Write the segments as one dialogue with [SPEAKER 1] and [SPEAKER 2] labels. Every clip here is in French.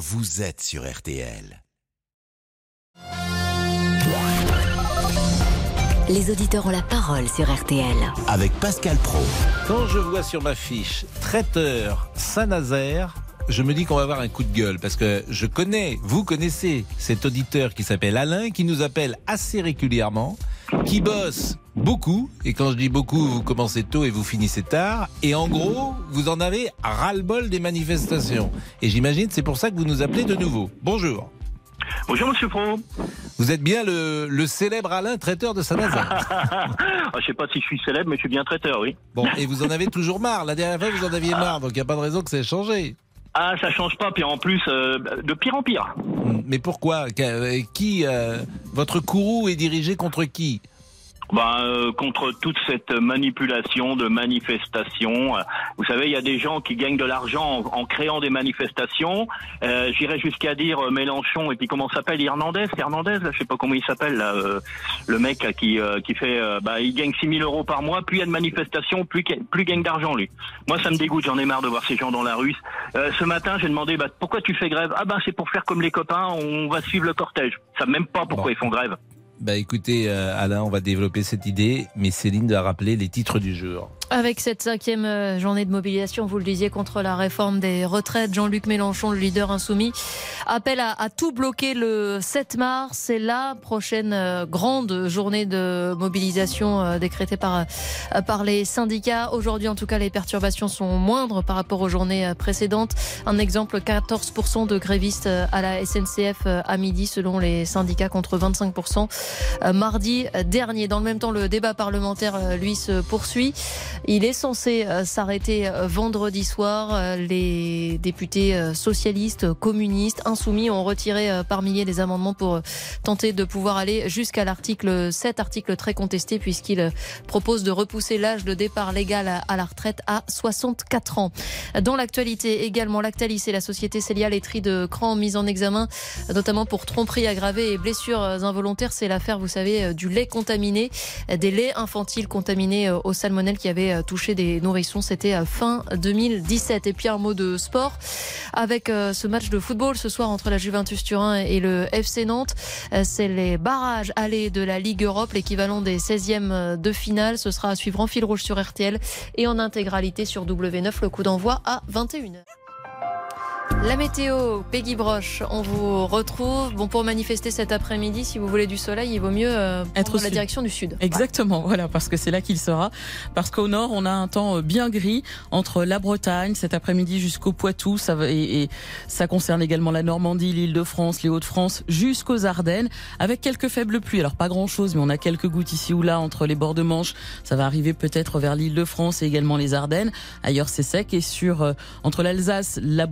[SPEAKER 1] vous êtes sur RTL.
[SPEAKER 2] Les auditeurs ont la parole sur RTL.
[SPEAKER 1] Avec Pascal Pro.
[SPEAKER 3] Quand je vois sur ma fiche traiteur Saint-Nazaire, je me dis qu'on va avoir un coup de gueule parce que je connais, vous connaissez cet auditeur qui s'appelle Alain, qui nous appelle assez régulièrement, qui bosse beaucoup, et quand je dis beaucoup, vous commencez tôt et vous finissez tard, et en gros, vous en avez ras-le-bol des manifestations. Et j'imagine c'est pour ça que vous nous appelez de nouveau. Bonjour.
[SPEAKER 4] Bonjour Monsieur Pro.
[SPEAKER 3] Vous êtes bien le, le célèbre Alain, traiteur de Saint-Nazaire.
[SPEAKER 4] Ah, je sais pas si je suis célèbre, mais je suis bien traiteur, oui.
[SPEAKER 3] Bon, et vous en avez toujours marre. La dernière fois, vous en aviez marre, donc il n'y a pas de raison que ça ait changé.
[SPEAKER 4] Ah, ça change pas, puis en plus, euh, de pire en pire.
[SPEAKER 3] Mais pourquoi Qu- Qui euh, Votre courroux est dirigé contre qui?
[SPEAKER 4] Ben, euh, contre toute cette manipulation de manifestations. euh, Vous savez, il y a des gens qui gagnent de l'argent en, en créant des manifestations. Euh, J'irais jusqu'à dire euh, Mélenchon et puis comment s'appelle Hernandez, Hernandez, là, je sais pas comment il s'appelle, là, euh, le mec qui euh, qui fait, bah, il gagne 6 000 euros par mois. Plus il y a de manifestations, plus plus il gagne d'argent lui. Moi, ça me dégoûte. J'en ai marre de voir ces gens dans la rue. Euh, ce matin, j'ai demandé bah, pourquoi tu fais grève? Ah ben c'est pour faire comme les copains. On va suivre le cortège. Savent même pas pourquoi
[SPEAKER 3] Bon.
[SPEAKER 4] ils font grève.
[SPEAKER 3] Bah écoutez, euh, Alain, on va développer cette idée, mais Céline doit rappeler les titres du jour.
[SPEAKER 5] Avec cette cinquième euh, journée de mobilisation, vous le disiez, contre la réforme des retraites, Jean-Luc Mélenchon, le leader insoumis, appelle à, tout bloquer le 7 mars. C'est la prochaine euh, grande journée de mobilisation euh, décrétée par, par les syndicats. Aujourd'hui, en tout cas, les perturbations sont moindres par rapport aux journées précédentes. Un exemple, 14% de grévistes à la SNCF à midi, selon les syndicats, contre 25% euh, mardi dernier. Dans le même temps, le débat parlementaire, lui, se poursuit. Il est censé euh, s'arrêter euh, vendredi soir. Euh, Les députés socialistes, communistes, insoumis ont retiré par milliers des amendements pour tenter de pouvoir aller jusqu'à l'article 7, article très contesté puisqu'il propose de repousser l'âge de départ légal à- la retraite à 64 ans. Dans l'actualité également, Lactalis et la société Célial et Tri de Cran mise en examen, notamment pour tromperie aggravée et blessures involontaires. C'est l'affaire, vous savez, du lait contaminé, des laits infantiles contaminés au salmonelle qui avait euh, touché des nourrissons. C'était euh, fin 2017. Et puis un mot de sport avec euh, ce match de football ce soir entre la Juventus Turin et le FC Nantes. C'est les barrages allés de la Ligue Europe, l'équivalent des 16e de finale. Ce sera à suivre en fil rouge sur RTL et en intégralité sur W9. Le coup d'envoi à 21h. La météo, Peggy Broche, on vous retrouve. Bon, pour manifester cet après-midi, si vous voulez du soleil, il vaut mieux euh,
[SPEAKER 6] Être au
[SPEAKER 5] la direction du sud.
[SPEAKER 6] Exactement, voilà, parce que c'est là qu'il sera. Parce qu'au nord, on a un temps euh, bien gris entre la Bretagne cet après-midi jusqu'au Poitou, ça va, et, et ça concerne également la Normandie, l'Île-de-France, les Hauts-de-France, jusqu'aux Ardennes, avec quelques faibles pluies. Alors pas grand-chose, mais on a quelques gouttes ici ou là entre les bords de Manche. Ça va arriver peut-être vers l'Île-de-France et également les Ardennes. Ailleurs, c'est sec et sur euh, entre l'Alsace, la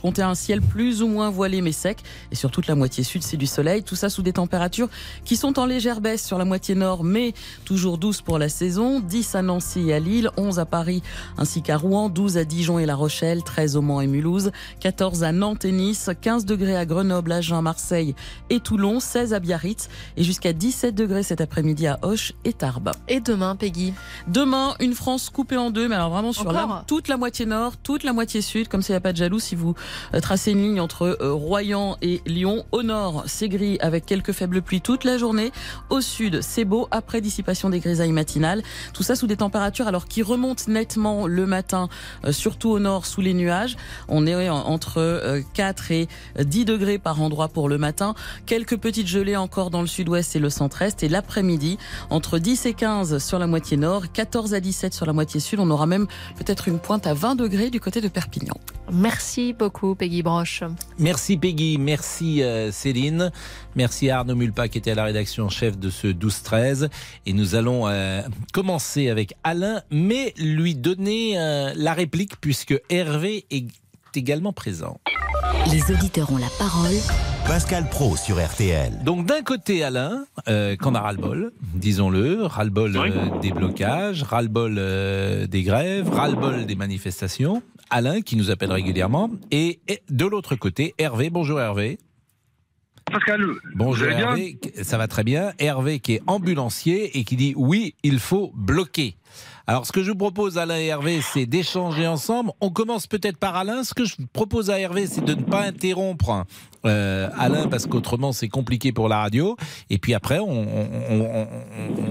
[SPEAKER 6] Bourgogne-Franche-Comté, un ciel plus ou moins voilé mais sec, et sur toute la moitié sud, c'est du soleil. Tout ça sous des températures qui sont en légère baisse sur la moitié nord, mais toujours douces pour la saison. 10 à Nancy et à Lille, 11 à Paris ainsi qu'à Rouen, 12 à Dijon et La Rochelle, 13 au Mans et Mulhouse, 14 à Nantes et Nice, 15 degrés à Grenoble, Agen, Marseille et Toulon, 16 à Biarritz et jusqu'à 17 degrés cet après-midi à Auch et Tarbes.
[SPEAKER 5] Et demain, Peggy?
[SPEAKER 6] Demain, une France coupée en deux, mais alors vraiment sur la, toute la moitié nord, toute la moitié sud, comme ça il n'y a pas de jaloux si vous euh, tracez une ligne entre euh, Royan et Lyon. Au nord, c'est gris avec quelques faibles pluies toute la journée. Au sud, c'est beau après dissipation des grisailles matinales. Tout ça sous des températures alors qui remontent nettement le matin, euh, surtout au nord sous les nuages. On est en- entre euh, 4 et 10 degrés par endroit pour le matin. Quelques petites gelées encore dans le sud-ouest et le centre-est. Et l'après-midi, entre 10 et 15 sur la moitié nord, 14 à 17 sur la moitié sud. On aura même peut-être une pointe à 20 degrés du côté de Perpignan.
[SPEAKER 5] Merci beaucoup,
[SPEAKER 3] Merci Peggy, merci euh, Céline, merci Arnaud Mulpa qui était à la rédaction chef de ce 12-13. Et nous allons euh, commencer avec Alain, mais lui donner euh, la réplique puisque Hervé est également présent.
[SPEAKER 2] Les auditeurs ont la parole
[SPEAKER 1] Pascal Pro sur RTL.
[SPEAKER 3] Donc d'un côté Alain, euh, qu'on a ras-le-bol, disons-le, ras-le-bol euh, des blocages, ras-le-bol euh, des grèves, ras-le-bol des manifestations. Alain qui nous appelle régulièrement. Et, et de l'autre côté, Hervé, bonjour Hervé.
[SPEAKER 7] Pascal,
[SPEAKER 3] Bonjour Hervé, ça va très bien. Hervé qui est ambulancier et qui dit oui, il faut bloquer. Alors, ce que je vous propose, Alain et Hervé, c'est d'échanger ensemble. On commence peut-être par Alain. Ce que je propose à Hervé, c'est de ne pas interrompre euh, Alain, parce qu'autrement, c'est compliqué pour la radio. Et puis après, on,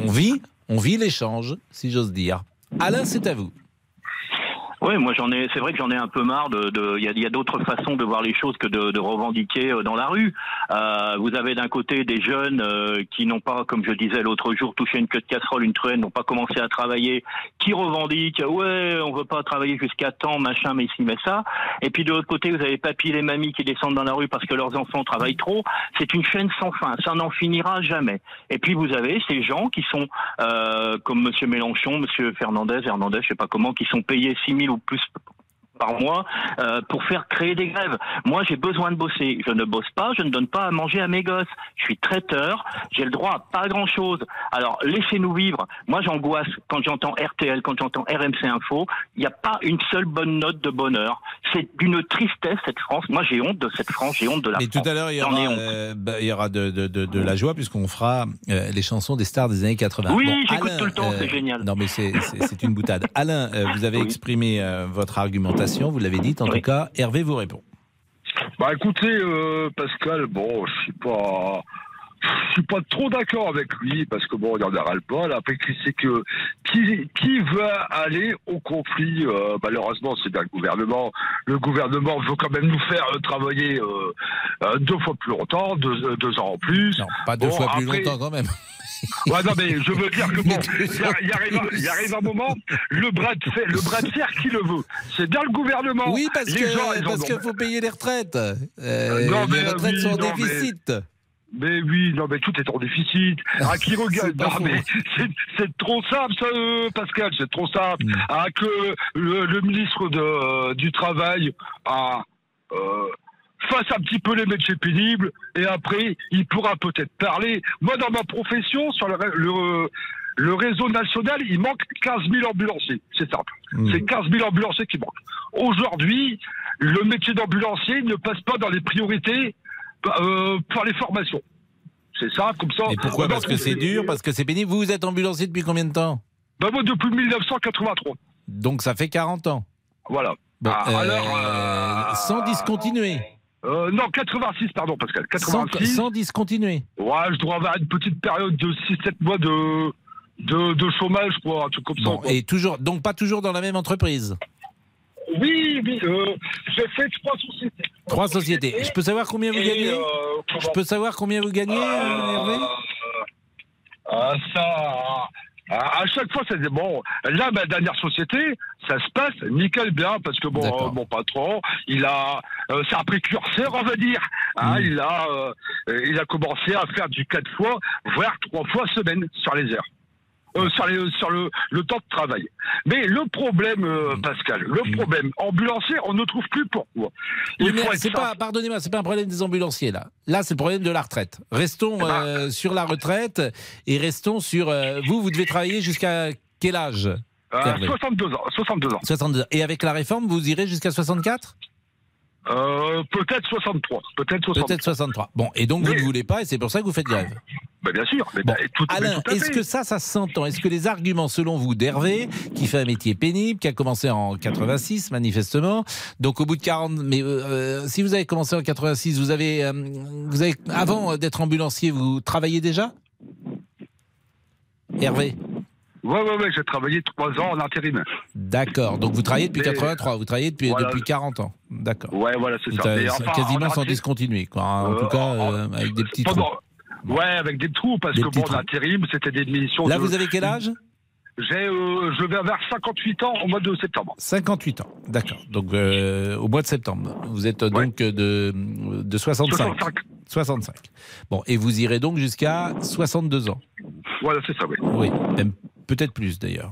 [SPEAKER 3] vit, on vit l'échange, si j'ose dire. Alain, c'est à vous.
[SPEAKER 4] Oui, moi j'en ai. C'est vrai que j'en ai un peu marre de. Il y a, a d'autres façons de voir les choses que de, de revendiquer euh, dans la rue. Euh, vous avez d'un côté des jeunes euh, qui n'ont pas, comme je disais l'autre jour, touché une queue de casserole, une truelle, n'ont pas commencé à travailler, qui revendiquent. Ouais, on veut pas travailler jusqu'à temps, machin, mais ici, mais ça. Et puis de l'autre côté, vous avez papy et les mamies qui descendent dans la rue parce que leurs enfants travaillent trop. C'est une chaîne sans fin. Ça n'en finira jamais. Et puis vous avez ces gens qui sont euh, comme Monsieur Mélenchon, Monsieur Fernandez, Hernandez, je sais pas comment, qui sont payés 6 000 ou plus par mois euh, pour faire créer des grèves. Moi, j'ai besoin de bosser. Je ne bosse pas, je ne donne pas à manger à mes gosses. Je suis traiteur, j'ai le droit à pas grand-chose. Alors, laissez-nous vivre. Moi, j'angoisse quand j'entends RTL, quand j'entends RMC Info. Il n'y a pas une seule bonne note de bonheur. C'est d'une tristesse, cette France. Moi, j'ai honte de cette France, j'ai honte de la France.
[SPEAKER 3] tout à l'heure, il y aura, euh, bah, il y aura de, de- de- de la joie puisqu'on fera euh, les chansons des stars des années 80.
[SPEAKER 4] Oui,
[SPEAKER 3] Bon,
[SPEAKER 4] j'écoute tout le temps, c'est génial.
[SPEAKER 3] Non, mais c'est- une boutade. Alain, vous avez
[SPEAKER 4] Oui.
[SPEAKER 3] exprimé votre argumentation, vous l'avez dit. En
[SPEAKER 4] Oui.
[SPEAKER 3] tout cas, Hervé vous répond.
[SPEAKER 7] Bah écoutez, euh, Pascal, bon, je suis pas. Je suis pas trop d'accord avec lui parce que bon, il en aura le bol. Après, qui c'est que qui, qui va aller au conflit euh, Malheureusement, c'est bien le gouvernement. Le gouvernement veut quand même nous faire euh, travailler euh, deux fois plus longtemps, deux, deux ans en plus.
[SPEAKER 3] Non, pas deux
[SPEAKER 7] Bon,
[SPEAKER 3] fois plus
[SPEAKER 7] après-
[SPEAKER 3] longtemps quand même.
[SPEAKER 7] Ouais, non, mais je veux dire que bon, il arrive, arrive un moment, le bras de fer, le bras de fer qui le veut. C'est bien le gouvernement.
[SPEAKER 3] Oui, parce
[SPEAKER 7] Les
[SPEAKER 3] que parce qu'il faut payer les retraites. Euh,
[SPEAKER 7] non,
[SPEAKER 3] les retraites
[SPEAKER 7] oui,
[SPEAKER 3] sont en
[SPEAKER 7] mais-
[SPEAKER 3] déficit.
[SPEAKER 7] Mais oui, non, mais tout est en déficit. Ah, qui regarde Non, mais c'est- trop simple, ça, euh, Pascal, c'est trop simple.
[SPEAKER 3] Mm.
[SPEAKER 7] Ah, que le, le ministre de, du Travail a, euh, fasse un petit peu les métiers pénibles et après, il pourra peut-être parler. Moi, dans ma profession, sur le, ré- le, le réseau national, il manque 15 000 ambulanciers. C'est simple.
[SPEAKER 3] Mm.
[SPEAKER 7] C'est 15 000 ambulanciers qui manquent. Aujourd'hui, le métier d'ambulancier ne passe pas dans les priorités euh, par les formations. C'est ça, comme ça.
[SPEAKER 3] Et pourquoi
[SPEAKER 7] va
[SPEAKER 3] Parce que c'est dur, parce que c'est pénible. Vous, vous êtes ambulancier depuis combien de temps?
[SPEAKER 7] Bah, moi, depuis 1983.
[SPEAKER 3] Donc ça fait 40 ans.
[SPEAKER 7] Voilà.
[SPEAKER 3] Bon,
[SPEAKER 7] Ah,
[SPEAKER 3] euh,
[SPEAKER 7] alors, euh,
[SPEAKER 3] sans discontinuer.
[SPEAKER 7] Euh, non, 86, pardon, Pascal.
[SPEAKER 3] Sans,
[SPEAKER 7] 86.
[SPEAKER 3] sans discontinuer.
[SPEAKER 7] Ouais, je dois avoir une petite période de 6-7 mois de, de, de chômage, quoi, un truc comme
[SPEAKER 3] Bon,
[SPEAKER 7] ça. quoi.
[SPEAKER 3] et toujours, donc pas toujours dans la même entreprise.
[SPEAKER 7] Oui, oui, euh, j'ai fait trois sociétés.
[SPEAKER 3] Trois sociétés. Je peux savoir combien vous gagnez
[SPEAKER 7] euh,
[SPEAKER 3] Je peux savoir combien vous gagnez, euh, Hervé
[SPEAKER 7] Ah, ça, à, à chaque fois, c'est bon. Là, ma dernière société, ça se passe nickel bien parce que bon, euh, mon patron, il a, euh, c'est un précurseur, on va dire. Hein,
[SPEAKER 3] Mm.
[SPEAKER 7] Il a, euh, il a commencé à faire du quatre fois, voire trois fois semaine sur les heures. Euh, sur, les- sur le, le temps de travail. Mais le problème, euh,
[SPEAKER 3] Mm.
[SPEAKER 7] Pascal, le problème, ambulancier, on ne trouve plus pourquoi. Il
[SPEAKER 3] Oui, c'est pas, pardonnez-moi, c'est pas un problème des ambulanciers là. Là, c'est le problème de la retraite. Restons
[SPEAKER 7] Eh ben-
[SPEAKER 3] euh, sur la retraite et restons sur vous. Vous devez travailler jusqu'à quel âge
[SPEAKER 7] Euh,
[SPEAKER 3] Hervé?
[SPEAKER 7] 62 ans, 62 ans.
[SPEAKER 3] 62. Et avec la réforme, vous irez jusqu'à 64
[SPEAKER 7] Euh, peut-être 63, peut-être 63.
[SPEAKER 3] Peut-être 63. Bon, et donc vous ne voulez pas, et c'est pour ça que vous faites grève.
[SPEAKER 7] Ben, bien sûr. Mais
[SPEAKER 3] Bon,
[SPEAKER 7] ben, tout,
[SPEAKER 3] Alain, est-ce que ça, ça s'entend? Est-ce que les arguments, selon vous, d'Hervé, qui fait un métier pénible, qui a commencé en 86, manifestement, donc au bout de 40, mais euh, euh, si vous avez commencé en 86, vous avez, euh, vous avez avant d'être ambulancier, vous travaillez déjà? Hervé
[SPEAKER 7] Ouais, ouais, ouais, j'ai travaillé trois ans en intérim.
[SPEAKER 3] D'accord, donc vous travaillez depuis
[SPEAKER 7] Mais-
[SPEAKER 3] 83, vous travaillez depuis,
[SPEAKER 7] Voilà.
[SPEAKER 3] depuis 40 ans. D'accord.
[SPEAKER 7] Ouais, voilà, c'est ça. Enfin,
[SPEAKER 3] quasiment
[SPEAKER 7] en
[SPEAKER 3] sans discontinuer, quoi. hein, En
[SPEAKER 7] Euh,
[SPEAKER 3] tout cas, euh, avec des petits trous.
[SPEAKER 7] Ouais, avec des trous, parce
[SPEAKER 3] Des
[SPEAKER 7] que bon, l'intérim, c'était des missions.
[SPEAKER 3] Là,
[SPEAKER 7] de-
[SPEAKER 3] vous avez quel âge?
[SPEAKER 7] J'ai, euh, je vais avoir 58 ans au mois de septembre.
[SPEAKER 3] 58 ans, d'accord. Donc euh, au mois de septembre, vous êtes
[SPEAKER 7] Ouais.
[SPEAKER 3] donc de, de 65.
[SPEAKER 7] 65.
[SPEAKER 3] 65. Bon, et vous irez donc jusqu'à 62 ans.
[SPEAKER 7] Voilà, c'est ça, oui.
[SPEAKER 3] Oui, même peut-être plus d'ailleurs.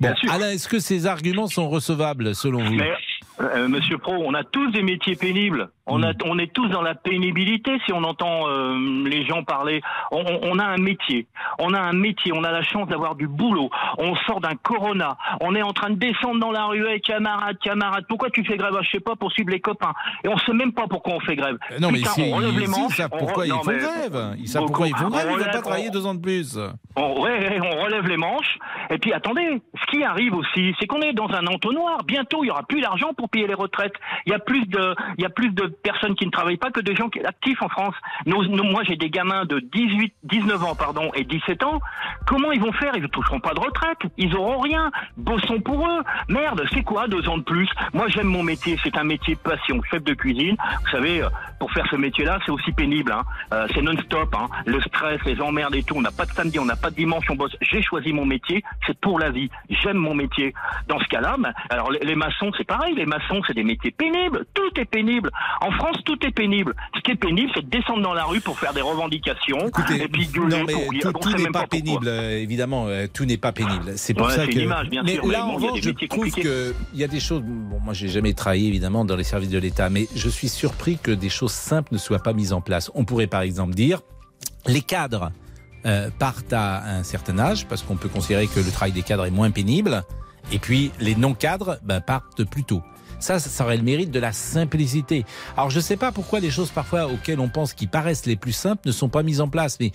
[SPEAKER 3] Bon. Alain, est-ce que ces arguments sont recevables selon vous?
[SPEAKER 4] Mais Euh, Monsieur Pro, on a tous des métiers pénibles. On, a, on est tous dans la pénibilité si on entend euh, les gens parler. On, a un métier. On a un métier. On a la chance d'avoir du boulot. On sort d'un corona. On est en train de descendre dans la rue. Hey, camarade, camarade, pourquoi tu fais grève? Ah, Je sais pas, pour suivre les copains. Et on sait même pas pourquoi on fait grève.
[SPEAKER 3] Euh, Non,
[SPEAKER 4] Putain, on relève les manches.
[SPEAKER 3] ils savent
[SPEAKER 4] on
[SPEAKER 3] pourquoi ils font grève? Ils savent pourquoi ils font grève. Ils ne veulent pas travailler deux ans de plus.
[SPEAKER 4] on, ouais, on relève les manches. Et puis attendez, ce qui arrive aussi, c'est qu'on est dans un entonnoir. Bientôt, il y aura plus d'argent pour payer les retraites. Il y a plus de, il y a plus de personnes qui ne travaillent pas que de gens actifs en France. Moi, j'ai des gamins de 18, 19 ans, pardon, et 17 ans. Comment ils vont faire? Ils ne toucheront pas de retraite. Ils auront rien. Bossons pour eux. Merde, c'est quoi deux ans de plus? Moi, j'aime mon métier. C'est un métier passion. Chef de cuisine. Vous savez, euh, pour faire ce métier-là, c'est aussi pénible. Hein. Euh, c'est non-stop. Hein. Le stress, les emmerdes et tout. On n'a pas de samedi, on n'a pas de dimanche, on bosse. J'ai choisi mon métier. C'est pour la vie. J'aime mon métier. Dans ce cas-là, ben, alors les, les maçons, c'est pareil. Les maçons, c'est des métiers pénibles. Tout est pénible. En France, tout est pénible. Ce qui est pénible, c'est de descendre dans la rue pour faire des revendications
[SPEAKER 3] Écoutez,
[SPEAKER 4] et puis gueuler
[SPEAKER 3] non, mais
[SPEAKER 4] pour
[SPEAKER 3] tout, n'est pas, pénible, euh, évidemment, euh, tout n'est pas pénible. C'est pour
[SPEAKER 4] Ouais,
[SPEAKER 3] ça que.
[SPEAKER 4] l'image, bien
[SPEAKER 3] mais
[SPEAKER 4] sûr, mais
[SPEAKER 3] là, en
[SPEAKER 4] bon, a
[SPEAKER 3] revanche, je trouve qu'il y a des choses. Bon, moi, j'ai jamais travaillé évidemment dans les services de l'État, mais je suis surpris que des choses simples ne soient pas mises en place. On pourrait, par exemple, dire les cadres euh, partent à un certain âge parce qu'on peut considérer que le travail des cadres est moins pénible, et puis les non-cadres ben, partent plus tôt. Ça, ça aurait le mérite de la simplicité. Alors, je ne sais pas pourquoi les choses parfois auxquelles on pense qui paraissent les plus simples ne sont pas mises en place, mais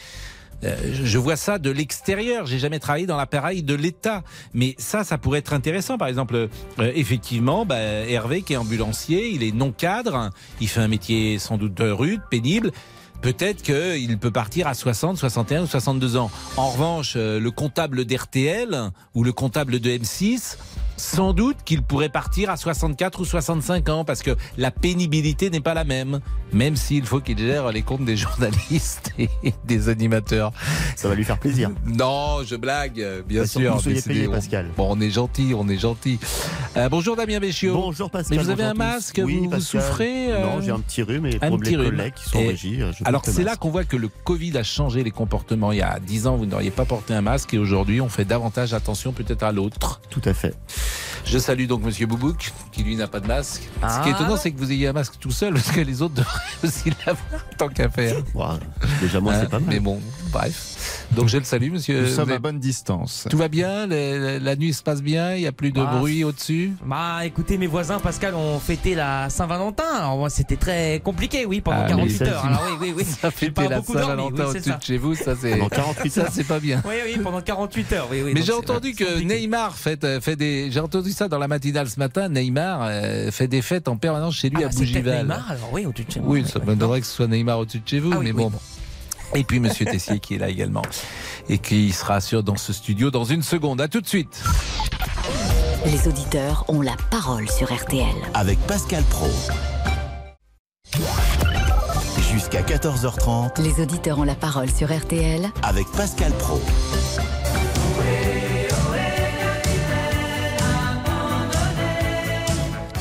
[SPEAKER 3] euh, je- vois ça de l'extérieur. J'ai jamais travaillé dans l'appareil de l'État, mais ça, ça pourrait être intéressant. Par exemple, euh, effectivement, bah, Hervé qui est ambulancier, il est non cadre, il fait un métier sans doute rude, pénible. Peut-être qu'il peut partir à 60, 61 ou 62 ans. En revanche, euh, le comptable d'RTL ou le comptable de M6, sans doute qu'il pourrait partir à 64 ou 65 ans parce que la pénibilité n'est pas la même, même s'il faut qu'il gère les comptes des journalistes et des animateurs.
[SPEAKER 8] Ça va lui faire plaisir.
[SPEAKER 3] Non, je blague, bien
[SPEAKER 8] Bah,
[SPEAKER 3] sûr.
[SPEAKER 8] surtout, soyez
[SPEAKER 3] décidez,
[SPEAKER 8] payé,
[SPEAKER 3] on-
[SPEAKER 8] Pascal.
[SPEAKER 3] Bon, on est gentil, on est gentil. Euh, bonjour Damien Béchiot.
[SPEAKER 8] Bonjour Pascal.
[SPEAKER 3] Mais vous avez un masque,
[SPEAKER 8] Oui,
[SPEAKER 3] vous, souffrez euh,
[SPEAKER 8] Non, j'ai un petit rhume et
[SPEAKER 3] un
[SPEAKER 8] pour
[SPEAKER 3] petit
[SPEAKER 8] les collègues qui sont régie, euh,
[SPEAKER 3] Alors c'est là qu'on voit que le Covid a changé les comportements. Il y a 10 ans, vous n'auriez pas porté un masque et aujourd'hui, on fait davantage attention peut-être à l'autre.
[SPEAKER 8] Tout à fait.
[SPEAKER 3] Je salue donc Monsieur Boubouk, qui lui n'a pas de masque. Ce qui est
[SPEAKER 9] Ah.
[SPEAKER 3] étonnant, c'est que vous ayez un masque tout seul, parce que les autres devraient aussi l'avoir, tant qu'à faire.
[SPEAKER 8] Déjà, moi,
[SPEAKER 3] Hein,
[SPEAKER 8] c'est pas mal.
[SPEAKER 3] Mais bon, bref. Donc je le salue, Monsieur.
[SPEAKER 9] Nous sommes à bonne distance.
[SPEAKER 3] Tout va bien? La, la nuit se passe bien? Il n'y a plus de
[SPEAKER 10] Ah.
[SPEAKER 3] bruit au-dessus?
[SPEAKER 10] Bah écoutez, mes voisins, Pascal, ont fêté la Saint-Valentin. Moi, c'était très compliqué, oui, pendant
[SPEAKER 3] Ah, mais
[SPEAKER 10] 48
[SPEAKER 8] ça,
[SPEAKER 10] heures. Alors oui, oui, oui.
[SPEAKER 3] Ça
[SPEAKER 10] pas
[SPEAKER 3] la Saint-Valentin
[SPEAKER 10] oui, c'est
[SPEAKER 3] au-dessus
[SPEAKER 10] ça.
[SPEAKER 3] de chez vous, ça c'est.
[SPEAKER 8] Pendant 48
[SPEAKER 3] Ça
[SPEAKER 8] heures.
[SPEAKER 3] c'est pas bien.
[SPEAKER 10] Oui, oui, pendant 48 heures, oui, oui.
[SPEAKER 3] Mais j'ai entendu que
[SPEAKER 10] compliqué.
[SPEAKER 3] Neymar fait, euh, fait des. J'ai entendu ça dans la matinale ce matin. Neymar euh, fait des fêtes en permanence chez lui
[SPEAKER 10] Ah,
[SPEAKER 3] à
[SPEAKER 10] peut-être
[SPEAKER 3] Bougival.
[SPEAKER 10] Neymar, alors oui, au-dessus de chez moi.
[SPEAKER 3] Oui, ça m'étonnerait que ce soit Neymar au-dessus de chez vous,
[SPEAKER 10] Ah oui,
[SPEAKER 3] mais
[SPEAKER 10] oui,
[SPEAKER 3] bon. Et puis Monsieur Tessier qui est là également et qui sera sûr dans ce studio dans une seconde. À tout de suite.
[SPEAKER 2] Les auditeurs ont la parole sur RTL.
[SPEAKER 1] Avec Pascal Pro. Jusqu'à 14h30
[SPEAKER 2] Les auditeurs ont la parole sur RTL
[SPEAKER 1] avec Pascal Pro.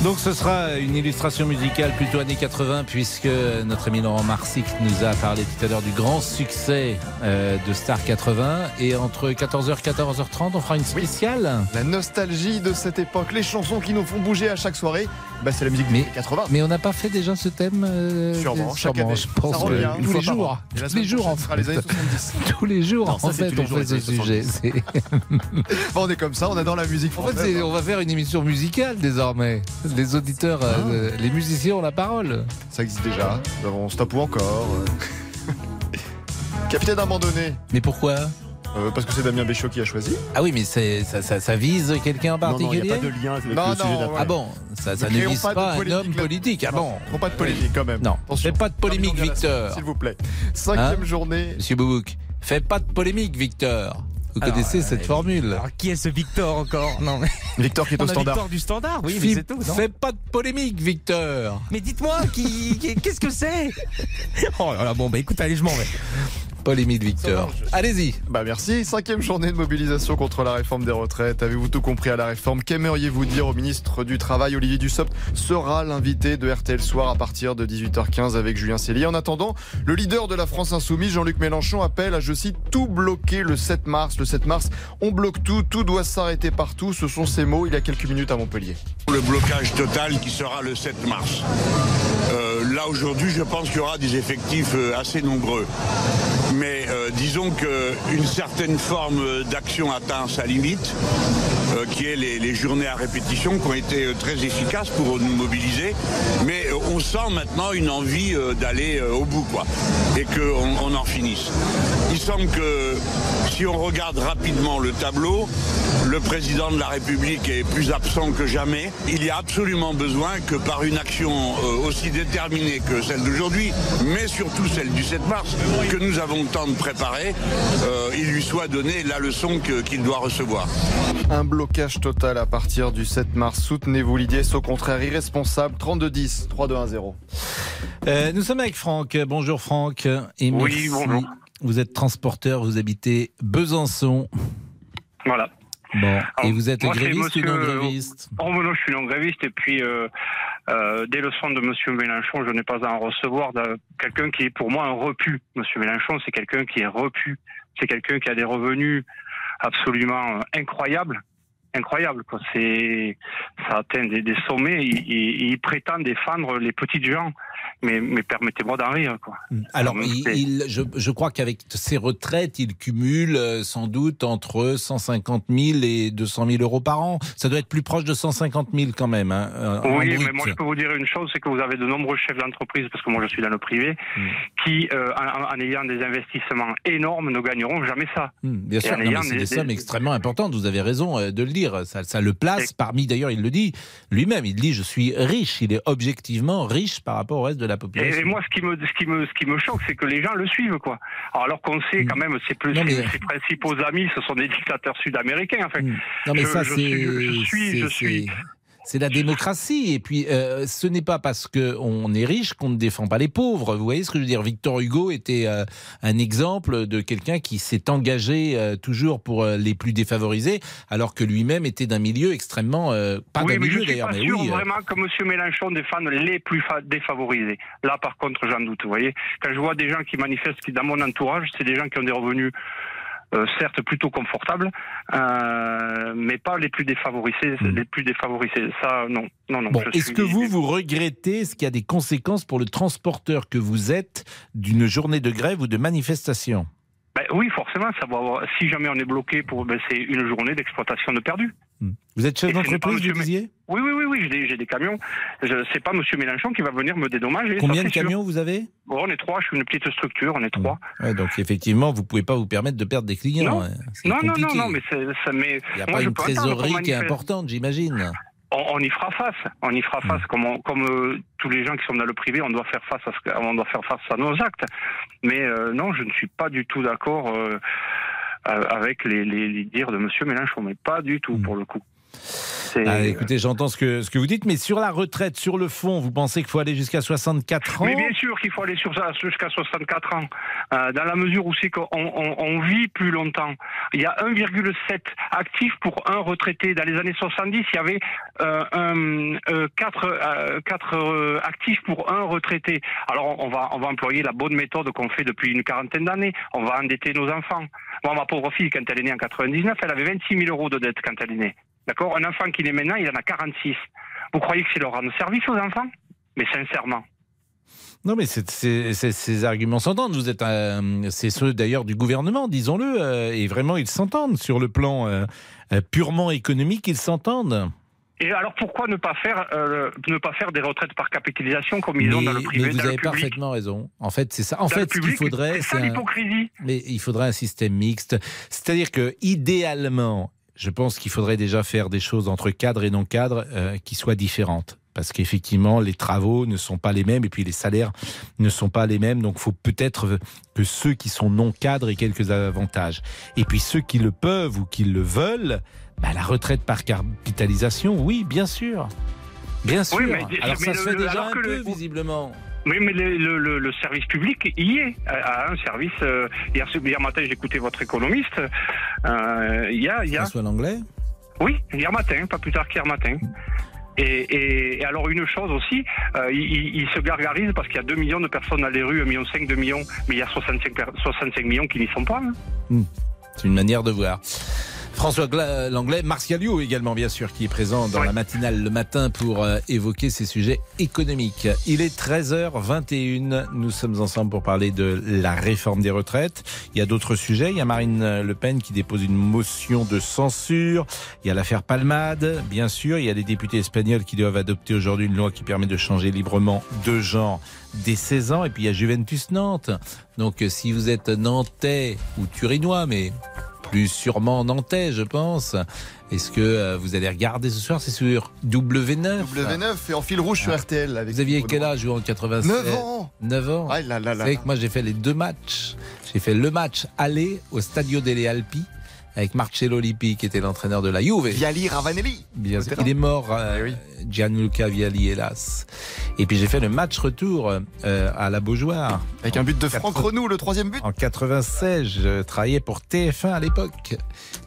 [SPEAKER 3] Donc ce sera une illustration musicale plutôt années 80 puisque notre ami Laurent Marsic nous a parlé tout à l'heure du grand succès euh, de Star 80 et entre 14h et 14h30 on fera une spéciale.
[SPEAKER 9] La nostalgie de cette époque, les chansons qui nous font bouger à chaque soirée, bah, c'est la musique des
[SPEAKER 3] Mais-
[SPEAKER 9] années 80.
[SPEAKER 3] Mais on n'a pas fait déjà ce thème euh,
[SPEAKER 9] Sûrement, chaque année.
[SPEAKER 3] je pense
[SPEAKER 9] Ça
[SPEAKER 3] que
[SPEAKER 9] revient,
[SPEAKER 3] tous les jours, tous les jours en fait.
[SPEAKER 9] les années 70.
[SPEAKER 3] Tous les jours
[SPEAKER 8] Non, ça,
[SPEAKER 3] en fait on fait ce sujet.
[SPEAKER 9] Bon, on est comme ça, on adore la musique
[SPEAKER 3] En fait, on va faire une émission musicale désormais. Les auditeurs, euh, les musiciens ont la parole.
[SPEAKER 9] Ça existe déjà. Nous avons Stop ou encore. euh. Capitaine abandonné,
[SPEAKER 3] Mais pourquoi?
[SPEAKER 9] Euh, parce que c'est Damien Béchiot qui a choisi.
[SPEAKER 3] Ah oui, mais ça, ça- ça vise quelqu'un en
[SPEAKER 8] Non, non, il
[SPEAKER 3] particulier
[SPEAKER 8] n'y a pas de lien avec
[SPEAKER 9] Non,
[SPEAKER 8] le sujet
[SPEAKER 9] non.
[SPEAKER 3] Ah bon, ça, ça
[SPEAKER 9] Ne
[SPEAKER 3] vise
[SPEAKER 9] pas
[SPEAKER 3] pas un homme politique. Ah bon?
[SPEAKER 9] Trop pas de polémique quand même.
[SPEAKER 3] Non,
[SPEAKER 9] Attention.
[SPEAKER 3] fais pas de polémique, Victor.
[SPEAKER 9] S'il vous plaît. Cinquième
[SPEAKER 3] Hein?
[SPEAKER 9] journée.
[SPEAKER 3] Monsieur Boubouk, fais pas de polémique, Victor. Vous
[SPEAKER 10] Alors,
[SPEAKER 3] connaissez
[SPEAKER 10] euh,
[SPEAKER 3] cette formule
[SPEAKER 10] Alors qui est ce Victor encore? Non, mais
[SPEAKER 9] Victor qui est
[SPEAKER 10] on
[SPEAKER 9] au
[SPEAKER 10] a
[SPEAKER 9] standard.
[SPEAKER 10] Victor du standard, oui, mais c'est tout.
[SPEAKER 3] Fais pas de polémique, Victor.
[SPEAKER 10] Mais dites-moi, qui, qui- qu'est-ce que c'est? Oh là là, bon, bah écoute, allez, je m'en vais.
[SPEAKER 3] Paul-Émile Victor. Allez-y.
[SPEAKER 9] Bah merci. Cinquième journée de mobilisation contre la réforme des retraites. Avez-vous tout compris à la réforme? Qu'aimeriez-vous dire au ministre du Travail Olivier Dussopt? Sera l'invité de RTL Soir à partir de 18h15 avec Julien Cellier. En attendant, le leader de la France Insoumise, Jean-Luc Mélenchon, appelle à, je cite, tout bloquer le 7 mars. Le 7 mars, on bloque tout, tout doit s'arrêter partout. Ce sont ses mots il y a quelques minutes à Montpellier.
[SPEAKER 11] Le blocage total qui sera le 7 mars. Euh, là aujourd'hui, je pense qu'il y aura des effectifs euh, assez nombreux. Mais euh, disons qu'une certaine forme d'action atteint sa limite, euh, qui est les, journées à répétition, qui ont été euh, très efficaces pour nous mobiliser. Mais on sent maintenant une envie d'aller au bout, quoi, et qu'on on en finisse. Il semble que si on regarde rapidement le tableau, le président de la République est plus absent que jamais. Il y a absolument besoin que par une action euh, aussi déterminée que celle d'aujourd'hui, mais surtout celle du 7 mars, que nous avons le temps de préparer, euh, il lui soit donné la leçon qu'il doit recevoir.
[SPEAKER 9] Un blocage total à partir du 7 mars. Soutenez-vous l'idée, c'est au contraire irresponsable. 32-10, 3-2-1-0.
[SPEAKER 3] Euh, nous sommes avec Franck. Bonjour Franck. Et
[SPEAKER 12] Oui,
[SPEAKER 3] merci.
[SPEAKER 12] bonjour.
[SPEAKER 3] Vous êtes transporteur, vous habitez Besançon.
[SPEAKER 12] Voilà.
[SPEAKER 3] Bon, et vous êtes
[SPEAKER 12] moi,
[SPEAKER 3] gréviste ou
[SPEAKER 12] monsieur-
[SPEAKER 3] non gréviste
[SPEAKER 12] Oh, non, je suis non gréviste et puis euh, euh, des leçons de Monsieur Mélenchon, je n'ai pas à en recevoir quelqu'un qui est pour moi un repu. Monsieur Mélenchon, c'est quelqu'un qui est repu. C'est quelqu'un qui a des revenus absolument euh, incroyables. Incroyable, quoi. C'est, ça atteint des, des sommets. Il, il- il prétend défendre les petites gens, mais, mais permettez-moi d'en rire, quoi.
[SPEAKER 3] Alors, il,
[SPEAKER 12] c'est-
[SPEAKER 3] il- je, je crois qu'avec ses retraites, il cumule euh, sans doute entre 150 000 et 200 000 euros par an. Ça doit être plus proche de 150 000 quand même. Hein, euh,
[SPEAKER 12] Oui, mais moi je peux vous dire une chose, c'est que vous avez de nombreux chefs d'entreprise, parce que moi je suis dans le privé,
[SPEAKER 3] Mm.
[SPEAKER 12] qui, euh, en, en ayant des investissements énormes, ne gagneront jamais ça.
[SPEAKER 3] Hmm, Bien sûr, c'est
[SPEAKER 12] des-
[SPEAKER 3] des sommes extrêmement importantes. Vous avez raison de le dire. Ça, ça le place parmi. D'ailleurs, il le dit lui-même. Il dit je suis riche. Il est objectivement riche par rapport au reste de la
[SPEAKER 12] Et,
[SPEAKER 3] population.
[SPEAKER 12] et moi, ce qui me, ce qui me, ce qui me choque, c'est que les gens le suivent, quoi. Alors, qu'on sait quand même, ses, plus,
[SPEAKER 3] Mm. Non, mais-
[SPEAKER 12] ses, principaux amis, ce sont des dictateurs sud-américains. Enfin,
[SPEAKER 3] Non, mais
[SPEAKER 12] je,
[SPEAKER 3] ça,
[SPEAKER 12] je
[SPEAKER 3] c'est.
[SPEAKER 12] suis, je suis,
[SPEAKER 3] c'est-
[SPEAKER 12] je suis.
[SPEAKER 3] C'est- la démocratie. Et puis, euh, ce n'est pas parce qu'on est riche qu'on ne défend pas les pauvres. Vous voyez ce que je veux dire? Victor Hugo était euh, un exemple de quelqu'un qui s'est engagé euh, toujours pour les plus défavorisés, alors que lui-même était d'un milieu extrêmement. pas
[SPEAKER 12] oui,
[SPEAKER 3] d'un milieu d'ailleurs, mais
[SPEAKER 12] sûr
[SPEAKER 3] oui.
[SPEAKER 12] vraiment que M. Mélenchon défende les plus fa- défavorisés. Là, par contre, j'en doute. Vous voyez, quand je vois des gens qui manifestent, qui dans mon entourage, c'est des gens qui ont des revenus. Euh, certes plutôt confortables, euh, mais pas les plus défavorisés. Les plus défavorisés, ça non, non, non.
[SPEAKER 3] Hmm. Bon, est-ce
[SPEAKER 12] suis-
[SPEAKER 3] que vous, vous regrettez ce qu'il y a des conséquences pour le transporteur que vous êtes d'une journée de grève ou de manifestation?
[SPEAKER 12] Ben oui, forcément, ça va avoir- Si jamais on est bloqué pour, ben, c'est une journée d'exploitation de perdu.
[SPEAKER 3] Vous êtes chef
[SPEAKER 12] ce n'est
[SPEAKER 3] d'entreprise, vous disiez?
[SPEAKER 12] Oui, oui, oui, oui, j'ai des, camions. Je c'est pas Monsieur Mélenchon qui va venir me dédommager. ça,
[SPEAKER 3] Combien de
[SPEAKER 12] sûr.
[SPEAKER 3] camions vous avez?
[SPEAKER 12] Bon, on est trois. Je suis une petite structure. On est trois.
[SPEAKER 3] Ouais, donc effectivement, vous pouvez pas vous permettre de perdre des clients.
[SPEAKER 12] Non.
[SPEAKER 3] hein.
[SPEAKER 12] Non, non, non, mais ça met.
[SPEAKER 3] Il n'y a
[SPEAKER 12] moi,
[SPEAKER 3] pas une trésorerie qui est importante, j'imagine.
[SPEAKER 12] On, on y fera face. On y fera
[SPEAKER 3] Mm.
[SPEAKER 12] face comme, on- comme euh, tous les gens qui sont dans le privé, on doit faire face à ce on doit faire face à nos actes. Mais euh, non, je ne suis pas du tout d'accord euh, avec les, les, les dires de Monsieur Mélenchon, mais pas du tout pour le coup.
[SPEAKER 3] Ah, écoutez, j'entends ce que, ce que vous dites, mais sur la retraite, sur le fond, vous pensez qu'il faut aller jusqu'à 64 ans?
[SPEAKER 12] Mais bien sûr qu'il faut aller sur ça jusqu'à 64 ans, euh, dans la mesure où c'est qu'on on, on vit plus longtemps. Il y a 1,7 actifs pour un retraité. Dans les années 70, il y avait euh, un, euh, 4, euh, quatre, euh, actifs pour un retraité. Alors on va, on va employer la bonne méthode qu'on fait depuis une quarantaine d'années. On va endetter nos enfants. Moi, ma pauvre fille, quand elle est née en 99, elle avait 26 000 euros de dette quand elle est née. D'accord Un enfant qui naît maintenant, il en a 46. Vous croyez que c'est leur rendre service aux enfants? Mais sincèrement.
[SPEAKER 3] Non, mais ces arguments s'entendent. Vous êtes, un- c'est ceux d'ailleurs du gouvernement, disons-le, euh, et vraiment ils s'entendent sur le plan euh, euh, purement économique, ils s'entendent.
[SPEAKER 12] Et alors pourquoi ne pas faire euh, ne pas faire des retraites par capitalisation comme ils ont dans le privé,
[SPEAKER 3] mais vous
[SPEAKER 12] dans le
[SPEAKER 3] avez
[SPEAKER 12] public?
[SPEAKER 3] parfaitement raison. En fait, c'est ça. En
[SPEAKER 12] Dans
[SPEAKER 3] fait, ce qu'il
[SPEAKER 12] public,
[SPEAKER 3] faudrait,
[SPEAKER 12] c'est
[SPEAKER 3] un-
[SPEAKER 12] l'hypocrisie.
[SPEAKER 3] Mais il faudrait un système mixte. C'est-à-dire que, idéalement, je pense qu'il faudrait déjà faire des choses entre cadres et non cadres euh, qui soient différentes. Parce qu'effectivement, les travaux ne sont pas les mêmes et puis les salaires ne sont pas les mêmes. Donc, il faut peut-être que ceux qui sont non cadres aient quelques avantages. Et puis, ceux qui le peuvent ou qui le veulent, bah, la retraite par capitalisation, oui, bien sûr. Bien sûr.
[SPEAKER 12] Oui, mais-
[SPEAKER 3] alors,
[SPEAKER 12] mais
[SPEAKER 3] ça
[SPEAKER 12] le-
[SPEAKER 3] se fait déjà un peu,
[SPEAKER 12] le-
[SPEAKER 3] visiblement.
[SPEAKER 12] Oui, mais le, le- le- le service public y est. À un service. euh, hier, hier matin, j'écoutais votre économiste. Euh, Il y a, il y a.
[SPEAKER 3] François Langlais
[SPEAKER 12] Oui, hier matin, pas plus tard qu'hier matin. Et, et- et alors une chose aussi, euh, il, se gargarise parce qu'il y a 2 millions de personnes dans les rues, 1,5 million, 2 millions, mais il y a 65, per- 65 millions qui n'y sont pas. hein.
[SPEAKER 3] C'est une manière de voir. François Gla- Langlais, Martial You également bien sûr qui est présent dans la matinale le matin pour euh, évoquer ces sujets économiques. Il est 13h21, nous sommes ensemble pour parler de la réforme des retraites. Il y a d'autres sujets, il y a Marine Le Pen qui dépose une motion de censure, il y a l'affaire Palmade, bien sûr, il y a les députés espagnols qui doivent adopter aujourd'hui une loi qui permet de changer librement de genre dès 16 ans et puis il y a Juventus Nantes. Donc euh, si vous êtes nantais ou turinois mais plus sûrement nantais, je pense. Est-ce que euh, vous allez regarder ce soir? C'est sur W9.
[SPEAKER 9] W9 et en fil rouge sur RTL. Avec
[SPEAKER 3] Vous aviez quel âge en 87
[SPEAKER 9] 9 ans
[SPEAKER 3] 9 ans
[SPEAKER 9] Ah là là
[SPEAKER 3] Vous savez que moi j'ai fait les deux matchs. J'ai fait le match aller au Stadio delle Alpi avec Marcello Lippi qui était l'entraîneur de la Juve.
[SPEAKER 9] Viali Ravanelli.
[SPEAKER 3] Bien sûr. Il est mort, euh, Gianluca Vialli, hélas. Et puis j'ai fait le match retour euh, à la Beaujoire.
[SPEAKER 9] Avec un but de Franck Renou, le troisième but.
[SPEAKER 3] En 96, je travaillais pour TF1 à l'époque.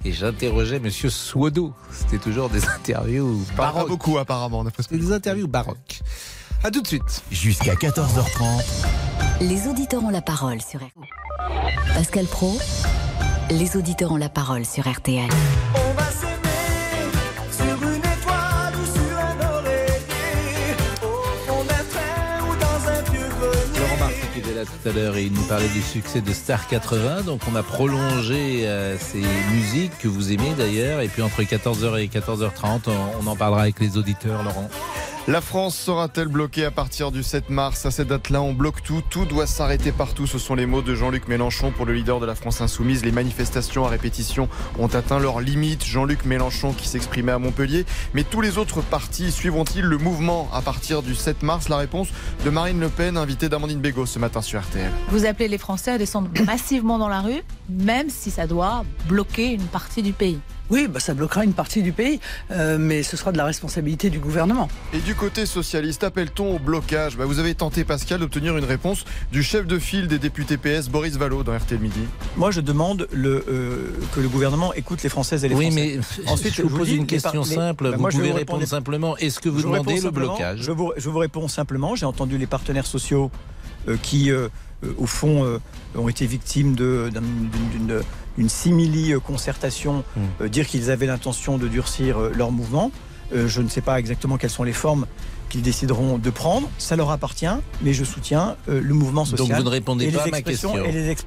[SPEAKER 3] Et j'interrogeais Monsieur Suodo. C'était toujours des interviews baroques.
[SPEAKER 9] beaucoup apparemment.
[SPEAKER 3] des interviews baroques. À tout de suite.
[SPEAKER 1] Jusqu'à 14h30.
[SPEAKER 2] Les auditeurs ont la parole sur. Pascal Pro, les auditeurs ont la parole sur RTL.
[SPEAKER 13] On va s'aimer sur une étoile ou sur un oreiller, au fond d'un train ou dans un vieux grenier.
[SPEAKER 3] Laurent Marty qui était là tout à l'heure et il nous parlait du succès de Star 80. Donc on a prolongé euh, ces musiques que vous aimez d'ailleurs. Et puis entre 14h et 14h30, on, on en parlera avec les auditeurs, Laurent.
[SPEAKER 9] La France sera-t-elle bloquée à partir du 7 mars? À cette date-là, on bloque tout, tout doit s'arrêter partout. Ce sont les mots de Jean-Luc Mélenchon pour le leader de la France insoumise. Les manifestations à répétition ont atteint leurs limites. Jean-Luc Mélenchon qui s'exprimait à Montpellier. Mais tous les autres partis suivront-ils le mouvement à partir du 7 mars? La réponse de Marine Le Pen, invitée d'Amandine Bégaud ce matin sur RTL.
[SPEAKER 14] Vous appelez les Français à descendre massivement dans la rue, même si ça doit bloquer une partie du pays.
[SPEAKER 15] Oui, bah, ça bloquera une partie du pays, euh, mais ce sera de la responsabilité du gouvernement.
[SPEAKER 9] Et du côté socialiste, appelle-t-on au blocage? Bah, Vous avez tenté, Pascal, d'obtenir une réponse du chef de file des députés PS, Boris Vallot, dans RTL Midi.
[SPEAKER 16] Moi, je demande le, euh, que le gouvernement écoute les Françaises et les
[SPEAKER 3] Oui,
[SPEAKER 16] Français.
[SPEAKER 3] mais je vous pose
[SPEAKER 16] dis,
[SPEAKER 3] une question
[SPEAKER 16] les-
[SPEAKER 3] simple.
[SPEAKER 16] bah,
[SPEAKER 3] vous
[SPEAKER 16] moi, je vais
[SPEAKER 3] pouvez
[SPEAKER 16] vous
[SPEAKER 3] répondre simplement. Est-ce que vous demandez le blocage?
[SPEAKER 16] Je vous, je vous réponds simplement. J'ai entendu les partenaires sociaux euh, qui, euh, euh, au fond, euh, ont été victimes d'une- d'une simili-concertation,
[SPEAKER 3] Hmm.
[SPEAKER 16] euh, dire qu'ils avaient l'intention de durcir euh, leur mouvement. Euh, je ne sais pas exactement quelles sont les formes qu'ils décideront de prendre. Ça leur appartient, mais je soutiens euh, le mouvement social.
[SPEAKER 3] Donc vous ne répondez pas à ma question.
[SPEAKER 16] et les ex-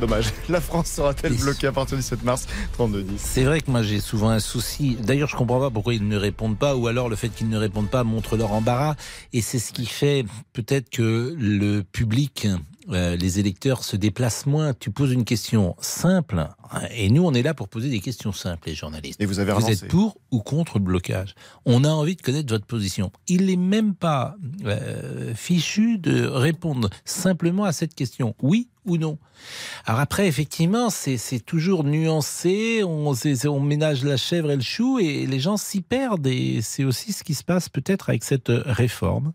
[SPEAKER 9] Dommage. La France sera-t-elle bloquée à partir du 7 mars 32-10
[SPEAKER 3] C'est vrai que moi j'ai souvent un souci. D'ailleurs, je comprends pas pourquoi ils ne répondent pas, ou alors le fait qu'ils ne répondent pas montre leur embarras. Et c'est ce qui fait peut-être que le public, euh, les électeurs se déplacent moins. Tu poses une question simple, hein, et nous on est là pour poser des questions simples, les journalistes.
[SPEAKER 9] Et vous avez
[SPEAKER 3] Vous
[SPEAKER 9] relancé.
[SPEAKER 3] êtes pour ou contre le blocage On a envie de connaître votre position. Il n'est même pas euh, fichu de répondre simplement à cette question. Oui ou non Alors après, effectivement, c'est toujours nuancé. On, on ménage la chèvre et le chou et les gens s'y perdent. Et c'est aussi ce qui se passe peut-être avec cette réforme.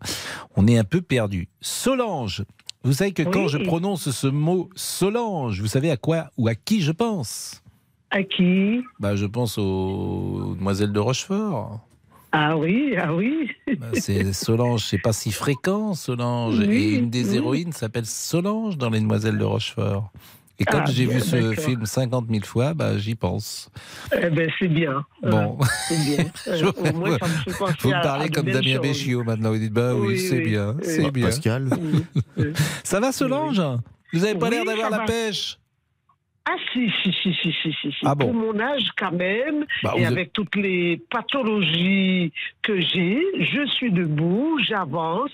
[SPEAKER 3] On est un peu perdu. Solange. Vous savez que quand je prononce ce mot Solange, vous savez à quoi ou à qui je pense?
[SPEAKER 17] À qui?
[SPEAKER 3] Bah, je pense aux demoiselles de Rochefort.
[SPEAKER 17] Ah oui, ah oui.
[SPEAKER 3] Bah, c'est Solange, c'est pas si fréquent, Solange.
[SPEAKER 17] Oui,
[SPEAKER 3] et une des
[SPEAKER 17] oui.
[SPEAKER 3] héroïnes s'appelle Solange dans Les Demoiselles de Rochefort. Et comme
[SPEAKER 17] Ah,
[SPEAKER 3] j'ai vu ce film 50 000 fois, bah, j'y pense.
[SPEAKER 17] Eh ben c'est bien.
[SPEAKER 3] Bon.
[SPEAKER 17] Euh, c'est bien. Euh,
[SPEAKER 3] Je-
[SPEAKER 17] au moins, ça me fait penser
[SPEAKER 3] Vous me parlez
[SPEAKER 17] à
[SPEAKER 3] comme Damien. Béchiot maintenant. Vous dites, bah oui,
[SPEAKER 17] Oui,
[SPEAKER 3] c'est
[SPEAKER 17] oui,
[SPEAKER 3] bien,
[SPEAKER 17] oui.
[SPEAKER 3] c'est bien.
[SPEAKER 8] Pascal
[SPEAKER 3] Ça va, Solange? Vous n'avez pas
[SPEAKER 17] Oui,
[SPEAKER 3] l'air d'avoir la
[SPEAKER 17] va.
[SPEAKER 3] pêche
[SPEAKER 17] Ah si, si, si, si, si, si, si.
[SPEAKER 3] Ah bon
[SPEAKER 17] Pour mon âge quand même,
[SPEAKER 3] Bah,
[SPEAKER 17] et avec toutes les pathologies que j'ai, je suis debout, j'avance,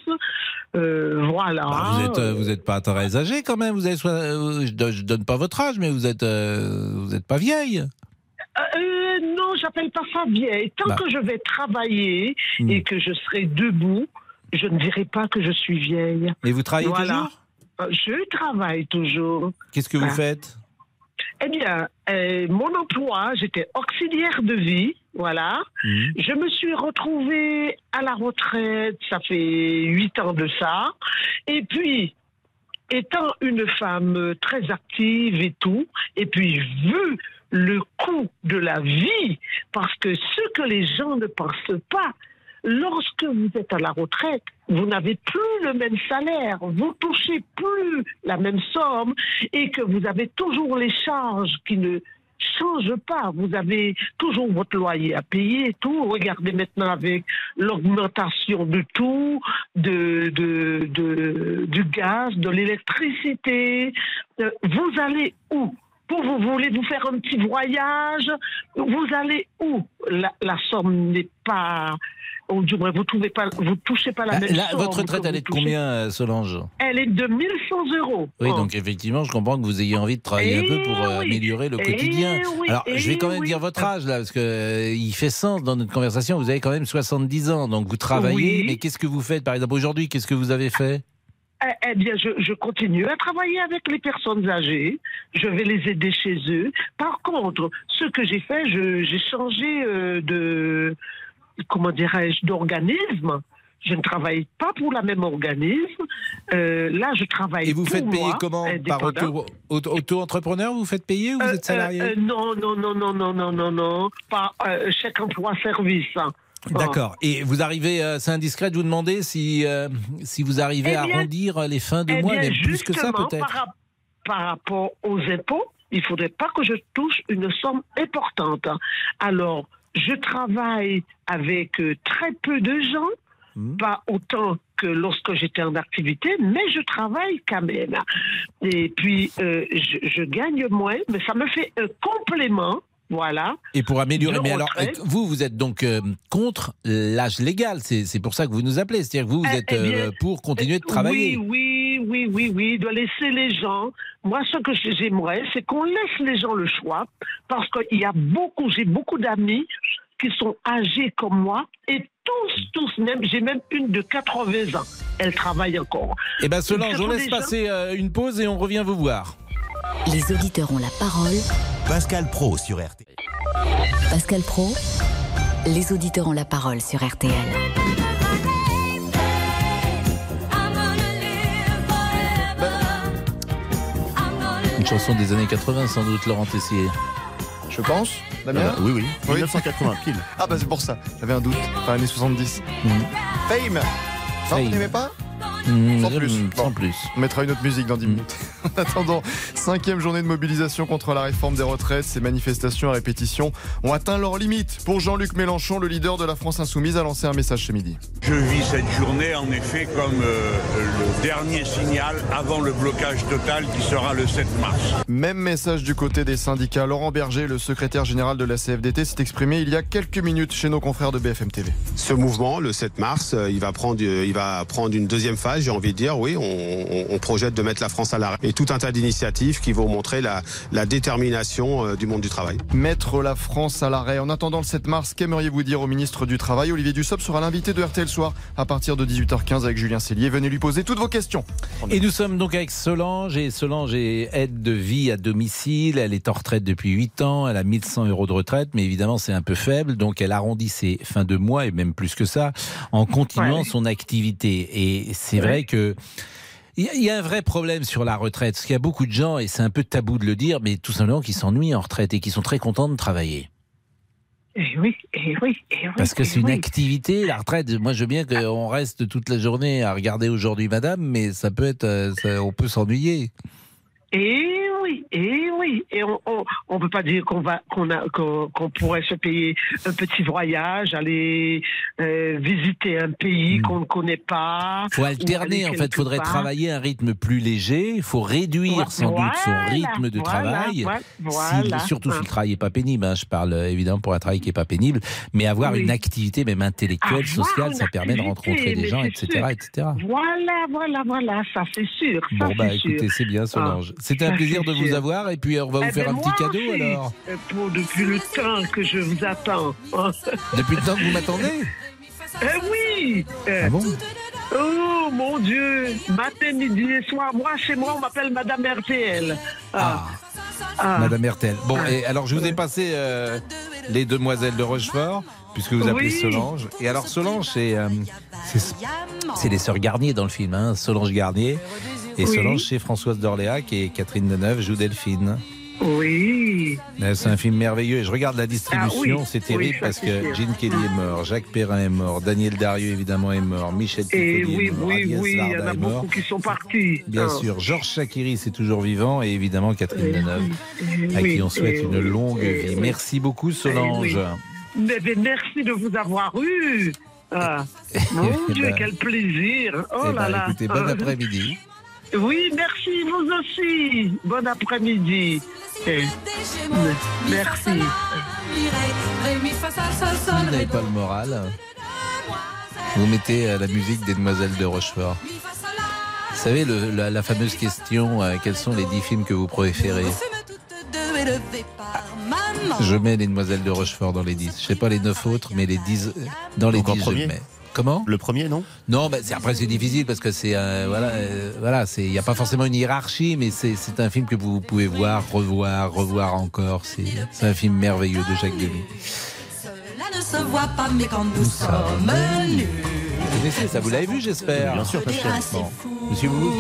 [SPEAKER 17] euh, voilà.
[SPEAKER 3] Bah, vous êtes, euh, vous êtes pas très âgé quand même. Vous avez euh, je, donne, pas votre âge, mais vous êtes, euh, vous êtes pas vieille.
[SPEAKER 17] Euh, non, j'appelle pas ça vieille. Tant
[SPEAKER 3] Bah.
[SPEAKER 17] que je vais travailler
[SPEAKER 3] Hmm.
[SPEAKER 17] et que je serai debout, je ne dirai pas que je suis vieille.
[SPEAKER 3] Mais vous travaillez
[SPEAKER 17] Voilà.
[SPEAKER 3] toujours?
[SPEAKER 17] Je travaille toujours.
[SPEAKER 3] Qu'est-ce que vous faites?
[SPEAKER 17] Eh bien, euh, mon emploi, j'étais auxiliaire de vie, voilà.
[SPEAKER 3] Mhm.
[SPEAKER 17] Je me suis retrouvée à la retraite, ça fait huit ans de ça. Et puis, étant une femme très active et tout, et puis vu le coût de la vie, parce que ce que les gens ne pensent pas, lorsque vous êtes à la retraite, vous n'avez plus le même salaire, vous touchez plus la même somme et que vous avez toujours les charges qui ne changent pas. Vous avez toujours votre loyer à payer et tout. Regardez maintenant avec l'augmentation de tout, du gaz, de l'électricité. Euh, Vous allez où? Pour vous voulez vous faire un petit voyage, vous allez où? La, la somme n'est pas, ou du moins vous trouvez pas, vous touchez pas la
[SPEAKER 3] Ah,
[SPEAKER 17] même
[SPEAKER 3] là,
[SPEAKER 17] somme.
[SPEAKER 3] votre retraite, elle
[SPEAKER 17] vous
[SPEAKER 3] est de combien, euh, Solange?
[SPEAKER 17] Elle est de 1100 euros.
[SPEAKER 3] Oui,
[SPEAKER 17] Oh.
[SPEAKER 3] donc effectivement, je comprends que vous ayez envie de travailler un peu pour euh,
[SPEAKER 17] oui.
[SPEAKER 3] améliorer le
[SPEAKER 17] Eh
[SPEAKER 3] quotidien.
[SPEAKER 17] oui,
[SPEAKER 3] Alors, je vais
[SPEAKER 17] eh
[SPEAKER 3] quand même
[SPEAKER 17] oui.
[SPEAKER 3] dire votre âge là, parce que euh, il fait sens dans notre conversation. Vous avez quand même 70 ans, donc vous travaillez. Mais qu'est-ce que vous faites, par exemple, aujourd'hui Qu'est-ce que vous avez fait?
[SPEAKER 17] Eh, eh bien, je, je continue à travailler avec les personnes âgées. Je vais les aider chez eux. Par contre, ce que j'ai fait, j'ai changé euh, de, comment dirais-je, d'organisme. Je ne travaille pas pour la même organisme. Euh, là, je travaille
[SPEAKER 3] Et vous
[SPEAKER 17] pour
[SPEAKER 3] faites payer
[SPEAKER 17] moi,
[SPEAKER 3] comment Par auto- auto- auto-entrepreneur Vous faites payer ou vous
[SPEAKER 17] Euh,
[SPEAKER 3] êtes salarié?
[SPEAKER 17] euh, euh, Non, non, non, non, non, non, non, non. Par euh, chèque emploi-service. hein.
[SPEAKER 3] D'accord. Et vous arrivez, euh, c'est indiscret de vous demander si, euh, si vous arrivez
[SPEAKER 17] Eh
[SPEAKER 3] à arrondir les fins de
[SPEAKER 17] Eh
[SPEAKER 3] mois,
[SPEAKER 17] bien,
[SPEAKER 3] même plus que ça peut-être.
[SPEAKER 17] Par, rap- par rapport aux impôts, il faudrait pas que je touche une somme importante. Alors, je travaille avec euh, très peu de gens,
[SPEAKER 3] Hmm.
[SPEAKER 17] pas autant que lorsque j'étais en activité, mais je travaille quand même. Et puis, euh, je, je gagne moins, mais ça me fait un complément. Voilà.
[SPEAKER 3] Et pour améliorer, mais alors, vous, vous êtes donc euh, contre l'âge légal, c'est pour ça que vous nous appelez, c'est-à-dire que vous, vous
[SPEAKER 17] Eh,
[SPEAKER 3] êtes
[SPEAKER 17] eh bien,
[SPEAKER 3] euh, pour continuer de travailler.
[SPEAKER 17] Oui, oui, oui, oui, oui, de laisser les gens. Moi, ce que j'aimerais, c'est qu'on laisse les gens le choix, parce qu'il y a beaucoup, j'ai beaucoup d'amis qui sont âgés comme moi, et tous, tous, même, j'ai même une de 80 ans. Elle travaille encore.
[SPEAKER 3] Eh bien, Solange, on laisse
[SPEAKER 17] gens-
[SPEAKER 3] passer euh, une pause et on revient vous voir.
[SPEAKER 2] Les auditeurs ont la parole.
[SPEAKER 1] Pascal Pro sur RT.
[SPEAKER 2] Pascal Pro, les auditeurs ont la parole sur RTL.
[SPEAKER 3] Une chanson des années 80, sans doute, Laurent Tessier.
[SPEAKER 9] Je pense, Damien
[SPEAKER 3] Euh, oui, oui.
[SPEAKER 8] 1980 pile.
[SPEAKER 9] Ah bah c'est pour ça, j'avais un doute. Enfin, années 70.
[SPEAKER 3] Mhm.
[SPEAKER 9] Fame Non,
[SPEAKER 3] Fame.
[SPEAKER 9] vous n'aimez pas?
[SPEAKER 3] Mmh,
[SPEAKER 9] Sans
[SPEAKER 3] j'aime-
[SPEAKER 9] plus.
[SPEAKER 3] Sans
[SPEAKER 9] Bon.
[SPEAKER 3] plus.
[SPEAKER 9] On mettra une autre musique dans 10 minutes. En attendant, cinquième journée de mobilisation contre la réforme des retraites. Ces manifestations à répétition ont atteint leurs limites. Pour Jean-Luc Mélenchon, le leader de la France Insoumise, a lancé un message ce midi.
[SPEAKER 11] Je vis cette journée en effet comme euh, le dernier signal avant le blocage total qui sera le 7 mars.
[SPEAKER 9] Même message du côté des syndicats. Laurent Berger, le secrétaire général de la CFDT, s'est exprimé il y a quelques minutes chez nos confrères de BFM TV.
[SPEAKER 18] Ce mouvement, le 7 mars, euh, il va prendre, euh, il va prendre une deuxième phase, j'ai envie de dire. Oui, on, on- on projette de mettre la France à l'arrêt. Et tout un tas d'initiatives qui vont montrer la, la détermination euh, du monde du travail.
[SPEAKER 9] Mettre la France à l'arrêt. En attendant le 7 mars, qu'aimeriez-vous dire au ministre du Travail Olivier Dussopt sera l'invité de RTL Soir à partir de 18h15 avec Julien Cellier. Venez lui poser toutes vos questions.
[SPEAKER 3] Et nous sommes donc avec Solange, et Solange est aide de vie à domicile, elle est en retraite depuis 8 ans, elle a 1100 euros de retraite, mais évidemment c'est un peu faible, donc elle arrondit ses fins de mois, et même plus que ça, en continuant
[SPEAKER 17] Ouais.
[SPEAKER 3] son activité. Et c'est vrai que... Il y a- il y a un vrai problème sur la retraite, parce qu'il y a beaucoup de gens, et c'est un peu tabou de le dire, mais tout simplement qui s'ennuient en retraite et qui sont très contents de travailler.
[SPEAKER 17] Eh oui, eh oui, eh oui.
[SPEAKER 3] Parce que c'est une
[SPEAKER 17] oui.
[SPEAKER 3] activité, la retraite. Moi, je veux bien qu'on reste toute la journée à regarder aujourd'hui Madame, mais ça peut être, euh, ça- on peut s'ennuyer.
[SPEAKER 17] Et oui, et oui. Et on on, on peut pas dire qu'on va qu'on a qu'on qu'on pourrait se payer un petit voyage, aller euh, visiter un pays qu'on ne connaît pas.
[SPEAKER 3] Il Hmm. faut alterner, en fait. Il faudrait
[SPEAKER 17] part.
[SPEAKER 3] travailler un rythme plus léger. Il faut réduire sans doute son rythme de
[SPEAKER 17] voilà,
[SPEAKER 3] travail.
[SPEAKER 17] voilà,
[SPEAKER 3] Si-
[SPEAKER 17] voilà.
[SPEAKER 3] surtout si le travail n'est pas pénible. hein. Je parle euh, évidemment pour un travail qui n'est pas pénible. Mais avoir
[SPEAKER 17] Oui.
[SPEAKER 3] une activité, même intellectuelle, sociale, ça permet de rencontrer des gens, etc., etc.
[SPEAKER 17] Voilà, voilà, voilà, ça c'est sûr. ça,
[SPEAKER 3] Bon, bah écoutez, c'est bien, Solange.
[SPEAKER 17] Ah,
[SPEAKER 3] C'était un plaisir de vous avoir. Et puis, on va vous
[SPEAKER 17] Eh
[SPEAKER 3] faire
[SPEAKER 17] ben,
[SPEAKER 3] un petit cadeau
[SPEAKER 17] aussi,
[SPEAKER 3] alors.
[SPEAKER 17] euh, Pour depuis le temps que je vous attends.
[SPEAKER 3] Depuis le temps que vous m'attendez
[SPEAKER 17] Eh oui euh,
[SPEAKER 3] Ah bon
[SPEAKER 17] Oh mon Dieu Matin, midi et soir, moi chez moi on m'appelle Madame RTL. Ah. Ah.
[SPEAKER 3] Madame Hertel. Bon,
[SPEAKER 17] Ah.
[SPEAKER 3] et alors je vous ai passé euh, les demoiselles de Rochefort, puisque vous appelez
[SPEAKER 17] Oui.
[SPEAKER 3] Solange. Et alors Solange, euh, c'est les sœurs Garnier dans le film, hein, Solange Garnier. Et
[SPEAKER 17] Oui.
[SPEAKER 3] Solange, c'est Françoise d'Orléac et Catherine Deneuve joue Delphine.
[SPEAKER 17] Oui.
[SPEAKER 3] Euh, C'est un film merveilleux. Et je regarde la distribution,
[SPEAKER 17] Ah oui.
[SPEAKER 3] c'est terrible parce que. Gene Kelly est mort, Jacques Perrin est mort, Daniel Darieux évidemment est mort, Michel Piccoli
[SPEAKER 17] oui,
[SPEAKER 3] est mort,
[SPEAKER 17] oui, oui, il y en a beaucoup qui sont partis.
[SPEAKER 3] Bien
[SPEAKER 17] Ah.
[SPEAKER 3] sûr, Georges Chakiri, c'est toujours vivant, et évidemment Catherine Deneuve, à
[SPEAKER 17] oui,
[SPEAKER 3] qui on souhaite une longue vie. Merci beaucoup,
[SPEAKER 17] Eh
[SPEAKER 3] Solange.
[SPEAKER 17] Mais, mais merci de vous avoir eu. Ah, mon
[SPEAKER 3] Eh
[SPEAKER 17] Dieu,
[SPEAKER 3] ben,
[SPEAKER 17] quel plaisir. Oh
[SPEAKER 3] Eh
[SPEAKER 17] là
[SPEAKER 3] ben,
[SPEAKER 17] là.
[SPEAKER 3] écoutez, bon
[SPEAKER 17] Ah.
[SPEAKER 3] après-midi.
[SPEAKER 17] Oui, merci, vous aussi. Bon après-midi. Eh, Merci.
[SPEAKER 3] Vous n'avez pas le moral. Vous mettez euh, la musique des Demoiselles de Rochefort. Vous savez, le- la, la fameuse question, euh, quels sont les dix films que vous préférez? Je mets les Demoiselles de Rochefort dans les dix. Je sais pas les neuf autres, mais les dix, euh, dans les
[SPEAKER 8] Donc en
[SPEAKER 3] dix, je
[SPEAKER 8] premier
[SPEAKER 3] le mets. Comment
[SPEAKER 8] Le premier, non
[SPEAKER 3] Non, bah, c'est- après c'est difficile parce que c'est euh, voilà, euh, voilà, c'est il n'y a pas forcément une hiérarchie, mais c'est c'est un film que vous pouvez voir, revoir, revoir encore. C'est un film merveilleux de Jacques Demy.
[SPEAKER 13] Cela ne se voit pas, mais quand nous sommes nus.
[SPEAKER 3] Ça, vous l'avez vu, j'espère.
[SPEAKER 8] Bien sûr, Pascal.
[SPEAKER 3] Bon. Monsieur Boulouk,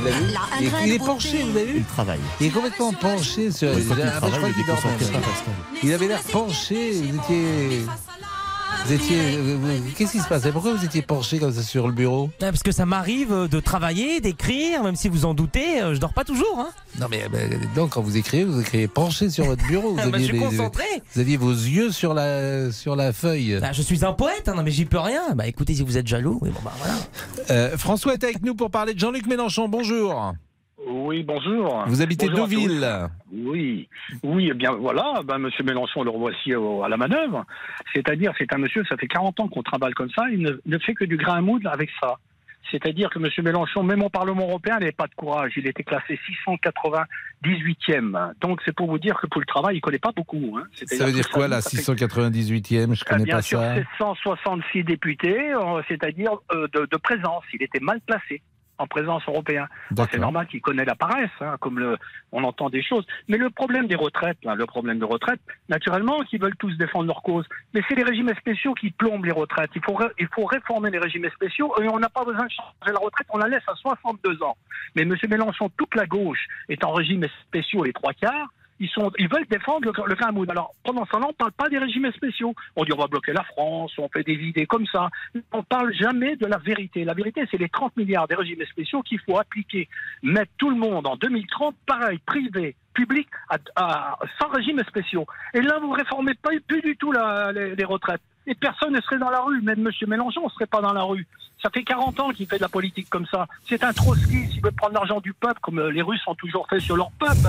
[SPEAKER 3] il est, vu il est, il est penché, vous l'avez vu
[SPEAKER 8] Il travaille.
[SPEAKER 3] Il est complètement penché sur.
[SPEAKER 8] Quand il
[SPEAKER 3] je
[SPEAKER 8] travaille,
[SPEAKER 3] crois
[SPEAKER 8] il. Pascal.
[SPEAKER 3] Il avait l'air penché. Vous étiez. Vous étiez. vous- Qu'est-ce qui se passait Pourquoi vous étiez penché comme ça sur le bureau?
[SPEAKER 10] Ah, Parce que ça m'arrive euh, de travailler, d'écrire, même si vous en doutez, euh, je dors pas toujours. Hein.
[SPEAKER 3] Non mais euh, donc quand vous écrivez, vous écrivez penché sur votre bureau. Vous
[SPEAKER 10] Ah, bah,
[SPEAKER 3] aviez
[SPEAKER 10] je suis.
[SPEAKER 3] Vous aviez vos yeux sur la sur la feuille.
[SPEAKER 10] Bah, je suis un poète, hein, non mais j'y peux rien. Bah écoutez, si vous êtes jaloux, oui, bon bah voilà.
[SPEAKER 3] Euh, François est avec nous pour parler de Jean-Luc Mélenchon. Bonjour.
[SPEAKER 19] Oui, bonjour.
[SPEAKER 3] Vous habitez
[SPEAKER 19] Bonjour
[SPEAKER 3] Deauville.
[SPEAKER 19] Oui, oui, eh bien voilà, ben, Monsieur Mélenchon, le revoici au- à la manœuvre. C'est-à-dire, c'est un monsieur, ça fait 40 ans qu'on travaille comme ça, il ne, ne fait que du grain à moudre avec ça. C'est-à-dire que Monsieur Mélenchon, même au Parlement européen, n'avait pas de courage. Il était classé 698e. Donc c'est pour vous dire que pour le travail, il connaît pas beaucoup. Hein. C'est-à-dire
[SPEAKER 3] Ça veut dire quoi
[SPEAKER 19] ça-
[SPEAKER 3] la
[SPEAKER 19] ça fait-
[SPEAKER 3] 698e Je
[SPEAKER 19] eh
[SPEAKER 3] connais
[SPEAKER 19] bien
[SPEAKER 3] pas
[SPEAKER 19] sûr,
[SPEAKER 3] ça.
[SPEAKER 19] 766 députés, euh, c'est-à-dire euh, de, de présence. Il était mal placé en présence européenne. Alors, C'est normal qu'il connaît la paresse, hein, comme le, on entend des choses. Mais le problème des retraites, là, le problème des retraites, naturellement, qu'ils veulent tous défendre leur cause. Mais c'est les régimes spéciaux qui plombent les retraites. Il faut, ré- il faut réformer les régimes spéciaux et on n'a pas besoin de changer la retraite. On la laisse à 62 ans. Mais M. Mélenchon, toute la gauche est en régime spéciaux les trois quarts. Ils, veulent défendre le, le moudre. Alors, pendant ce temps-là, on ne parle pas des régimes spéciaux. On dit on va bloquer la France, on fait des idées comme ça. On ne parle jamais de la vérité. La vérité, c'est les 30 milliards des régimes spéciaux qu'il faut appliquer. Mettre tout le monde en 2030, pareil, privé, public, sans régime spéciaux. Et là, vous réformez pas plus du tout les, les retraites. Et personne ne serait dans la rue. Même M. Mélenchon ne serait pas dans la rue. Ça fait 40 ans qu'il fait de la politique comme ça. C'est un trotskiste. Il veut prendre l'argent du peuple, comme les Russes ont toujours fait sur leur peuple.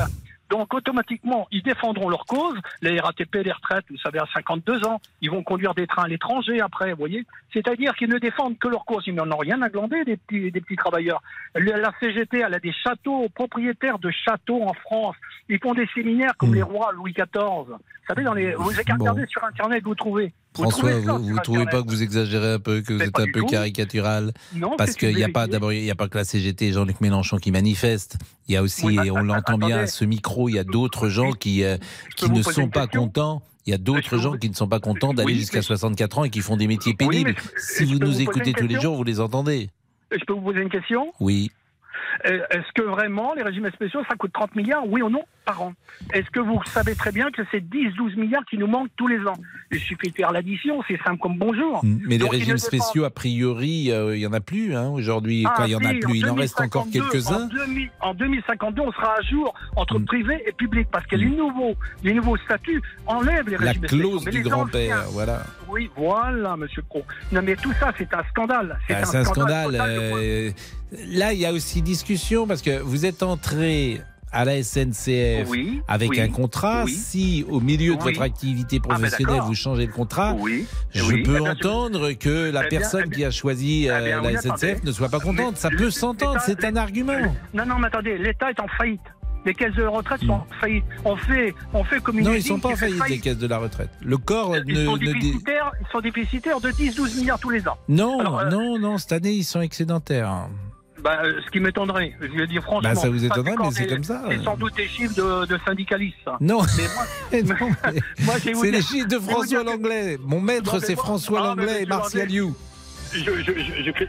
[SPEAKER 19] Donc automatiquement, ils défendront leur cause. Les RATP, les retraites, vous savez, à 52 ans, ils vont conduire des trains à l'étranger après, vous voyez. C'est-à-dire qu'ils ne défendent que leur cause. Ils n'en ont rien à glander des petits, des petits travailleurs. Le- La CGT, elle a des châteaux, propriétaires de châteaux en France. Ils font des séminaires comme les rois Louis XIV. Vous savez, dans les, vous avez qu'à
[SPEAKER 3] Bon.
[SPEAKER 19] regarder sur Internet, vous trouvez.
[SPEAKER 3] François, vous, vous trouvez pas que vous exagérez un peu, que vous êtes un peu caricatural
[SPEAKER 19] Non,
[SPEAKER 3] Parce qu'il n'y a pas, d'abord, il n'y a pas que la CGT et Jean-Luc Mélenchon qui manifestent. Il y a aussi,
[SPEAKER 19] Oui, bah,
[SPEAKER 3] et on
[SPEAKER 19] bah,
[SPEAKER 3] l'entend bien à ce micro, il y a d'autres gens qui, euh, qui ne sont pas contents. Il y a d'autres gens qui ne sont pas contents d'aller
[SPEAKER 19] Oui,
[SPEAKER 3] jusqu'à
[SPEAKER 19] mais-
[SPEAKER 3] 64 ans et qui font des métiers pénibles. si vous nous
[SPEAKER 19] vous
[SPEAKER 3] écoutez tous les jours, vous les entendez.
[SPEAKER 19] Je peux vous poser une question?
[SPEAKER 3] Oui.
[SPEAKER 19] Euh, Est-ce que vraiment les régimes spéciaux, ça coûte 30 milliards, oui ou non, par an? Est-ce que vous savez très bien que c'est 10-12 milliards qui nous manquent tous les ans? Il suffit de faire l'addition, c'est simple comme bonjour.
[SPEAKER 3] Mais les
[SPEAKER 19] Donc,
[SPEAKER 3] régimes spéciaux, a priori, euh, il y en a plus hein, aujourd'hui.
[SPEAKER 19] Ah,
[SPEAKER 3] Quand il y en a plus, il en reste encore
[SPEAKER 19] 2052,
[SPEAKER 3] quelques-uns.
[SPEAKER 19] En, 2000 en 2052, on sera à jour entre
[SPEAKER 3] Mm.
[SPEAKER 19] privé et public parce que les nouveaux, les nouveaux statuts enlèvent les
[SPEAKER 3] La
[SPEAKER 19] régimes spéciaux.
[SPEAKER 3] clause
[SPEAKER 19] Mais
[SPEAKER 3] du grand-père, voilà.
[SPEAKER 19] Oui, voilà, monsieur Pro. Non, mais tout ça, c'est un scandale.
[SPEAKER 3] Ah, C'est un scandale. euh, là, il y a aussi discussion parce que vous êtes entré à la SNCF
[SPEAKER 19] Oui,
[SPEAKER 3] avec
[SPEAKER 19] oui,
[SPEAKER 3] un contrat.
[SPEAKER 19] oui.
[SPEAKER 3] Si au milieu de votre activité
[SPEAKER 19] Ah, ben
[SPEAKER 3] professionnelle vous changez le contrat, je peux
[SPEAKER 19] eh
[SPEAKER 3] entendre que la
[SPEAKER 19] Eh
[SPEAKER 3] personne
[SPEAKER 19] eh bien-
[SPEAKER 3] qui a choisi
[SPEAKER 19] eh
[SPEAKER 3] euh,
[SPEAKER 19] bien,
[SPEAKER 3] la SNCF
[SPEAKER 19] attendez.
[SPEAKER 3] ne soit pas contente. Ça peut s'entendre, c'est un argument.
[SPEAKER 19] Non, non, mais attendez, l'État est en faillite. Les caisses de retraite sont en faillite. On fait, on fait comme une
[SPEAKER 3] Non, ils
[SPEAKER 19] usine
[SPEAKER 3] sont pas en faillite, les caisses de la retraite. Le corps
[SPEAKER 19] Ils,
[SPEAKER 3] ne,
[SPEAKER 19] sont
[SPEAKER 3] ne
[SPEAKER 19] ils sont déficitaires de 10-12 milliards tous les ans.
[SPEAKER 3] Non,
[SPEAKER 19] Alors, euh,
[SPEAKER 3] non, non, cette année, ils sont excédentaires.
[SPEAKER 19] Bah, euh, ce qui m'étonnerait, je vais dire franchement.
[SPEAKER 3] Bah, ça vous étonnerait,
[SPEAKER 19] c'est
[SPEAKER 3] mais c'est comme ça.
[SPEAKER 19] C'est sans doute des chiffres de, de syndicalistes. ça.
[SPEAKER 3] Non.
[SPEAKER 19] Mais moi, moi,
[SPEAKER 3] C'est les chiffres de François
[SPEAKER 19] que-
[SPEAKER 3] Langlais. Mon maître, c'est François
[SPEAKER 19] Ah,
[SPEAKER 3] Langlais et Martial You.
[SPEAKER 19] Je,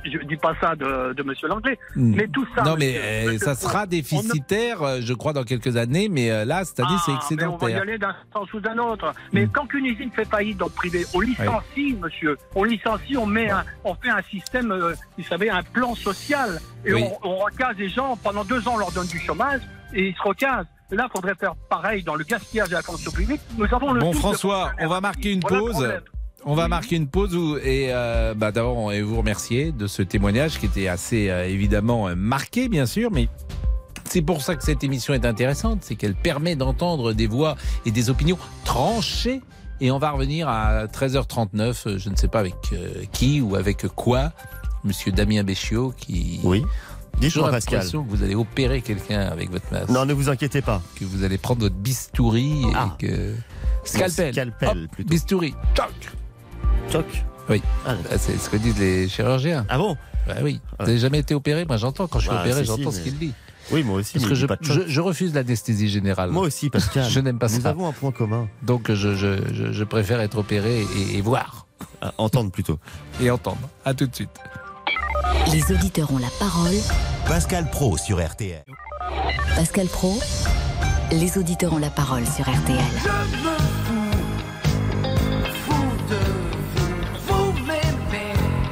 [SPEAKER 19] je dis pas ça de, de Monsieur Langlais,
[SPEAKER 3] Hmm.
[SPEAKER 19] mais tout ça.
[SPEAKER 3] non, mais
[SPEAKER 19] monsieur,
[SPEAKER 3] euh, ça sera
[SPEAKER 19] ne-
[SPEAKER 3] déficitaire, euh, je crois, dans quelques années. Mais euh, là, cette année, c'est
[SPEAKER 19] Ah, mais on va y
[SPEAKER 3] excédentaire.
[SPEAKER 19] aller d'un sens ou d'un autre. Mais
[SPEAKER 3] Hmm.
[SPEAKER 19] quand une usine fait faillite dans le privé, on licencie, monsieur. On licencie, on met un, on fait un système, euh, vous savez, un plan social. Et
[SPEAKER 3] Oui.
[SPEAKER 19] on, on recase les gens. Pendant deux ans, on leur donne du chômage et ils se recasent. Là, il faudrait faire pareil dans le gaspillage de la fonction publique. Nous avons le
[SPEAKER 3] Bon, François, on va marquer une pause. On va marquer une pause où- et euh, bah, d'abord on vous remercier de ce témoignage qui était assez euh, évidemment euh, marqué bien sûr, mais c'est pour ça que cette émission est intéressante, c'est qu'elle permet d'entendre des voix et des opinions tranchées. Et on va revenir à 13h39, euh, je ne sais pas avec euh, qui ou avec quoi, Monsieur Damien Béchiot qui.
[SPEAKER 8] Oui. Dites-moi, Pascal.
[SPEAKER 3] que vous allez opérer quelqu'un avec votre masque.
[SPEAKER 8] Non, ne vous inquiétez pas.
[SPEAKER 3] Que vous allez prendre votre bistouri et
[SPEAKER 8] Ah.
[SPEAKER 3] que. Scalpel.
[SPEAKER 8] Scalpel,
[SPEAKER 3] Hop,
[SPEAKER 8] plutôt.
[SPEAKER 3] Bistouri. Toc.
[SPEAKER 8] Toc.
[SPEAKER 3] Oui.
[SPEAKER 8] Ah,
[SPEAKER 3] Bah, c'est ce que disent les chirurgiens.
[SPEAKER 8] Ah bon?
[SPEAKER 3] Bah oui. Vous n'avez jamais été opéré? Moi j'entends quand je suis
[SPEAKER 8] Ah,
[SPEAKER 3] opéré, j'entends
[SPEAKER 8] si,
[SPEAKER 3] ce qu'il dit.
[SPEAKER 8] Oui, moi aussi.
[SPEAKER 3] Parce que je,
[SPEAKER 8] pas de
[SPEAKER 3] je,
[SPEAKER 8] choc.
[SPEAKER 3] je refuse l'anesthésie générale.
[SPEAKER 8] Moi aussi, Pascal.
[SPEAKER 3] Je n'aime pas
[SPEAKER 8] Nous
[SPEAKER 3] ça.
[SPEAKER 8] avons un point commun.
[SPEAKER 3] Donc je, je, je, je préfère être opéré et, et voir.
[SPEAKER 8] Ah, entendre plutôt.
[SPEAKER 3] Et entendre. À tout de suite.
[SPEAKER 2] Les auditeurs ont la parole.
[SPEAKER 1] Pascal Pro sur RTL.
[SPEAKER 2] Pascal Pro, les auditeurs ont la parole sur RTL.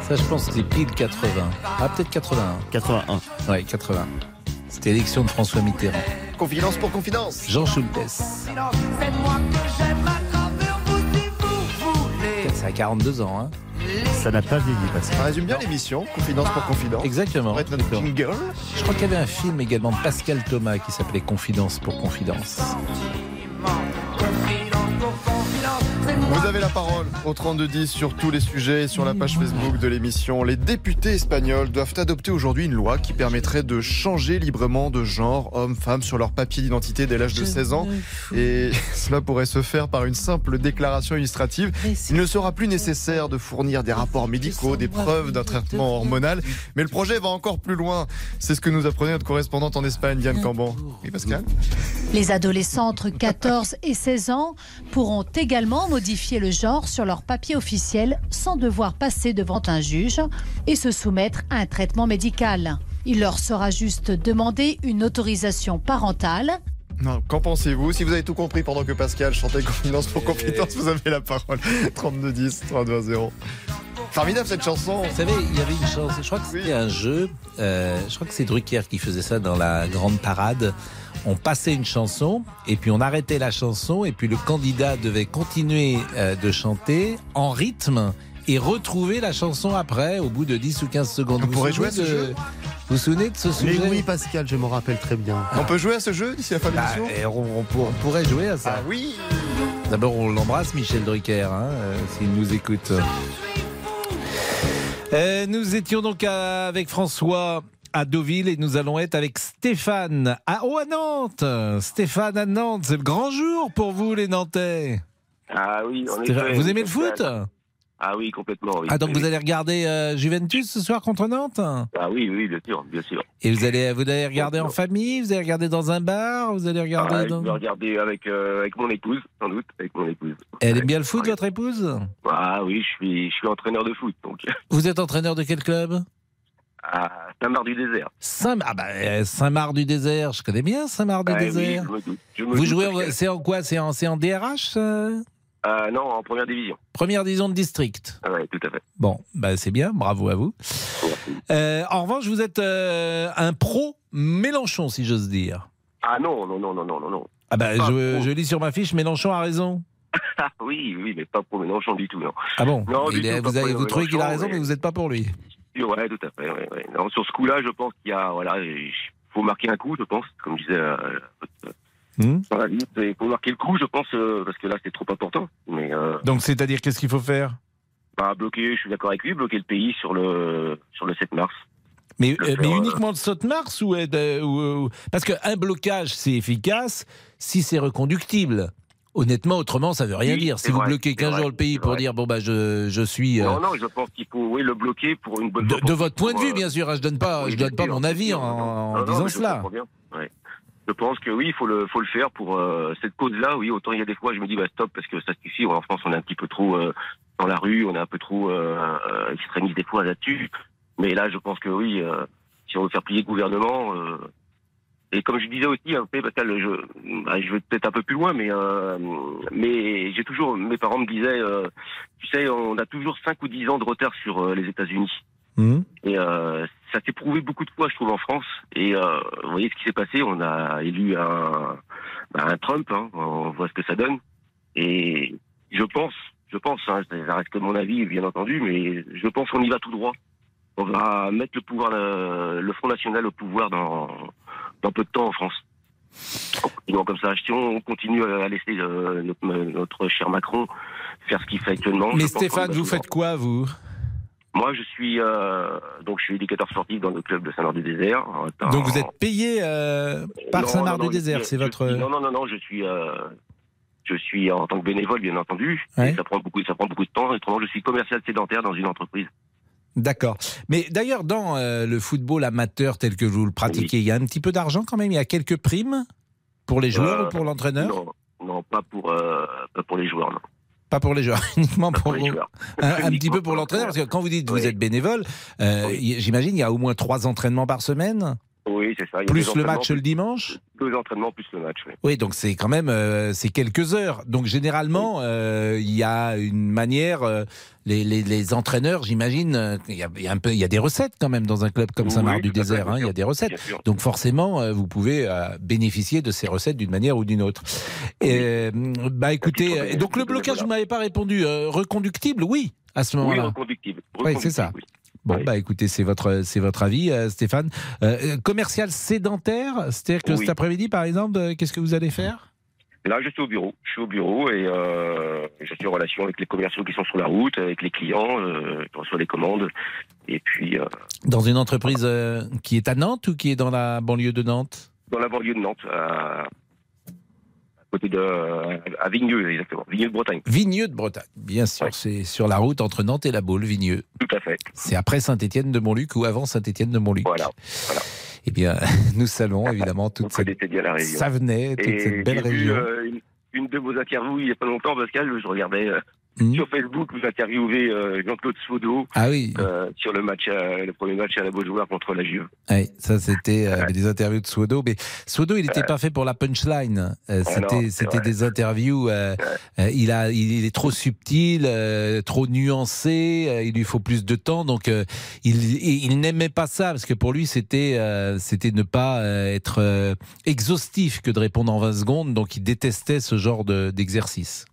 [SPEAKER 3] Ça je pense que c'est pile 80. Ah peut-être 81.
[SPEAKER 8] 81.
[SPEAKER 3] Ouais, 80. C'était l'élection de François Mitterrand.
[SPEAKER 9] Confidence pour confidence.
[SPEAKER 3] Jean Schultes. C'est à 42 ans. Hein.
[SPEAKER 8] Ça n'a pas vieilli, Pascal.
[SPEAKER 9] Ça résume bien l'émission, confidence pour confidence.
[SPEAKER 3] Exactement.
[SPEAKER 9] Ça va être notre
[SPEAKER 3] D'accord.
[SPEAKER 9] jingle.
[SPEAKER 3] Je crois qu'il y avait un film également de Pascal Thomas qui s'appelait Confidence pour Confidence.
[SPEAKER 9] Vous avez la parole au 3210 sur tous les sujets et sur la page Facebook de l'émission. Les députés espagnols doivent adopter aujourd'hui une loi qui permettrait de changer librement de genre homme, femme sur leur papier d'identité dès l'âge de 16 ans. Et cela pourrait se faire par une simple déclaration illustrative. Il ne sera plus nécessaire de fournir des rapports médicaux, des preuves d'un traitement hormonal. Mais le projet va encore plus loin. C'est ce que nous apprenait notre correspondante en Espagne, Diane Camban. Oui, Pascal
[SPEAKER 20] Les adolescents entre 14 et 16 ans pourront également modifier le genre sur leur papier officiel sans devoir passer devant un juge et se soumettre à un traitement médical. Il leur sera juste demandé une autorisation parentale.
[SPEAKER 9] Non, Qu'en pensez-vous? Si vous avez tout compris pendant que Pascal chantait Confidence pour Confidence, vous avez la parole. 3210, 3210. Formidable cette chanson.
[SPEAKER 3] Vous savez, il y avait une chance. Je crois que c'était un jeu. euh, je crois que c'est Drucker qui faisait ça dans la grande parade. On passait une chanson et puis on arrêtait la chanson et puis le candidat devait continuer euh, de chanter en rythme et retrouver la chanson après au bout de 10 ou 15 secondes.
[SPEAKER 9] On
[SPEAKER 3] Vous
[SPEAKER 9] pourrait
[SPEAKER 3] vous
[SPEAKER 9] jouer à
[SPEAKER 3] souvenez
[SPEAKER 9] ce
[SPEAKER 3] de-
[SPEAKER 9] jeu
[SPEAKER 3] Vous vous souvenez de ce
[SPEAKER 8] Mais
[SPEAKER 3] sujet
[SPEAKER 8] oui, Pascal, je m'en rappelle très bien.
[SPEAKER 9] On peut jouer à ce jeu d'ici la fin de
[SPEAKER 3] Bah,
[SPEAKER 9] l'émission
[SPEAKER 3] et on, on pour- on pourrait jouer à ça.
[SPEAKER 9] Ah oui
[SPEAKER 3] D'abord, on l'embrasse, Michel Drucker, hein, euh, s'il nous écoute. Euh, nous étions donc à- avec François à Deauville et nous allons être avec Stéphane à, oh, à Nantes. Stéphane à Nantes, c'est le grand jour pour vous les Nantais.
[SPEAKER 21] Ah oui, en
[SPEAKER 3] Stéphane,
[SPEAKER 21] effet.
[SPEAKER 3] vous aimez le foot
[SPEAKER 21] Ah oui, complètement. Oui.
[SPEAKER 3] Ah donc
[SPEAKER 21] Oui,
[SPEAKER 3] vous allez regarder euh, Juventus ce soir contre Nantes
[SPEAKER 21] Ah oui, oui, bien sûr, bien sûr.
[SPEAKER 3] Et vous allez vous allez regarder en famille, vous allez regarder dans un bar, vous allez regarder
[SPEAKER 21] Ah,
[SPEAKER 3] dans...
[SPEAKER 21] Je vais regarder avec, euh, avec mon épouse, sans doute, avec mon épouse.
[SPEAKER 3] Elle aime bien le foot votre épouse
[SPEAKER 21] Ah oui, je suis, je suis entraîneur de foot, donc
[SPEAKER 3] Vous êtes entraîneur de quel club?
[SPEAKER 21] À Saint-Marc-du-Désert.
[SPEAKER 3] Saint ah bah, euh, je connais bien Saint-Marc du
[SPEAKER 21] Ah oui,
[SPEAKER 3] désert.
[SPEAKER 21] je me doute, je me
[SPEAKER 3] Vous jouez c'est en quoi C'est en DRH euh?
[SPEAKER 21] Euh, non, en première division.
[SPEAKER 3] Première division de district.
[SPEAKER 21] Ah ouais, tout à fait.
[SPEAKER 3] Bon, bah c'est bien, bravo à vous. Euh, en revanche, vous êtes euh, un pro Mélenchon, si j'ose dire.
[SPEAKER 21] Ah non, non, non, non, non, non.
[SPEAKER 3] Ah bah je, lis sur ma fiche, Mélenchon a raison.
[SPEAKER 21] Ah oui, oui, mais pas pour Mélenchon du tout, non.
[SPEAKER 3] Ah bon
[SPEAKER 21] Non, du
[SPEAKER 3] Il est-
[SPEAKER 21] tout, pas
[SPEAKER 3] Vous, avez-
[SPEAKER 21] pour
[SPEAKER 3] vous trouvez qu'il a raison, mais vous n'êtes pas pour lui.
[SPEAKER 21] Ouais, tout à fait. ouais, ouais. Non, sur ce coup-là, je pense qu'il y a, voilà, il faut marquer un coup, je pense, comme disait euh,
[SPEAKER 3] Hmm
[SPEAKER 21] dans la vie, il faut marquer le coup, je pense, euh, parce que là, c'est trop important. Mais euh,
[SPEAKER 3] Donc c'est-à-dire qu'est-ce qu'il faut faire?
[SPEAKER 21] Bah, bloquer, je suis d'accord avec lui, bloquer le pays sur le sur le 7 mars.
[SPEAKER 3] Mais, uniquement le saut mars ou, ou- ou- parce qu'un blocage c'est efficace si c'est reconductible? Honnêtement, autrement, ça veut rien
[SPEAKER 21] Oui,
[SPEAKER 3] dire. Si vous
[SPEAKER 21] vrai,
[SPEAKER 3] bloquez
[SPEAKER 21] c'est
[SPEAKER 3] 15
[SPEAKER 21] vrai,
[SPEAKER 3] jours le pays pour
[SPEAKER 21] vrai.
[SPEAKER 3] dire bon bah je, je suis euh,
[SPEAKER 21] Non, non, je pense qu'il faut oui, le bloquer pour une bonne
[SPEAKER 3] de, de votre point de vue, bien sûr. hein, Je donne pas,
[SPEAKER 21] oui,
[SPEAKER 3] je donne pas mon avis en,
[SPEAKER 21] Non,
[SPEAKER 3] disant cela.
[SPEAKER 21] ouais. Je pense que oui, il faut le, faut le faire pour euh, cette cause-là. Oui, autant il y a des fois, je me dis bah stop parce que ça suffit. En France, on est un petit peu trop euh, dans la rue, on est un peu trop euh, euh, extrémiste des fois là-dessus. Mais là, je pense que oui, euh, si on veut faire plier le gouvernement. Et comme je disais aussi, peu, Pascal, je, bah, je vais peut-être un peu plus loin, mais euh, mais j'ai toujours, mes parents me disaient, euh, tu sais, on a toujours 5 ou 10 ans de retard sur euh, les États-Unis.
[SPEAKER 3] Mhm.
[SPEAKER 21] Et euh, ça s'est prouvé beaucoup de fois, je trouve, en France. Et euh, vous voyez ce qui s'est passé. On a élu un, bah, un Trump. hein. on voit ce que ça donne. Et je pense, je pense, hein, ça reste que mon avis, bien entendu, mais je pense qu'on y va tout droit. On va mettre le pouvoir, le, le Front National au pouvoir dans, dans peu de temps en France. Continuant comme ça, si on continue à laisser euh, notre, notre cher Macron faire ce qu'il fait actuellement.
[SPEAKER 3] Mais Stéphane, vous faites quoi vous?
[SPEAKER 21] Moi, je suis euh, donc je suis éducateur sportif dans le club de Saint-Laurent-du-Désert. En-
[SPEAKER 3] Donc vous êtes payé euh, par
[SPEAKER 21] Non,
[SPEAKER 3] Saint-Marc
[SPEAKER 21] non, non,
[SPEAKER 3] du Désert,
[SPEAKER 21] je-
[SPEAKER 3] c'est votre.
[SPEAKER 21] non, non, non, non, je suis, je suis en tant que bénévole, bien entendu.
[SPEAKER 3] Ouais.
[SPEAKER 21] Et ça prend beaucoup, ça prend beaucoup de temps. Autrement, je suis commercial sédentaire dans une entreprise.
[SPEAKER 3] D'accord. Mais d'ailleurs, dans euh, le football amateur tel que vous le pratiquez, il y a un petit peu d'argent quand même. Il y a quelques primes pour les joueurs
[SPEAKER 21] Euh,
[SPEAKER 3] ou pour l'entraîneur?
[SPEAKER 21] Non, non, pas pour, euh, pas pour les joueurs. Non.
[SPEAKER 3] Pas pour les joueurs, uniquement pour,
[SPEAKER 21] les joueurs.
[SPEAKER 3] un, un petit peu pour l'entraîneur. Parce que quand vous dites que vous êtes bénévole, j'imagine il y a au moins trois entraînements par semaine,
[SPEAKER 21] Oui, c'est ça. Il y a
[SPEAKER 3] plus le match le dimanche.
[SPEAKER 21] Deux entraînements plus le match. Oui.
[SPEAKER 3] Oui, donc c'est quand même euh, c'est quelques heures. Donc généralement, euh, il y a une manière. euh, les, les, les entraîneurs, j'imagine, il y a, il y a un peu, il y a des recettes quand même dans un club comme
[SPEAKER 21] Oui,
[SPEAKER 3] Saint-Marc du
[SPEAKER 21] tout à fait,
[SPEAKER 3] Désert.
[SPEAKER 21] bien
[SPEAKER 3] hein, il y a des recettes. Donc forcément, vous pouvez bénéficier de ces recettes d'une manière ou d'une autre. Et, bah écoutez, donc le blocage, vous m'avez pas répondu. reconductible, oui, à ce
[SPEAKER 21] Oui,
[SPEAKER 3] moment-là.
[SPEAKER 21] reconductible.
[SPEAKER 3] Oui, c'est ça. Bon, bah écoutez, c'est votre, c'est votre avis, euh, Stéphane. Euh, commercial sédentaire, c'est-à-dire que
[SPEAKER 21] Oui.
[SPEAKER 3] cet après-midi, par exemple, euh, qu'est-ce que vous allez faire?
[SPEAKER 21] Là, je suis au bureau. Je suis au bureau et euh, je suis en relation avec les commerciaux qui sont sur la route, avec les clients. Euh, je reçois les commandes. Et puis, euh,
[SPEAKER 3] Dans une entreprise euh, qui est à Nantes ou qui est dans la banlieue de Nantes?
[SPEAKER 21] dans la banlieue de Nantes, à côté de. à Vigneux, exactement. Vigneux de Bretagne.
[SPEAKER 3] Vigneux de Bretagne, bien sûr. C'est sur la route entre Nantes et la Baule, Vigneux.
[SPEAKER 21] Tout à fait.
[SPEAKER 3] C'est après Saint-Étienne de Montluc ou avant Saint-Étienne de Montluc.
[SPEAKER 21] Voilà.
[SPEAKER 3] Eh bien, nous saluons évidemment toute cette
[SPEAKER 21] la région.
[SPEAKER 3] Savenay, toute
[SPEAKER 21] Et
[SPEAKER 3] cette belle
[SPEAKER 21] j'ai vu,
[SPEAKER 3] région.
[SPEAKER 21] euh, une, une de vos interviews il n'y a pas longtemps, Pascal. Je regardais euh,
[SPEAKER 3] Mhm.
[SPEAKER 21] sur Facebook, vous interviewez euh, Jean-Claude Swodo
[SPEAKER 3] Ah oui.
[SPEAKER 21] euh, sur le match, à- le premier match à la Beaujoire contre la Juve.
[SPEAKER 3] Oui, ça c'était euh, des interviews de Swodo. Mais Swodo, il n'était pas fait pour la punchline. Euh,
[SPEAKER 21] Ah
[SPEAKER 3] c'était des interviews. euh, euh, il a, il, est trop subtil, euh, trop nuancé. euh, il lui faut plus de temps. Donc euh, il, n'aimait pas ça parce que pour lui c'était euh, c'était ne pas euh, être euh, exhaustif que de répondre en 20 secondes. Donc il détestait ce genre de- d'exercice.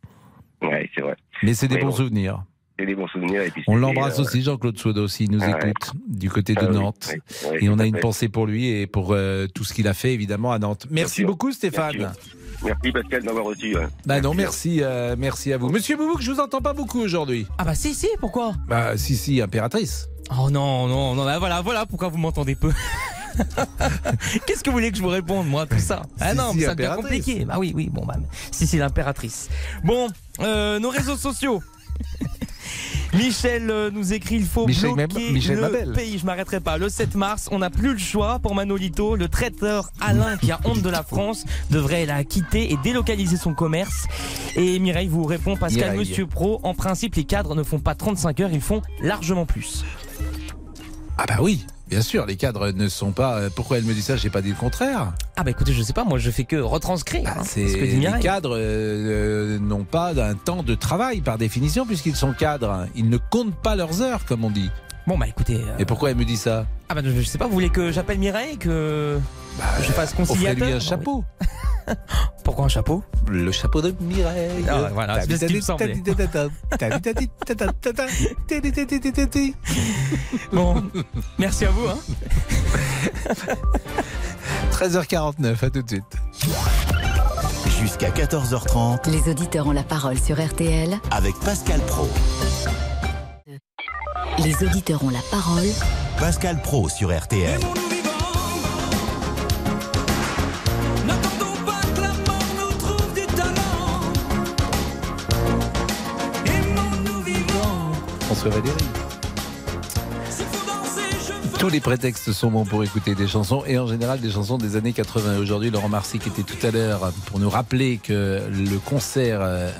[SPEAKER 21] Ouais, c'est vrai.
[SPEAKER 3] Mais c'est des
[SPEAKER 21] Mais
[SPEAKER 3] bons
[SPEAKER 21] bon.
[SPEAKER 3] souvenirs.
[SPEAKER 21] C'est des bons souvenirs. Et puis
[SPEAKER 3] On l'embrasse
[SPEAKER 21] euh,
[SPEAKER 3] aussi, Jean-Claude Swodo, s'il nous
[SPEAKER 21] Ah ouais.
[SPEAKER 3] écoute, du côté de
[SPEAKER 21] Ah oui,
[SPEAKER 3] Nantes.
[SPEAKER 21] oui, oui,
[SPEAKER 3] et on a une
[SPEAKER 21] fait.
[SPEAKER 3] pensée pour lui et pour euh, tout ce qu'il a fait, évidemment, à Nantes. Merci beaucoup, Stéphane.
[SPEAKER 21] Sûr. Merci Pascal d'avoir reçu. euh,
[SPEAKER 3] Bah non, merci, euh, merci à vous. Monsieur Boubouk, je vous entends pas beaucoup aujourd'hui.
[SPEAKER 10] Ah bah si, si, pourquoi?
[SPEAKER 3] Bah si, si, impératrice.
[SPEAKER 10] Oh non, non, non, bah voilà, voilà pourquoi vous m'entendez peu. Qu'est-ce que vous voulez que je vous réponde, moi, tout ça? Ah
[SPEAKER 3] Si,
[SPEAKER 10] non,
[SPEAKER 3] si,
[SPEAKER 10] mais ça devient compliqué. Bah oui, oui, bon, bah, si, c'est l'impératrice. Bon, euh, nos réseaux sociaux. Michel euh, nous écrit il faut
[SPEAKER 3] Michel
[SPEAKER 10] bloquer
[SPEAKER 3] Michel
[SPEAKER 10] le
[SPEAKER 3] Mabel.
[SPEAKER 10] pays. Je m'arrêterai pas. Le 7 mars, on n'a plus le choix pour Manolito. Le traiteur Alain, qui a honte de la France, devrait la quitter et délocaliser son commerce. Et Mireille vous répond Pascal,
[SPEAKER 3] Mireille.
[SPEAKER 10] Monsieur Pro. En principe, les cadres ne font pas 35 heures, ils font largement plus.
[SPEAKER 3] Ah bah oui, bien sûr, les cadres ne sont pas... euh, Pourquoi elle me dit ça J'ai pas dit le contraire.
[SPEAKER 10] Ah bah écoutez, je sais pas, moi je fais que retranscrire hein,
[SPEAKER 3] C'est
[SPEAKER 10] ce que dit
[SPEAKER 3] les cadres euh, n'ont pas un temps de travail par définition puisqu'ils sont cadres. Ils ne comptent pas leurs heures, comme on dit.
[SPEAKER 10] Bon bah écoutez. euh,
[SPEAKER 3] Et pourquoi elle me dit ça
[SPEAKER 10] Ah bah je je sais pas, vous voulez que j'appelle Mireille que je fasse conciliateur
[SPEAKER 3] Offrez-lui un chapeau.
[SPEAKER 10] Pourquoi un chapeau
[SPEAKER 3] Le chapeau de Mireille.
[SPEAKER 10] Ah, voilà, c'est ce qui me semblait. Bon, merci à vous. Hein.
[SPEAKER 3] 13h49, à tout de suite.
[SPEAKER 1] Jusqu'à 14h30
[SPEAKER 2] Les auditeurs ont la parole sur RTL.
[SPEAKER 1] avec Pascal Pro.
[SPEAKER 2] Les auditeurs ont la parole.
[SPEAKER 1] Pascal Pro sur RTL.
[SPEAKER 3] François Valéry. Tous les prétextes sont bons pour écouter des chansons et en général des chansons des années 80. Aujourd'hui, Laurent Marcy qui était tout à l'heure pour nous rappeler que le concert euh,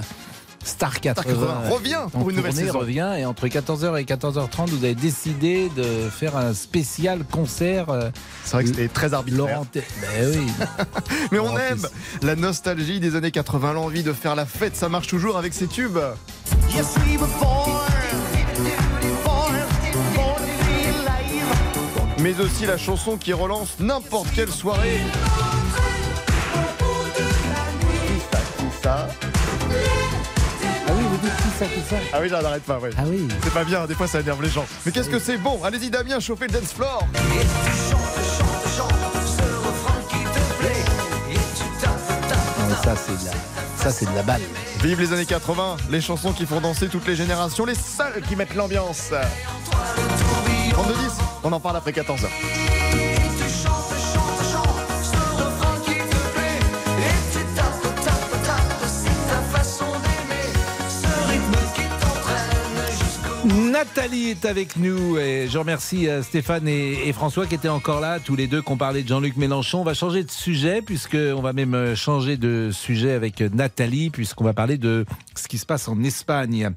[SPEAKER 3] Star 80,
[SPEAKER 9] 80 revient
[SPEAKER 3] en
[SPEAKER 9] pour une nouvelle
[SPEAKER 3] tournée,
[SPEAKER 9] saison.
[SPEAKER 3] revient et entre 14h et 14h30, vous avez décidé de faire un spécial concert. euh,
[SPEAKER 9] C'est vrai que c'était très arbitraire.
[SPEAKER 3] Laurent, T- ben oui.
[SPEAKER 9] Mais on aime la nostalgie des années 80, l'envie de faire la fête, ça marche toujours avec ces tubes. Mais aussi la chanson qui relance n'importe quelle soirée. Qui ça,
[SPEAKER 3] Ah ça, qui ça
[SPEAKER 9] Ah oui, là, n'arrête pas, ouais.
[SPEAKER 3] Ah oui.
[SPEAKER 9] C'est pas bien, des fois ça énerve les gens. Mais qu'est-ce que c'est bon? Allez-y Damien, chauffez le dance floor
[SPEAKER 3] Non, mais ça, c'est de la, ça, c'est de la balle.
[SPEAKER 9] Vive les années 80, les chansons qui font danser toutes les générations, les seules qui mettent l'ambiance. 32 10, on en parle après 14h.
[SPEAKER 3] Nathalie est avec nous et je remercie euh, Stéphane et, François qui étaient encore là, tous les deux, qu'on parlait de Jean-Luc Mélenchon. On va changer de sujet puisqu'on va même euh, changer de sujet avec euh, Nathalie puisqu'on va parler de ce qui se passe en Espagne.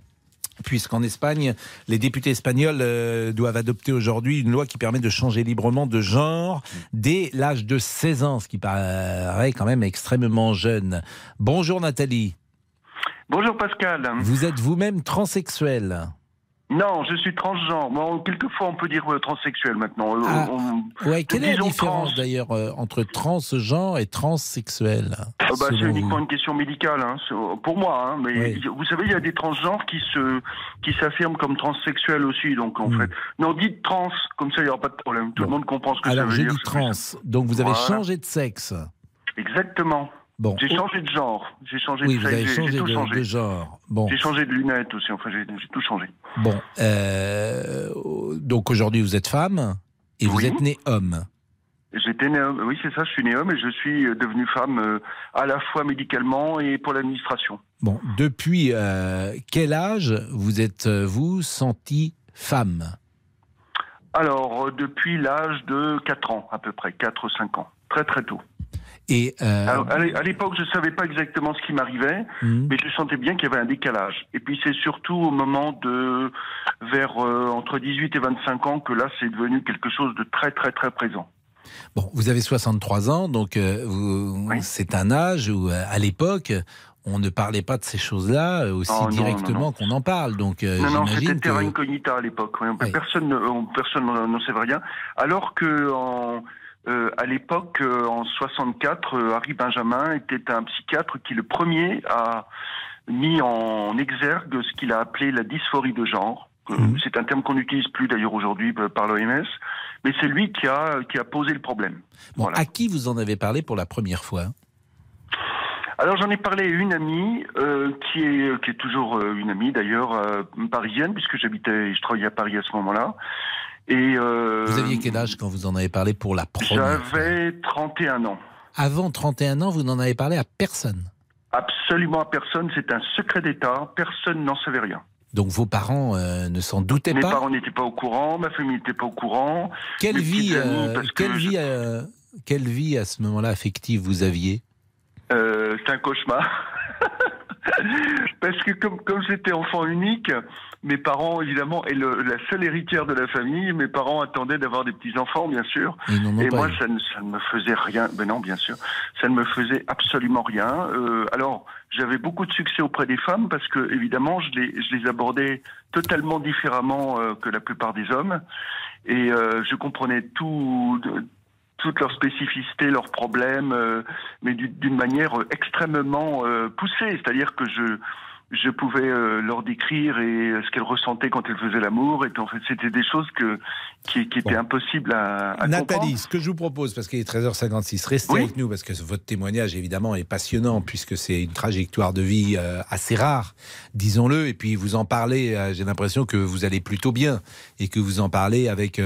[SPEAKER 3] Puisqu'en Espagne, les députés espagnols euh, doivent adopter aujourd'hui une loi qui permet de changer librement de genre dès l'âge de 16 ans, ce qui paraît quand même extrêmement jeune. Bonjour Nathalie.
[SPEAKER 22] Bonjour Pascal.
[SPEAKER 3] Vous êtes vous-même transsexuel.
[SPEAKER 22] Non, je suis transgenre. Bon, quelquefois, on peut dire transsexuel maintenant. Euh,
[SPEAKER 3] Ah,
[SPEAKER 22] on-
[SPEAKER 3] Ouais, quelle est la différence
[SPEAKER 22] trans.
[SPEAKER 3] d'ailleurs euh, entre transgenre et transsexuel
[SPEAKER 22] Ah bah, c'est uniquement une question médicale, hein, pour moi. Hein, mais
[SPEAKER 3] Oui.
[SPEAKER 22] vous savez, il y a des transgenres qui se qui s'affirment comme transsexuels aussi. Donc en
[SPEAKER 3] Hmm.
[SPEAKER 22] fait, non, dites trans, comme ça, il n'y aura pas de problème. Tout le monde comprend ce que
[SPEAKER 3] Alors
[SPEAKER 22] ça veut
[SPEAKER 3] j'ai
[SPEAKER 22] dire.
[SPEAKER 3] dit
[SPEAKER 22] c'est plus
[SPEAKER 3] trans, donc vous avez
[SPEAKER 22] Voilà.
[SPEAKER 3] changé de sexe.
[SPEAKER 22] Exactement.
[SPEAKER 3] Bon.
[SPEAKER 22] J'ai changé de genre. J'ai changé
[SPEAKER 3] Oui,
[SPEAKER 22] de
[SPEAKER 3] vous avez changé
[SPEAKER 22] tout
[SPEAKER 3] de,
[SPEAKER 22] changé.
[SPEAKER 3] de genre. Bon,
[SPEAKER 22] J'ai changé de lunettes aussi. Enfin, j'ai tout changé.
[SPEAKER 3] bon. euh, donc aujourd'hui vous êtes femme et vous êtes né homme.
[SPEAKER 22] J'étais né homme. Oui, c'est ça. Je suis né homme et je suis euh, devenu femme euh, à la fois médicalement et pour l'administration.
[SPEAKER 3] Bon, depuis euh, quel âge vous êtes euh, vous senti femme?
[SPEAKER 22] Alors, depuis l'âge de 4 ans, à peu près, 4 ou 5 ans. Très, très tôt.
[SPEAKER 3] Et euh,
[SPEAKER 22] Alors, à l'é- à l'époque, je ne savais pas exactement ce qui m'arrivait,
[SPEAKER 3] Mhm.
[SPEAKER 22] mais je sentais bien qu'il y avait un décalage. Et puis, c'est surtout au moment de, vers euh, entre 18 et 25 ans, que là, c'est devenu quelque chose de très, très, très présent.
[SPEAKER 3] Bon, vous avez 63 ans, donc euh, c'est un âge où, à l'époque, on ne parlait pas de ces choses-là aussi
[SPEAKER 22] Oh,
[SPEAKER 3] directement qu'on en parle. Donc, euh,
[SPEAKER 22] non, non, c'était terra
[SPEAKER 3] que-
[SPEAKER 22] incognita à l'époque. ouais. Personne, ne- on- personne n'en savait rien. Alors que en, euh, à l'époque, euh, en 64, euh, Harry Benjamin était un psychiatre qui le premier a mis en exergue ce qu'il a appelé la dysphorie de genre. Euh, C'est un terme qu'on n'utilise plus d'ailleurs aujourd'hui euh, par l'OMS, mais c'est lui qui a qui a posé le problème.
[SPEAKER 3] Bon, à qui vous en avez parlé pour la première fois?
[SPEAKER 22] Alors j'en ai parlé à une amie euh, qui est qui est toujours euh, une amie d'ailleurs euh, parisienne puisque j'habitais je travaillais à Paris à ce moment-là et euh,
[SPEAKER 3] Vous aviez quel âge quand vous en avez parlé pour la première
[SPEAKER 22] j'avais 31 ans.
[SPEAKER 3] Avant 31 ans, vous n'en avez parlé à personne?
[SPEAKER 22] Absolument à personne, c'est un secret d'État, personne n'en savait rien.
[SPEAKER 3] Donc vos parents euh, ne s'en doutaient
[SPEAKER 22] Mes
[SPEAKER 3] pas?
[SPEAKER 22] parents n'étaient pas au courant, ma famille n'était pas au courant.
[SPEAKER 3] Quelle
[SPEAKER 22] mes
[SPEAKER 3] vie, euh,
[SPEAKER 22] que
[SPEAKER 3] quelle,
[SPEAKER 22] je-
[SPEAKER 3] vie quelle vie à ce moment-là affective vous aviez?
[SPEAKER 22] C'est un cauchemar. Parce que comme comme j'étais enfant unique, mes parents évidemment et le- la seule héritière de la famille, mes parents attendaient d'avoir des petits enfants bien sûr. Et moi ça ne, ça ne me faisait rien. Ben non bien sûr, ça ne me faisait absolument rien. Euh, alors j'avais beaucoup de succès auprès des femmes parce que évidemment je les je les abordais totalement différemment euh, que la plupart des hommes et euh, je comprenais tout toutes leurs spécificités, leurs problèmes, euh, mais du- d'une manière euh, extrêmement euh, poussée. C'est-à-dire que je je pouvais euh, leur décrire et euh, ce qu'elles ressentaient quand elles faisaient l'amour. Et en fait, c'était des choses que qui, qui étaient impossibles à, à
[SPEAKER 3] Nathalie,
[SPEAKER 22] comprendre.
[SPEAKER 3] ce que je vous propose, parce qu'il est 13h56, restez
[SPEAKER 22] Oui.
[SPEAKER 3] avec nous, parce que votre témoignage, évidemment, est passionnant, puisque c'est une trajectoire de vie euh, assez rare, disons-le, et puis vous en parlez, euh, j'ai l'impression que vous allez plutôt bien, et que vous en parlez avec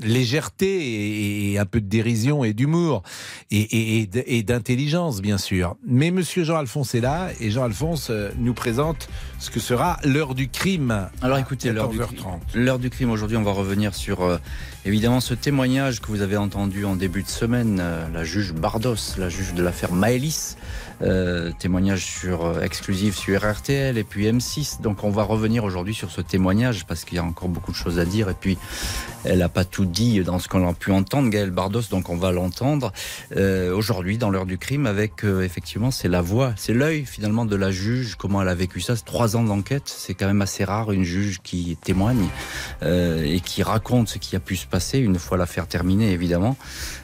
[SPEAKER 3] légèreté et, et un peu de dérision et d'humour, et, et- d'intelligence, bien sûr. Mais Monsieur Jean-Alphonse est là, et Jean-Alphonse nous présente ce que sera l'heure du crime.
[SPEAKER 23] Alors écoutez, l'heure du,
[SPEAKER 3] 14h30.
[SPEAKER 23] l'heure du crime aujourd'hui, on va revenir sur euh, évidemment ce témoignage que vous avez entendu en début de semaine, euh, la juge Bardos, la juge de l'affaire Maëlys, euh, témoignage sur exclusif sur RTL et puis M6. Donc on va revenir aujourd'hui sur ce témoignage parce qu'il y a encore beaucoup de choses à dire et puis elle n'a pas tout dit dans ce qu'on a pu entendre, Gaëlle Bardos, donc on va l'entendre aujourd'hui dans l'heure du crime avec effectivement c'est la voix, c'est l'œil finalement de la juge, comment elle a vécu ça, trois ans d'enquête, c'est quand même assez rare une juge qui témoigne euh, et qui raconte ce qui a pu se passer une fois l'affaire terminée évidemment.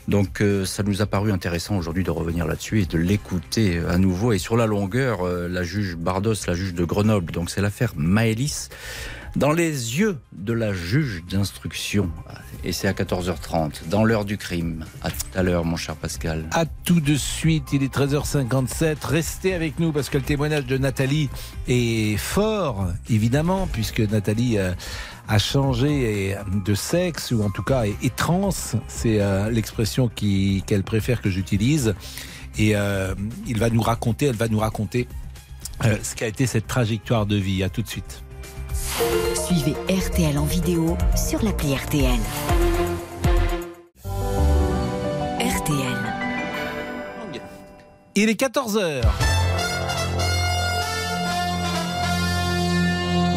[SPEAKER 23] Donc euh, ça nous a paru intéressant aujourd'hui de revenir là-dessus et de l'écouter euh, à nouveau. Et sur la longueur, euh, la juge Bardos, la juge de Grenoble, donc c'est l'affaire Maëlys dans les yeux de la juge d'instruction. Et c'est à 14h30, dans l'heure du crime. À tout à l'heure, mon cher Pascal.
[SPEAKER 3] À tout de suite, il est 13h57. Restez avec nous parce que le témoignage de Nathalie est fort, évidemment, puisque Nathalie euh, a changé de sexe, ou en tout cas est, trans. C'est euh, l'expression qu'elle préfère que j'utilise. Et euh, il va nous raconter, elle va nous raconter ce qu'a été cette trajectoire de vie. À tout de suite.
[SPEAKER 2] Suivez RTL en vidéo sur l'appli RTL. RTL.
[SPEAKER 3] Il est 14h.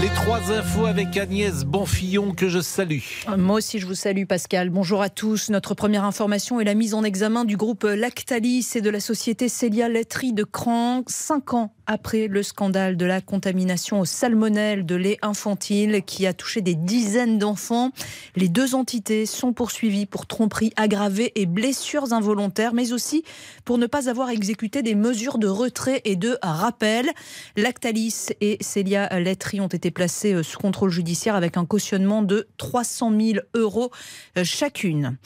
[SPEAKER 3] Les trois infos avec Agnès Bonfillon que je salue.
[SPEAKER 24] Moi aussi, je vous salue, Pascal. Bonjour à tous. Notre première information est la mise en examen du groupe Lactalis et de la société Célia Laiterie de Cran, cinq ans après le scandale de la contamination au salmonelle de lait infantile qui a touché des dizaines d'enfants. Les deux entités sont poursuivies pour tromperie aggravée et blessures involontaires, mais aussi pour ne pas avoir exécuté des mesures de retrait et de rappel. Lactalis et Célia Laiterie ont été placés euh, sous contrôle judiciaire avec un cautionnement de 300 000 euros euh, chacune.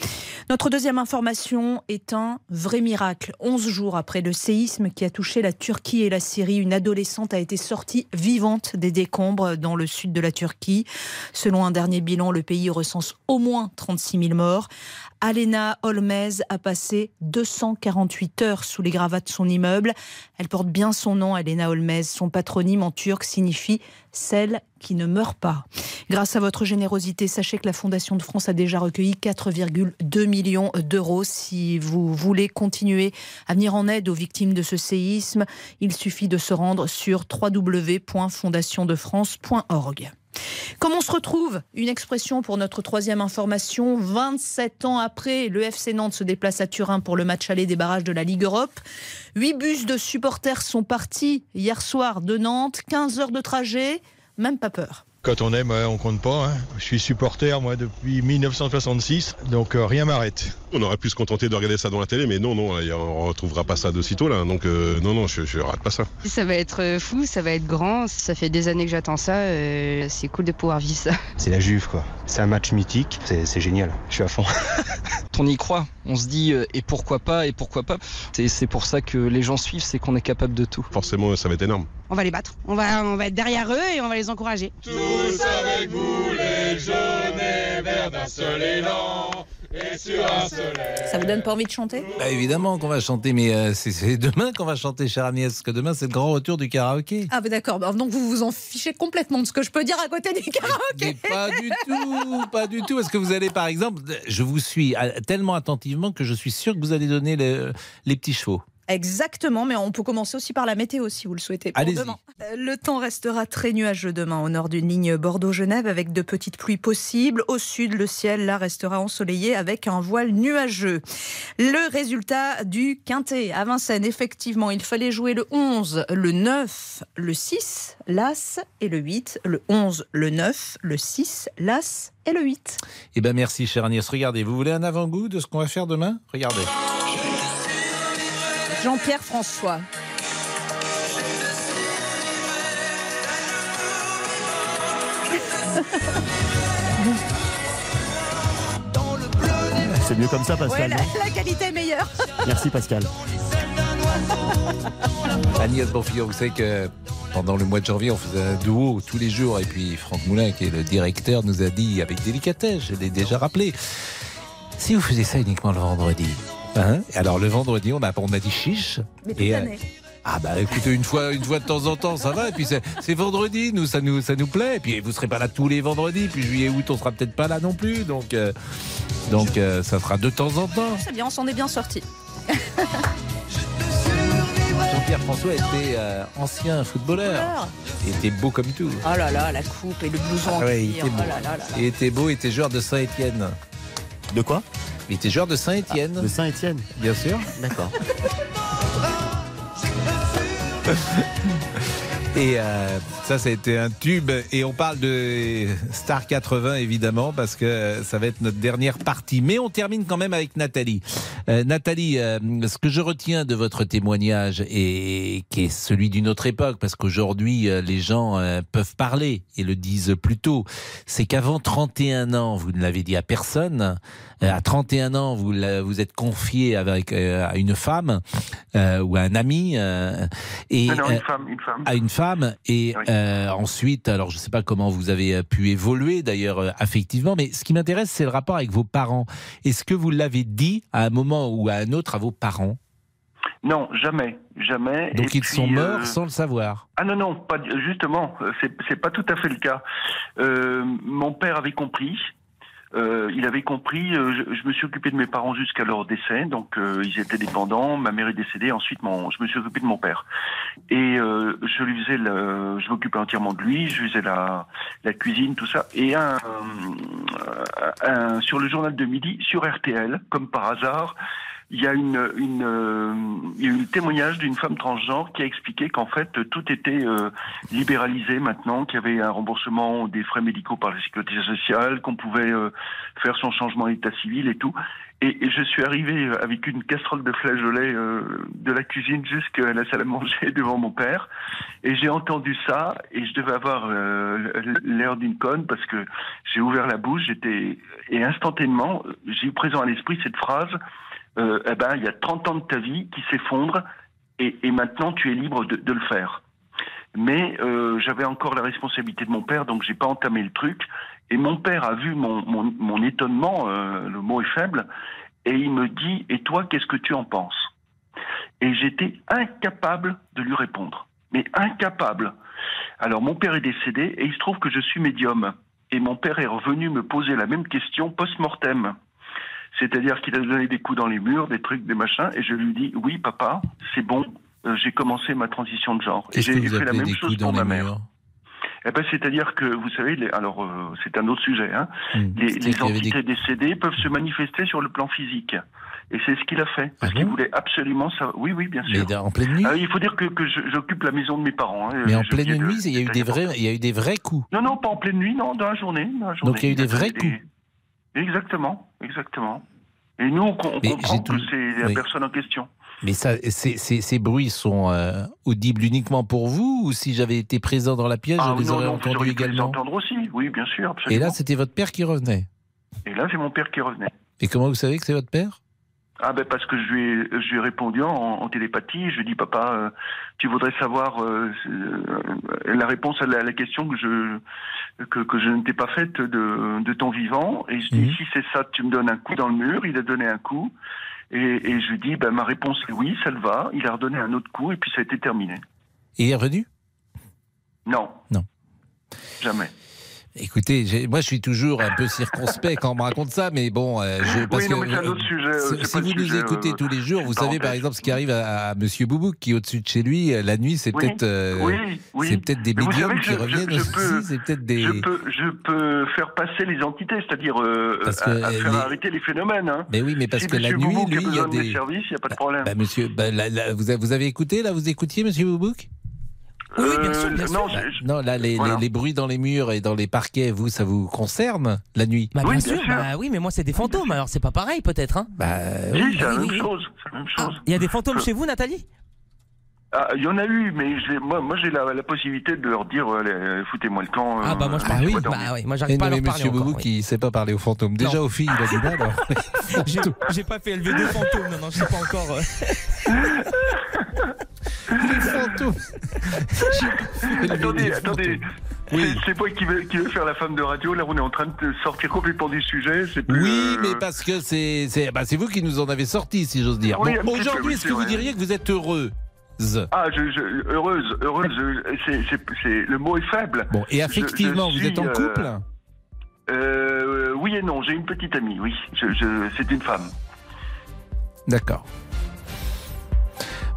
[SPEAKER 24] Notre deuxième information est un vrai miracle. 11 jours après le séisme qui a touché la Turquie et la Syrie, une adolescente a été sortie vivante des décombres dans le sud de la Turquie. Selon un dernier bilan, le pays recense au moins 36 000 morts. Alena Holmez a passé 248 heures sous les gravats de son immeuble. Elle porte bien son nom, Alena Holmez. Son patronyme en turc signifie celle qui ne meurt pas. Grâce à votre générosité, sachez que la Fondation de France a déjà recueilli 4,2 millions d'euros. Si vous voulez continuer à venir en aide aux victimes de ce séisme, il suffit de se rendre sur www.fondationdefrance.org. Comme on se retrouve Une expression pour notre troisième information. 27 ans après, le FC Nantes se déplace à Turin pour le match aller des barrages de la Ligue Europe. Huit bus de supporters sont partis hier soir de Nantes. 15 heures de trajet, même pas peur.
[SPEAKER 25] Quand on aime, ouais, on compte pas. hein. Je suis supporter, moi, depuis 1966, donc euh, rien m'arrête.
[SPEAKER 26] On aurait pu se contenter de regarder ça dans la télé, mais non, non, on retrouvera pas ça de sitôt là. Donc euh, non, non, je, je rate pas ça.
[SPEAKER 27] Ça va être euh, fou, ça va être grand. Ça fait des années que j'attends ça. euh, c'est cool de pouvoir vivre ça.
[SPEAKER 28] C'est la Juve, quoi. C'est un match mythique, c'est c'est génial. Je suis à fond.
[SPEAKER 29] On y croit, on se dit euh, et pourquoi pas, et pourquoi pas. C'est c'est pour ça que les gens suivent, c'est qu'on est capable de tout.
[SPEAKER 26] Forcément, ça va être énorme.
[SPEAKER 30] On va les battre. On va, on va être derrière eux et on va les encourager.
[SPEAKER 13] Tous avec vous, les jaunes et verts d'un seul élan et sur un soleil.
[SPEAKER 24] Ça vous donne pas envie de chanter?
[SPEAKER 3] Bah, évidemment qu'on va chanter, mais euh, c'est- c'est demain qu'on va chanter, chère Agnès, parce que demain c'est le grand retour du karaoké.
[SPEAKER 24] Ah, bah d'accord. Bah, Donc vous vous en fichez complètement de ce que je peux dire à côté du karaoké.
[SPEAKER 3] Pas du tout, pas du tout. Est-ce que vous allez, par exemple, je vous suis euh, tellement attentivement que je suis sûr que vous allez donner le- les petits chevaux.
[SPEAKER 24] Exactement, mais on peut commencer aussi par la météo si vous le souhaitez. pour
[SPEAKER 3] Allez-y.
[SPEAKER 24] demain. Euh, Le temps restera très nuageux demain au nord d'une ligne Bordeaux-Genève avec de petites pluies possibles. Au sud, le ciel là restera ensoleillé avec un voile nuageux. Le résultat du quintet à Vincennes, effectivement, il fallait jouer le 11, le 9, le 6, l'As et le 8. Le 11, le 9, le 6, l'As et le 8.
[SPEAKER 3] Eh ben merci, chère Agnès. Regardez, vous voulez un avant-goût de ce qu'on va faire demain? Regardez.
[SPEAKER 24] Jean-Pierre François.
[SPEAKER 8] C'est mieux comme ça,
[SPEAKER 24] Ouais,
[SPEAKER 8] Pascal.
[SPEAKER 24] la, la qualité est meilleure.
[SPEAKER 8] Merci, Pascal.
[SPEAKER 3] Agnès Bonfillon, vous savez que pendant le mois de janvier, on faisait un duo tous les jours. Et puis Franck Moulin, qui est le directeur, nous a dit avec délicatesse, je l'ai déjà rappelé, si vous faisiez ça uniquement le vendredi. Hein? Alors le vendredi, on a, on a dit chiche.
[SPEAKER 24] Mais toute
[SPEAKER 3] et, euh,
[SPEAKER 24] l'année.
[SPEAKER 3] Ah bah écoutez, une fois, une fois de temps en temps, ça va. Et puis c'est c'est vendredi, nous ça nous ça nous plaît. Et puis vous serez pas là tous les vendredis. Puis juillet août, on sera peut-être pas là non plus. Donc euh, donc euh, ça sera de temps en temps.
[SPEAKER 24] C'est bien, on s'en est bien sorti.
[SPEAKER 3] Jean-Pierre François était euh, ancien footballeur. Il était beau comme tout.
[SPEAKER 24] Oh là là, la coupe et le blouson
[SPEAKER 3] Ah ouais, il était beau.
[SPEAKER 24] Oh là là là.
[SPEAKER 3] Il était beau, il était joueur de Saint-Étienne.
[SPEAKER 8] De quoi?
[SPEAKER 3] Il était joueur de Saint-Étienne.
[SPEAKER 8] De Saint-Étienne
[SPEAKER 3] Bien sûr.
[SPEAKER 8] D'accord.
[SPEAKER 3] Et euh, ça, ça a été un tube. Et on parle de Star 80, évidemment, parce que ça va être notre dernière partie. Mais on termine quand même avec Nathalie. Euh, Nathalie, euh, ce que je retiens de votre témoignage, et qui est celui d'une autre époque, parce qu'aujourd'hui, euh, les gens euh, peuvent parler et le disent plus tôt, c'est qu'avant 31 ans, vous ne l'avez dit à personne, euh, à 31 ans, vous vous êtes confié avec, euh, à une femme euh, ou à un ami. euh, et,
[SPEAKER 22] Non, non, une
[SPEAKER 3] euh,
[SPEAKER 22] femme, une femme.
[SPEAKER 3] à une femme et euh, ensuite alors je ne sais pas comment vous avez euh, pu évoluer d'ailleurs euh, affectivement mais ce qui m'intéresse c'est le rapport avec vos parents est-ce que vous l'avez dit à un moment ou à un autre à vos parents?
[SPEAKER 22] Non, jamais, jamais.
[SPEAKER 3] donc
[SPEAKER 22] Et
[SPEAKER 3] ils
[SPEAKER 22] puis,
[SPEAKER 3] sont morts
[SPEAKER 22] euh,
[SPEAKER 3] sans le savoir?
[SPEAKER 22] Ah non, non, pas, justement, euh, c'est c'est pas tout à fait le cas. Euh, mon père avait compris. Euh, il avait compris. euh, je, je me suis occupé de mes parents jusqu'à leur décès, donc euh, ils étaient dépendants. Ma mère est décédée. Ensuite, mon, je me suis occupé de mon père et euh, je lui faisais, le, je m'occupais entièrement de lui. Je faisais la, la cuisine, tout ça. Et un, un- sur le journal de midi, sur RTL, comme par hasard, il y a une, une, euh, il eu le témoignage d'une femme transgenre qui a expliqué qu'en fait tout était euh, libéralisé maintenant, qu'il y avait un remboursement des frais médicaux par la sécurité sociale, qu'on pouvait euh, faire son changement d'état civil et tout. Et, et je suis arrivé avec une casserole de flageolets euh, de la cuisine jusqu'à la salle à manger devant mon père. Et j'ai entendu ça et je devais avoir euh, l'air d'une conne parce que j'ai ouvert la bouche, j'étais et instantanément j'ai eu présent à l'esprit cette phrase. Euh, eh ben, il y a 30 ans de ta vie qui s'effondrent et, maintenant tu es libre de, le faire. Mais euh, j'avais encore la responsabilité de mon père, donc j'ai pas entamé le truc. Et mon père a vu mon, mon, mon étonnement, euh, le mot est faible, et il me dit Et toi, qu'est-ce que tu en penses? Et j'étais incapable de lui répondre, mais incapable. Alors mon père est décédé et il se trouve que je suis médium. Et mon père est revenu me poser la même question post-mortem. C'est-à-dire qu'il a donné des coups dans les murs, des trucs, des machins, et je lui dis oui papa, c'est bon, euh, j'ai commencé ma transition de genre. Et j'ai fait la même
[SPEAKER 3] des
[SPEAKER 22] chose pour ma mère. Eh ben, c'est-à-dire que vous savez, les- alors euh, c'est un autre sujet. Hein,
[SPEAKER 3] Hmm.
[SPEAKER 22] les, entités décédées peuvent se manifester sur le plan physique. Et c'est ce qu'il a fait. Parce qu'il voulait absolument ça. Oui, oui, bien sûr.
[SPEAKER 3] Ah mais en pleine nuit?
[SPEAKER 22] Ah, il faut dire que, j'occupe la maison de mes parents. hein.
[SPEAKER 3] mais en pleine
[SPEAKER 22] de-
[SPEAKER 3] nuit il y a eu des vrais il y a eu des vrais coups
[SPEAKER 22] Non, non, pas en pleine nuit, non, dans la journée. Dans la journée.
[SPEAKER 3] donc il y a eu des vrais coups
[SPEAKER 22] Exactement, exactement. Et nous, on, on comprend
[SPEAKER 3] j'ai
[SPEAKER 22] que
[SPEAKER 3] tout-
[SPEAKER 22] c'est la
[SPEAKER 3] oui.
[SPEAKER 22] personne en question.
[SPEAKER 3] mais ça ces, ces, ces bruits sont euh, audibles uniquement pour vous ou si j'avais été présent dans la pièce
[SPEAKER 22] Ah,
[SPEAKER 3] je les
[SPEAKER 22] non,
[SPEAKER 3] aurais
[SPEAKER 22] non, vous
[SPEAKER 3] entendus
[SPEAKER 22] auriez pu les
[SPEAKER 3] également
[SPEAKER 22] entendre aussi, oui, bien sûr,
[SPEAKER 3] et
[SPEAKER 22] absolument.
[SPEAKER 3] là c'était votre père qui revenait
[SPEAKER 22] Et là, c'est mon père qui revenait.
[SPEAKER 3] et comment vous savez que c'est votre père?
[SPEAKER 22] Ah ben parce que je lui ai, je lui ai répondu en, en télépathie. Je lui ai dit papa, euh, tu voudrais savoir euh, euh, la réponse à la, à la question que je que, que je ne t'ai pas faite de, de ton vivant. Et je dis
[SPEAKER 3] Mhm.
[SPEAKER 22] si c'est ça, tu me donnes un coup dans le mur. Il a donné un coup. Et, et je lui dis ben ma réponse est oui, ça le va. Il a redonné un autre coup et puis ça a été terminé.
[SPEAKER 3] et il est revenu?
[SPEAKER 22] Non.
[SPEAKER 3] Non.
[SPEAKER 22] Jamais.
[SPEAKER 3] Écoutez, moi je suis toujours un peu circonspect quand on me raconte ça, mais bon, euh, je, parce
[SPEAKER 22] Oui, non,
[SPEAKER 3] que
[SPEAKER 22] mais c'est un autre sujet, euh,
[SPEAKER 3] si- vous nous écoutez
[SPEAKER 22] euh,
[SPEAKER 3] tous les jours, vous savez par exemple ce qui arrive à, à Monsieur Boubouk qui au-dessus de chez lui. euh, La nuit, c'est
[SPEAKER 22] Oui,
[SPEAKER 3] peut-être, euh,
[SPEAKER 22] oui, oui.
[SPEAKER 3] c'est peut-être des médiums qui
[SPEAKER 22] je- je-
[SPEAKER 3] reviennent
[SPEAKER 22] je
[SPEAKER 3] aussi.
[SPEAKER 22] peux-
[SPEAKER 3] C'est peut-être des.
[SPEAKER 22] Je peux, je peux faire passer les entités, c'est-à-dire euh, à-
[SPEAKER 3] que
[SPEAKER 22] à faire
[SPEAKER 3] les-
[SPEAKER 22] arrêter les phénomènes. Hein.
[SPEAKER 3] Mais oui, mais parce
[SPEAKER 22] si
[SPEAKER 3] que la nuit,
[SPEAKER 22] Boubouk
[SPEAKER 3] lui, il y a des.
[SPEAKER 22] services, il n'y a pas de problème.
[SPEAKER 3] Bah, monsieur, bah, là, là, vous, avez, vous avez écouté, là, vous écoutiez, Monsieur Boubouk?
[SPEAKER 22] Oui, bien sûr, bien sûr.
[SPEAKER 3] Bah, non, là, les,
[SPEAKER 22] Voilà.
[SPEAKER 3] les, les bruits dans les murs et dans les parquets, vous, ça vous concerne la nuit
[SPEAKER 10] Bah, bien, sûr, bah oui, mais moi c'est des fantômes, alors c'est pas pareil peut-être. Hein
[SPEAKER 3] bah,
[SPEAKER 22] Oui, c'est la
[SPEAKER 10] oui,
[SPEAKER 22] même
[SPEAKER 10] oui.
[SPEAKER 22] chose. c'est la même chose.
[SPEAKER 10] Il y a des fantômes chez vous, Nathalie?
[SPEAKER 22] Ah, Il y en a eu, mais moi, moi j'ai la, la possibilité de leur dire allez, foutez-moi le camp.
[SPEAKER 10] Ah, bah, moi, je
[SPEAKER 22] euh,
[SPEAKER 10] pense-
[SPEAKER 22] laissez-moi
[SPEAKER 10] bah, oui, moi j'arrive pas à leur parler
[SPEAKER 3] Monsieur
[SPEAKER 10] encore.
[SPEAKER 3] Boubouk,
[SPEAKER 10] oui.
[SPEAKER 3] sait pas parler aux fantômes. Déjà,
[SPEAKER 10] Non.
[SPEAKER 3] aux filles, il a du mal.
[SPEAKER 10] J'ai pas fait élever deux fantômes, non, non, je sais pas encore. euh.
[SPEAKER 3] Les fantômes.
[SPEAKER 22] Attendez, attendez. C'est- C'est moi qui vais, qui vais faire la femme de radio. Là, on est en train de sortir complètement du sujet. plus,
[SPEAKER 3] Oui,
[SPEAKER 22] euh,
[SPEAKER 3] mais parce que c'est c'est bah, c'est vous qui nous en avez sorti, si j'ose dire.
[SPEAKER 22] Oui,
[SPEAKER 3] Bon, Aujourd'hui,
[SPEAKER 22] oui,
[SPEAKER 3] est-ce que vous diriez que vous êtes heureux
[SPEAKER 22] Ah, je, je- heureuse, heureuse, c'est, le mot est faible.
[SPEAKER 3] Bon, et affectivement,
[SPEAKER 22] je
[SPEAKER 3] vous êtes en
[SPEAKER 22] suis, euh,
[SPEAKER 3] couple
[SPEAKER 22] euh, Oui et non, j'ai une petite amie, oui. Je, je- c'est une femme.
[SPEAKER 3] D'accord.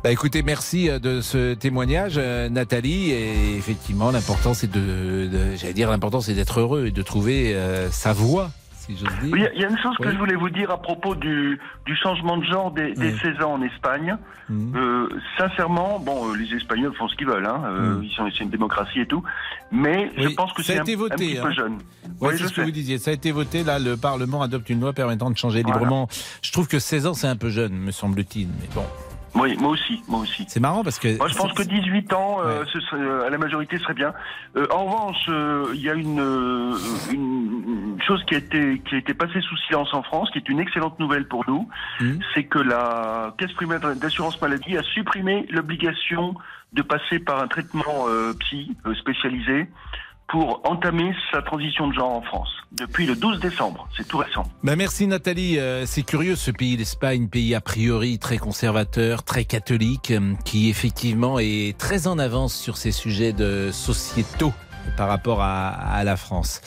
[SPEAKER 3] Bah écoutez, merci euh, de ce témoignage, euh, Nathalie. Et effectivement, l'important c'est de, de- j'allais dire, l'important c'est d'être heureux et de trouver euh, sa voie, si j'ose dire.
[SPEAKER 22] Oui, Il y a- une chose que
[SPEAKER 3] Oui.
[SPEAKER 22] je voulais vous dire à propos du, du changement de genre des, des. 16 ans en Espagne. Euh, sincèrement, bon, les Espagnols font ce qu'ils veulent, hein,
[SPEAKER 3] Mm.
[SPEAKER 22] ils sont, c'est une démocratie et tout, mais je
[SPEAKER 3] Oui,
[SPEAKER 22] pense que c'est
[SPEAKER 3] a
[SPEAKER 22] un,
[SPEAKER 3] été
[SPEAKER 22] un
[SPEAKER 3] voté,
[SPEAKER 22] petit
[SPEAKER 3] hein.
[SPEAKER 22] peu jeune.
[SPEAKER 3] Ouais,
[SPEAKER 22] Oui,
[SPEAKER 3] c'est ce que vous disiez. Ça a été voté. Là, le Parlement adopte une loi permettant de changer
[SPEAKER 22] Voilà.
[SPEAKER 3] librement. Je trouve que 16 ans, c'est un peu jeune, me semble-t-il. Mais bon.
[SPEAKER 22] Oui, moi aussi, moi aussi.
[SPEAKER 3] C'est marrant parce que.
[SPEAKER 22] Moi, je pense que 18 ans, euh, ce serait, euh, à la majorité, serait bien. Euh, en revanche, euh, il y a une, euh, une, une chose qui a, été, qui a été passée sous silence en France, qui est une excellente nouvelle pour nous,
[SPEAKER 3] Mmh.
[SPEAKER 22] c'est que la Caisse primaire d'assurance maladie a supprimé l'obligation de passer par un traitement euh, psy euh, spécialisé pour entamer sa transition de genre en France. Depuis le 12 décembre, c'est tout récent.
[SPEAKER 3] Bah merci Nathalie. Euh, c'est curieux ce pays, l'Espagne, pays a priori très conservateur, très catholique, euh, qui effectivement est très en avance sur ces sujets de sociétaux par rapport à, à la France.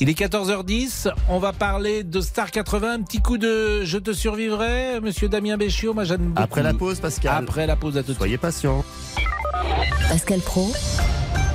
[SPEAKER 3] Il est 14h10, on va parler de Star 80, un petit coup de Je te survivrai, monsieur Damien Béchiot, j'aime beaucoup.
[SPEAKER 8] Après la pause, Pascal.
[SPEAKER 3] Après la pause à tout de
[SPEAKER 8] Soyez patient.
[SPEAKER 2] Pascal Pro,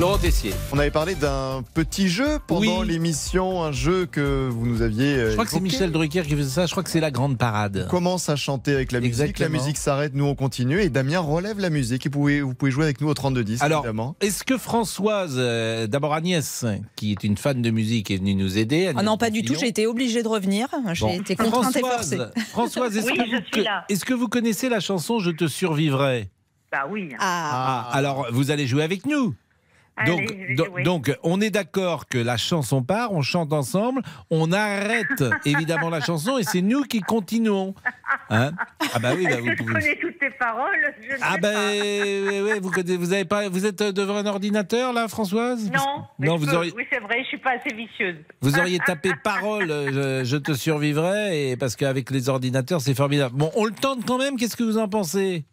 [SPEAKER 3] Laurent Tessier.
[SPEAKER 9] On avait parlé d'un petit jeu pendant
[SPEAKER 3] Oui.
[SPEAKER 9] l'émission, un jeu que vous nous aviez. euh,
[SPEAKER 3] Je crois que c'est. Michel Drucker qui faisait ça, je crois que c'est la grande parade.
[SPEAKER 9] On commence à chanter avec la musique, la musique s'arrête, nous on continue et Damien relève la musique et vous pouvez, vous pouvez jouer avec nous au 3210
[SPEAKER 3] Alors,
[SPEAKER 9] évidemment.
[SPEAKER 3] est-ce que Françoise, euh, d'abord Agnès, qui est une fan de musique, est venue nous aider
[SPEAKER 24] Ah non, pas du tout. J'ai été obligée de revenir. J'ai
[SPEAKER 3] Bon.
[SPEAKER 24] été contrainte et forcée.
[SPEAKER 3] Françoise, Françoise, est-ce
[SPEAKER 31] Oui,
[SPEAKER 3] que,
[SPEAKER 31] je
[SPEAKER 3] vous,
[SPEAKER 31] suis là.
[SPEAKER 3] est-ce que vous connaissez la chanson Je te survivrai?
[SPEAKER 31] Bah oui.
[SPEAKER 3] Ah, alors vous allez jouer avec nous. Donc, on est d'accord que la chanson part, on chante ensemble, on arrête évidemment la chanson et c'est nous qui continuons. Hein ah bah oui, bah vous pouvez...
[SPEAKER 31] Connais toutes tes paroles.
[SPEAKER 3] Ah bah, oui, vous, avez pas, vous êtes euh, devant un ordinateur là, Françoise?
[SPEAKER 31] Non.
[SPEAKER 3] Non, vous auriez...
[SPEAKER 31] Oui, c'est vrai, je suis pas assez vicieuse.
[SPEAKER 3] Vous auriez tapé parole, euh, je, te survivrai, et parce qu'avec les ordinateurs, c'est formidable. Bon, on le tente quand même. Qu'est-ce que vous en pensez?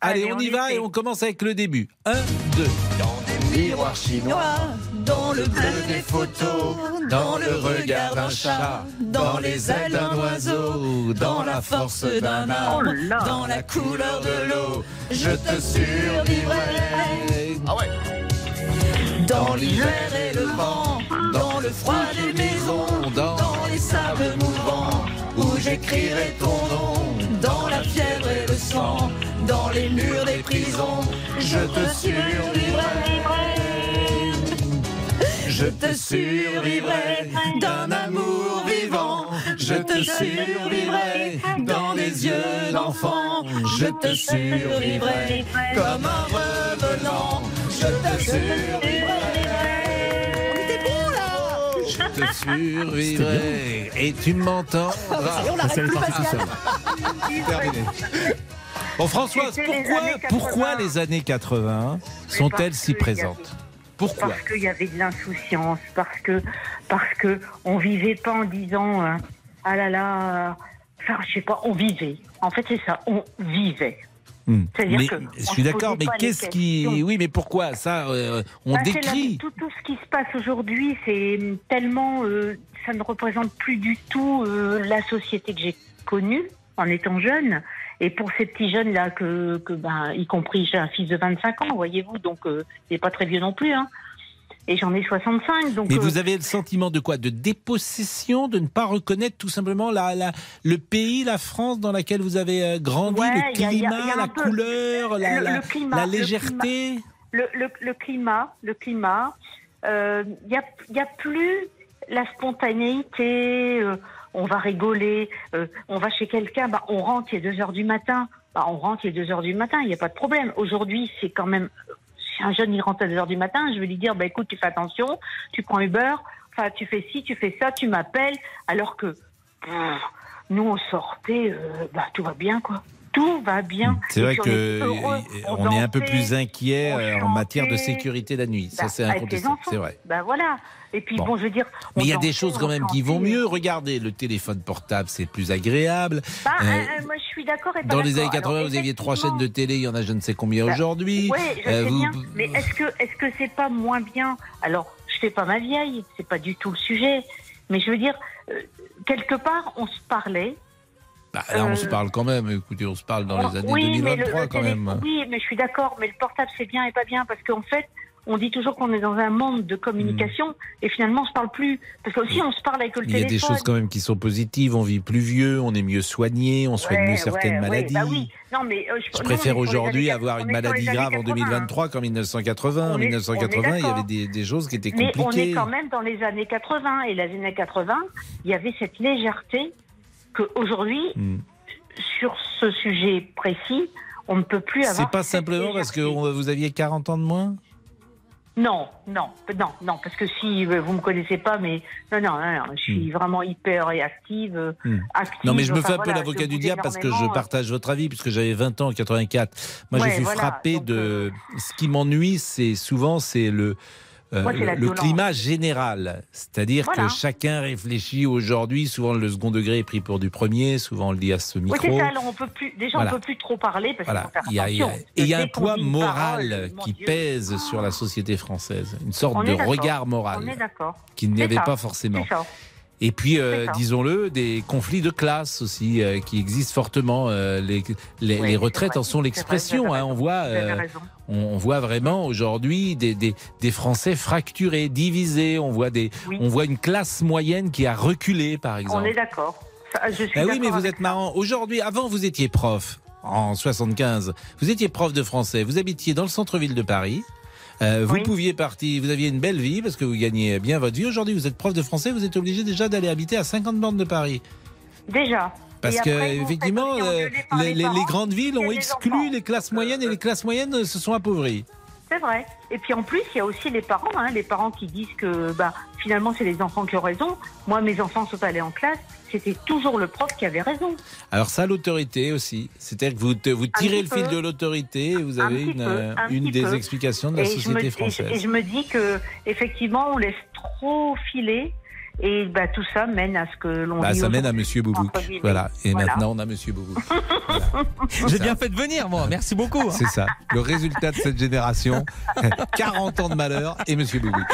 [SPEAKER 3] Allez, on, y va et on commence avec le début. 1, 2 miroir chinois,
[SPEAKER 13] dans le bleu des photos,
[SPEAKER 3] dans le regard d'un chat,
[SPEAKER 13] dans les ailes d'un oiseau, dans la force d'un arbre,
[SPEAKER 31] oh
[SPEAKER 13] dans la couleur de l'eau, je te survivrai.
[SPEAKER 3] Ah
[SPEAKER 13] dans l'hiver et le vent, dans le froid des maisons,
[SPEAKER 3] dans
[SPEAKER 13] les sables mouvants, où j'écrirai ton nom, dans la fièvre et le sang, dans les murs des prisons je te survivrai. Je te survivrai d'un amour vivant. Je te survivrai dans des yeux d'enfant. Je te survivrai comme un revenant. Je te survivrai.
[SPEAKER 3] Je te survivrai. Et tu m'entends
[SPEAKER 13] Ah, on plus, Pascal.
[SPEAKER 3] Terminé. Bon, Françoise,
[SPEAKER 31] les
[SPEAKER 3] pourquoi,
[SPEAKER 31] années 80.
[SPEAKER 3] pourquoi les années 80 sont-elles si
[SPEAKER 31] avait-
[SPEAKER 3] présentes? Pourquoi?
[SPEAKER 31] Parce qu'il y avait de l'insouciance, parce que parce que on vivait pas en disant euh, ah là là, enfin je sais pas, on vivait. En fait c'est ça, on vivait.
[SPEAKER 3] Hmm. Mais
[SPEAKER 31] que
[SPEAKER 3] je suis d'accord, mais qu'est-ce qui. Oui, mais pourquoi? Ça, euh, on
[SPEAKER 31] Bah, la-
[SPEAKER 3] décrit.
[SPEAKER 31] tout, tout ce qui se passe aujourd'hui, c'est tellement, euh, ça ne représente plus du tout euh, la société que j'ai connue en étant jeune. Et pour ces petits jeunes là, que, que ben, y compris j'ai un fils de 25 ans, voyez-vous, donc euh, il n'est pas très vieux non plus. Hein. Et j'en ai 65, donc.
[SPEAKER 3] Mais
[SPEAKER 31] euh,
[SPEAKER 3] vous avez le sentiment de quoi? De dépossession, de ne pas reconnaître tout simplement la, la- le pays, la France dans laquelle vous avez euh, grandi,
[SPEAKER 31] Ouais,
[SPEAKER 3] le
[SPEAKER 31] y a- y a-
[SPEAKER 3] climat,
[SPEAKER 31] a
[SPEAKER 3] la
[SPEAKER 31] peu-
[SPEAKER 3] couleur, la,
[SPEAKER 31] le-
[SPEAKER 3] la-
[SPEAKER 31] le climat,
[SPEAKER 3] la
[SPEAKER 31] le
[SPEAKER 3] légèreté?
[SPEAKER 31] le, climat, le climat, euh, il y a, il y a plus la spontanéité. Euh, on va rigoler, euh, on va chez quelqu'un, bah, on rentre, il est 2 heures du matin. Bah, on rentre, il est 2 heures du matin, il n'y a pas de problème. Aujourd'hui, c'est quand même. Si un jeune il rentre à 2 heures du matin, je vais lui dire, bah, écoute, tu fais attention, tu prends Uber, enfin, tu fais ci, tu fais ça, tu m'appelles, alors que pff, nous, on sortait, euh, bah, tout va bien, quoi. tout va bien.
[SPEAKER 3] C'est vrai
[SPEAKER 31] puis on est
[SPEAKER 3] que
[SPEAKER 31] heureux,
[SPEAKER 3] on est un peu plus inquiet euh, en matière de sécurité la nuit. Ça,
[SPEAKER 31] Bah,
[SPEAKER 3] c'est incontestable. C'est vrai.
[SPEAKER 31] Voilà. Et puis bon,
[SPEAKER 3] Bon.
[SPEAKER 31] je veux dire.
[SPEAKER 3] Mais il y a des choses quand même qui vont mieux. Regardez, le téléphone portable, c'est plus agréable.
[SPEAKER 31] Bah,
[SPEAKER 3] Euh,
[SPEAKER 31] euh, euh, moi, je suis d'accord.
[SPEAKER 3] Dans les années
[SPEAKER 31] d'accord.
[SPEAKER 3] 80,
[SPEAKER 31] Alors,
[SPEAKER 3] vous aviez trois chaînes de télé, il y en a je ne sais combien
[SPEAKER 31] bah,
[SPEAKER 3] aujourd'hui.
[SPEAKER 31] Oui, je sais
[SPEAKER 3] vous-
[SPEAKER 31] bien. Mais est-ce que est-ce que c'est pas moins bien? Alors, je fais pas ma vieille, c'est pas du tout le sujet. Mais je veux dire, quelque part, on se parlait.
[SPEAKER 3] Bah, là, on
[SPEAKER 31] Euh,
[SPEAKER 3] se parle quand même. Écoutez, on se parle dans les années
[SPEAKER 31] oui, mais le-
[SPEAKER 3] 2023
[SPEAKER 31] le
[SPEAKER 3] quand
[SPEAKER 31] télé-
[SPEAKER 3] même.
[SPEAKER 31] Oui, mais je suis d'accord. Mais le portable, c'est bien et pas bien parce qu'en fait, on dit toujours qu'on est dans un monde de communication et finalement, on se parle plus. Parce que aussi, on se parle avec le
[SPEAKER 3] Il y a
[SPEAKER 31] téléphone.
[SPEAKER 3] des choses quand même qui sont positives. On vit plus vieux, on est mieux soigné, on soigne
[SPEAKER 31] Ouais,
[SPEAKER 3] mieux certaines
[SPEAKER 31] ouais,
[SPEAKER 3] maladies.
[SPEAKER 31] bah oui. Non, mais, euh,
[SPEAKER 3] Je
[SPEAKER 31] non,
[SPEAKER 3] préfère aujourd'hui avoir une maladie grave en
[SPEAKER 31] 80, hein.
[SPEAKER 3] 2023 qu'en 1980. En
[SPEAKER 31] On est-
[SPEAKER 3] 1980,
[SPEAKER 31] on est
[SPEAKER 3] il y avait des, des choses qui étaient
[SPEAKER 31] Mais on
[SPEAKER 3] compliquées.
[SPEAKER 31] est quand même dans les années 80. Et les années 80, il y avait cette légèreté qu'aujourd'hui,
[SPEAKER 3] Hmm.
[SPEAKER 31] sur ce sujet précis, on ne peut plus avoir.
[SPEAKER 3] C'est pas simplement parce que vous aviez 40 ans de moins?
[SPEAKER 31] Non, non, non, non, parce que si euh, vous me connaissez pas, mais non, non, non, non, je suis vraiment hyper réactive,
[SPEAKER 3] Hmm.
[SPEAKER 31] active.
[SPEAKER 3] Non, mais je me
[SPEAKER 31] enfin,
[SPEAKER 3] fais un peu l'avocat du diable parce que je
[SPEAKER 31] euh.
[SPEAKER 3] partage votre avis, puisque j'avais 20 ans en 84. Moi,
[SPEAKER 31] Ouais,
[SPEAKER 3] je suis
[SPEAKER 31] voilà,
[SPEAKER 3] frappé
[SPEAKER 31] donc,
[SPEAKER 3] de. Ce qui m'ennuie, c'est souvent c'est le. Euh,
[SPEAKER 31] Moi,
[SPEAKER 3] le, climat général, c'est-à-dire
[SPEAKER 31] Voilà.
[SPEAKER 3] que chacun réfléchit aujourd'hui. Souvent, le second degré est pris pour du premier. Souvent, on le dit à ce
[SPEAKER 31] Oui,
[SPEAKER 3] micro.
[SPEAKER 31] c'est ça. Alors, on peut plus. Déjà,
[SPEAKER 3] Voilà.
[SPEAKER 31] on peut plus trop parler parce
[SPEAKER 3] Voilà. Il y a, il y a-
[SPEAKER 31] attention.
[SPEAKER 3] et il y a un poids moral
[SPEAKER 31] parole, mon
[SPEAKER 3] qui pèse sur la société française, une sorte
[SPEAKER 31] On
[SPEAKER 3] de regard moral qu'il n'y avait pas forcément. Et puis, euh, disons-le, des conflits de classe aussi euh, qui existent fortement. Euh, les, les,
[SPEAKER 31] Oui,
[SPEAKER 3] les retraites en sont l'expression. hein. on voit, euh, on, on voit vraiment aujourd'hui des, des, des Français fracturés, divisés. On voit des,
[SPEAKER 31] Oui.
[SPEAKER 3] on voit une classe moyenne qui a reculé, par exemple.
[SPEAKER 31] On est d'accord.
[SPEAKER 3] Ah oui, mais vous êtes marrant. Aujourd'hui, avant, vous étiez prof en 75. Vous étiez prof de français. Vous habitiez dans le centre-ville de Paris. Euh, vous
[SPEAKER 31] Oui.
[SPEAKER 3] pouviez partir, vous aviez une belle vie parce que vous gagnez bien votre vie. Aujourd'hui, vous êtes prof de français, vous êtes obligé déjà d'aller habiter à 50 bornes de Paris.
[SPEAKER 31] Déjà.
[SPEAKER 3] Parce que effectivement, euh, les, grandes villes ont exclu les classes moyennes et les classes moyennes euh, se sont appauvries.
[SPEAKER 31] C'est vrai. Et puis en plus, il y a aussi les parents, hein, les parents qui disent que bah, finalement c'est les enfants qui ont raison. Moi, mes enfants sont allés en classe, c'était toujours le prof qui avait raison.
[SPEAKER 3] Alors ça, l'autorité aussi. C'est-à-dire que vous, te- vous tirez le fil de l'autorité et vous avez une,
[SPEAKER 31] peu,
[SPEAKER 3] euh,
[SPEAKER 31] un
[SPEAKER 3] une
[SPEAKER 31] petit
[SPEAKER 3] des
[SPEAKER 31] peu.
[SPEAKER 3] explications de la
[SPEAKER 31] et je me,
[SPEAKER 3] société
[SPEAKER 31] et je-
[SPEAKER 3] française.
[SPEAKER 31] Et je me dis que effectivement, on laisse trop filer. Et bah, tout ça mène à ce que l'on
[SPEAKER 3] Bah, ça mène à Monsieur Boubouk. Voilà. Et
[SPEAKER 31] Voilà.
[SPEAKER 3] maintenant, on a Monsieur Boubouk.
[SPEAKER 10] J'ai bien fait de venir, moi. Merci beaucoup. hein.
[SPEAKER 3] C'est ça. Le résultat de cette génération. 40 ans de malheur et Monsieur Boubouk.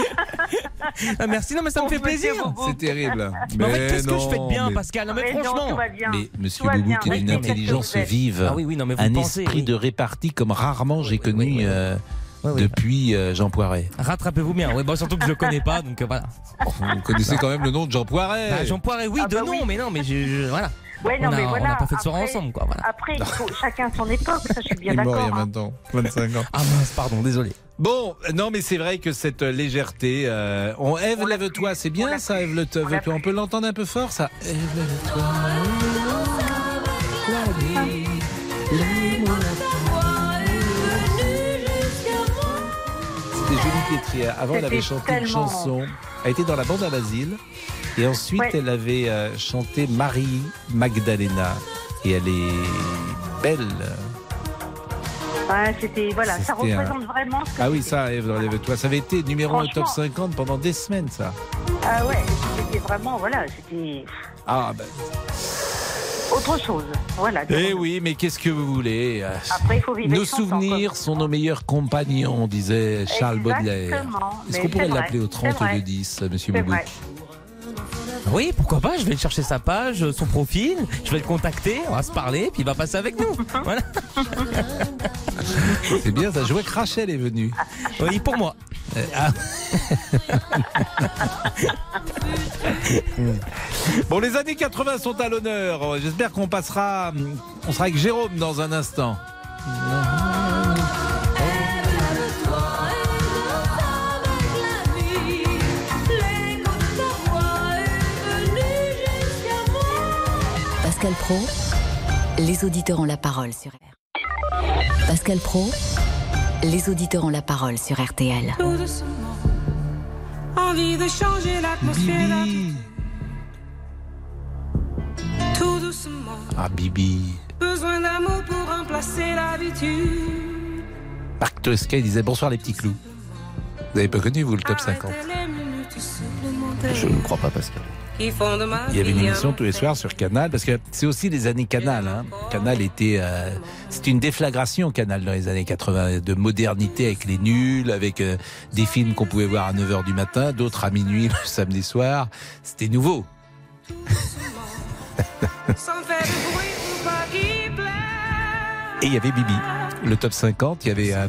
[SPEAKER 10] Ah, merci, non, mais ça me fait plaisir.
[SPEAKER 3] C'est terrible.
[SPEAKER 10] Mais en fait, qu'est-ce que je fais de bien,
[SPEAKER 3] mais-
[SPEAKER 10] Pascal Non, mais
[SPEAKER 31] Mais non,
[SPEAKER 10] franchement.
[SPEAKER 31] tout va bien.
[SPEAKER 3] Mais Monsieur Boubouk, a une intelligence vive,
[SPEAKER 10] Ah oui, oui, non, mais vous
[SPEAKER 3] un
[SPEAKER 10] pensez,
[SPEAKER 3] esprit
[SPEAKER 10] oui.
[SPEAKER 3] de répartie comme rarement j'ai connu euh, Depuis euh, Jean Poiret.
[SPEAKER 10] Rattrapez-vous bien. Ouais, bon, surtout que je le connais pas, donc euh, voilà.
[SPEAKER 3] Vous connaissez quand même le nom de Jean Poiret.
[SPEAKER 10] Bah, Jean Poiret, oui,
[SPEAKER 31] Ah
[SPEAKER 10] de
[SPEAKER 31] bah
[SPEAKER 10] nom,
[SPEAKER 31] oui.
[SPEAKER 10] mais non, mais je, je- voilà.
[SPEAKER 31] Ouais, non,
[SPEAKER 10] on a,
[SPEAKER 31] mais
[SPEAKER 10] on
[SPEAKER 31] voilà,
[SPEAKER 10] n'a pas fait de soirée ensemble, quoi. Voilà.
[SPEAKER 31] Après, il faut chacun son époque, ça je suis bien
[SPEAKER 3] il est mort il y a
[SPEAKER 31] d'accord. hein.
[SPEAKER 3] 20 ans, 25 ans.
[SPEAKER 10] Ah mince, pardon, désolé.
[SPEAKER 3] Bon, non, mais c'est vrai que cette lèvereté. euh, on Ève, lève-toi, c'est bien ça, Ève, le
[SPEAKER 31] on
[SPEAKER 3] peut l'entendre un peu fort, ça. Ève, lève-toi. Pietri. Avant, elle avait chanté une chanson. Elle était dans la bande à Basile. Et ensuite,
[SPEAKER 31] Ouais.
[SPEAKER 3] elle avait euh, chanté Marie Magdalena. Et elle est belle.
[SPEAKER 31] Ouais, c'était voilà, ça
[SPEAKER 3] un-
[SPEAKER 31] représente vraiment ce que
[SPEAKER 3] Ah oui, ça, Ève, lève-toi. Ça avait été numéro 1 au top
[SPEAKER 31] Franchement.
[SPEAKER 3] 50 pendant des semaines, ça.
[SPEAKER 31] Ah ouais, c'était vraiment voilà, c'était
[SPEAKER 3] Ah, ben.
[SPEAKER 31] Autre chose. Voilà.
[SPEAKER 3] Eh oui, mais qu'est-ce que vous voulez euh,
[SPEAKER 31] Après, il faut vivre
[SPEAKER 3] Nos
[SPEAKER 31] temps,
[SPEAKER 3] souvenirs sont nos meilleurs compagnons, disait Charles Baudelaire.
[SPEAKER 31] Exactement,
[SPEAKER 3] Est-ce
[SPEAKER 31] mais
[SPEAKER 3] qu'on pourrait l'appeler au
[SPEAKER 31] c'est vrai.
[SPEAKER 3] 32 10, monsieur Boubouk.
[SPEAKER 10] Oui, pourquoi pas Je vais chercher sa page, son profil. Je vais le contacter, on va se parler, puis il va passer avec nous. Voilà.
[SPEAKER 3] C'est bien ça. Je vois que Rachel est venue.
[SPEAKER 10] Oui, pour moi.
[SPEAKER 3] Euh, ah. bon, les années 80 sont à l'honneur. J'espère qu'on passera. On sera avec Jérôme dans un instant.
[SPEAKER 2] Pascal Pro, les auditeurs ont la parole sur RTL. Pascal Pro, les auditeurs ont la parole sur RTL.
[SPEAKER 13] Tout doucement, envie de changer l'atmosphère. Tout doucement,
[SPEAKER 3] Ah, Bibi.
[SPEAKER 13] Besoin d'amour pour remplacer l'habitude.
[SPEAKER 3] Marc Tosca disait bonsoir les petits clous. Vous avez pas connu vous le top 50
[SPEAKER 8] Je ne crois pas, Pascal.
[SPEAKER 3] Il y avait une émission tous les soirs sur Canal parce que c'est aussi les années Canal. Hein. Canal était, euh, c'était une déflagration Canal dans les années 80 de modernité avec les nuls, avec euh, des films qu'on pouvait voir à 9h du matin, d'autres à minuit le samedi soir. C'était nouveau. Et il y avait Bibi, le top 50. Il y avait euh,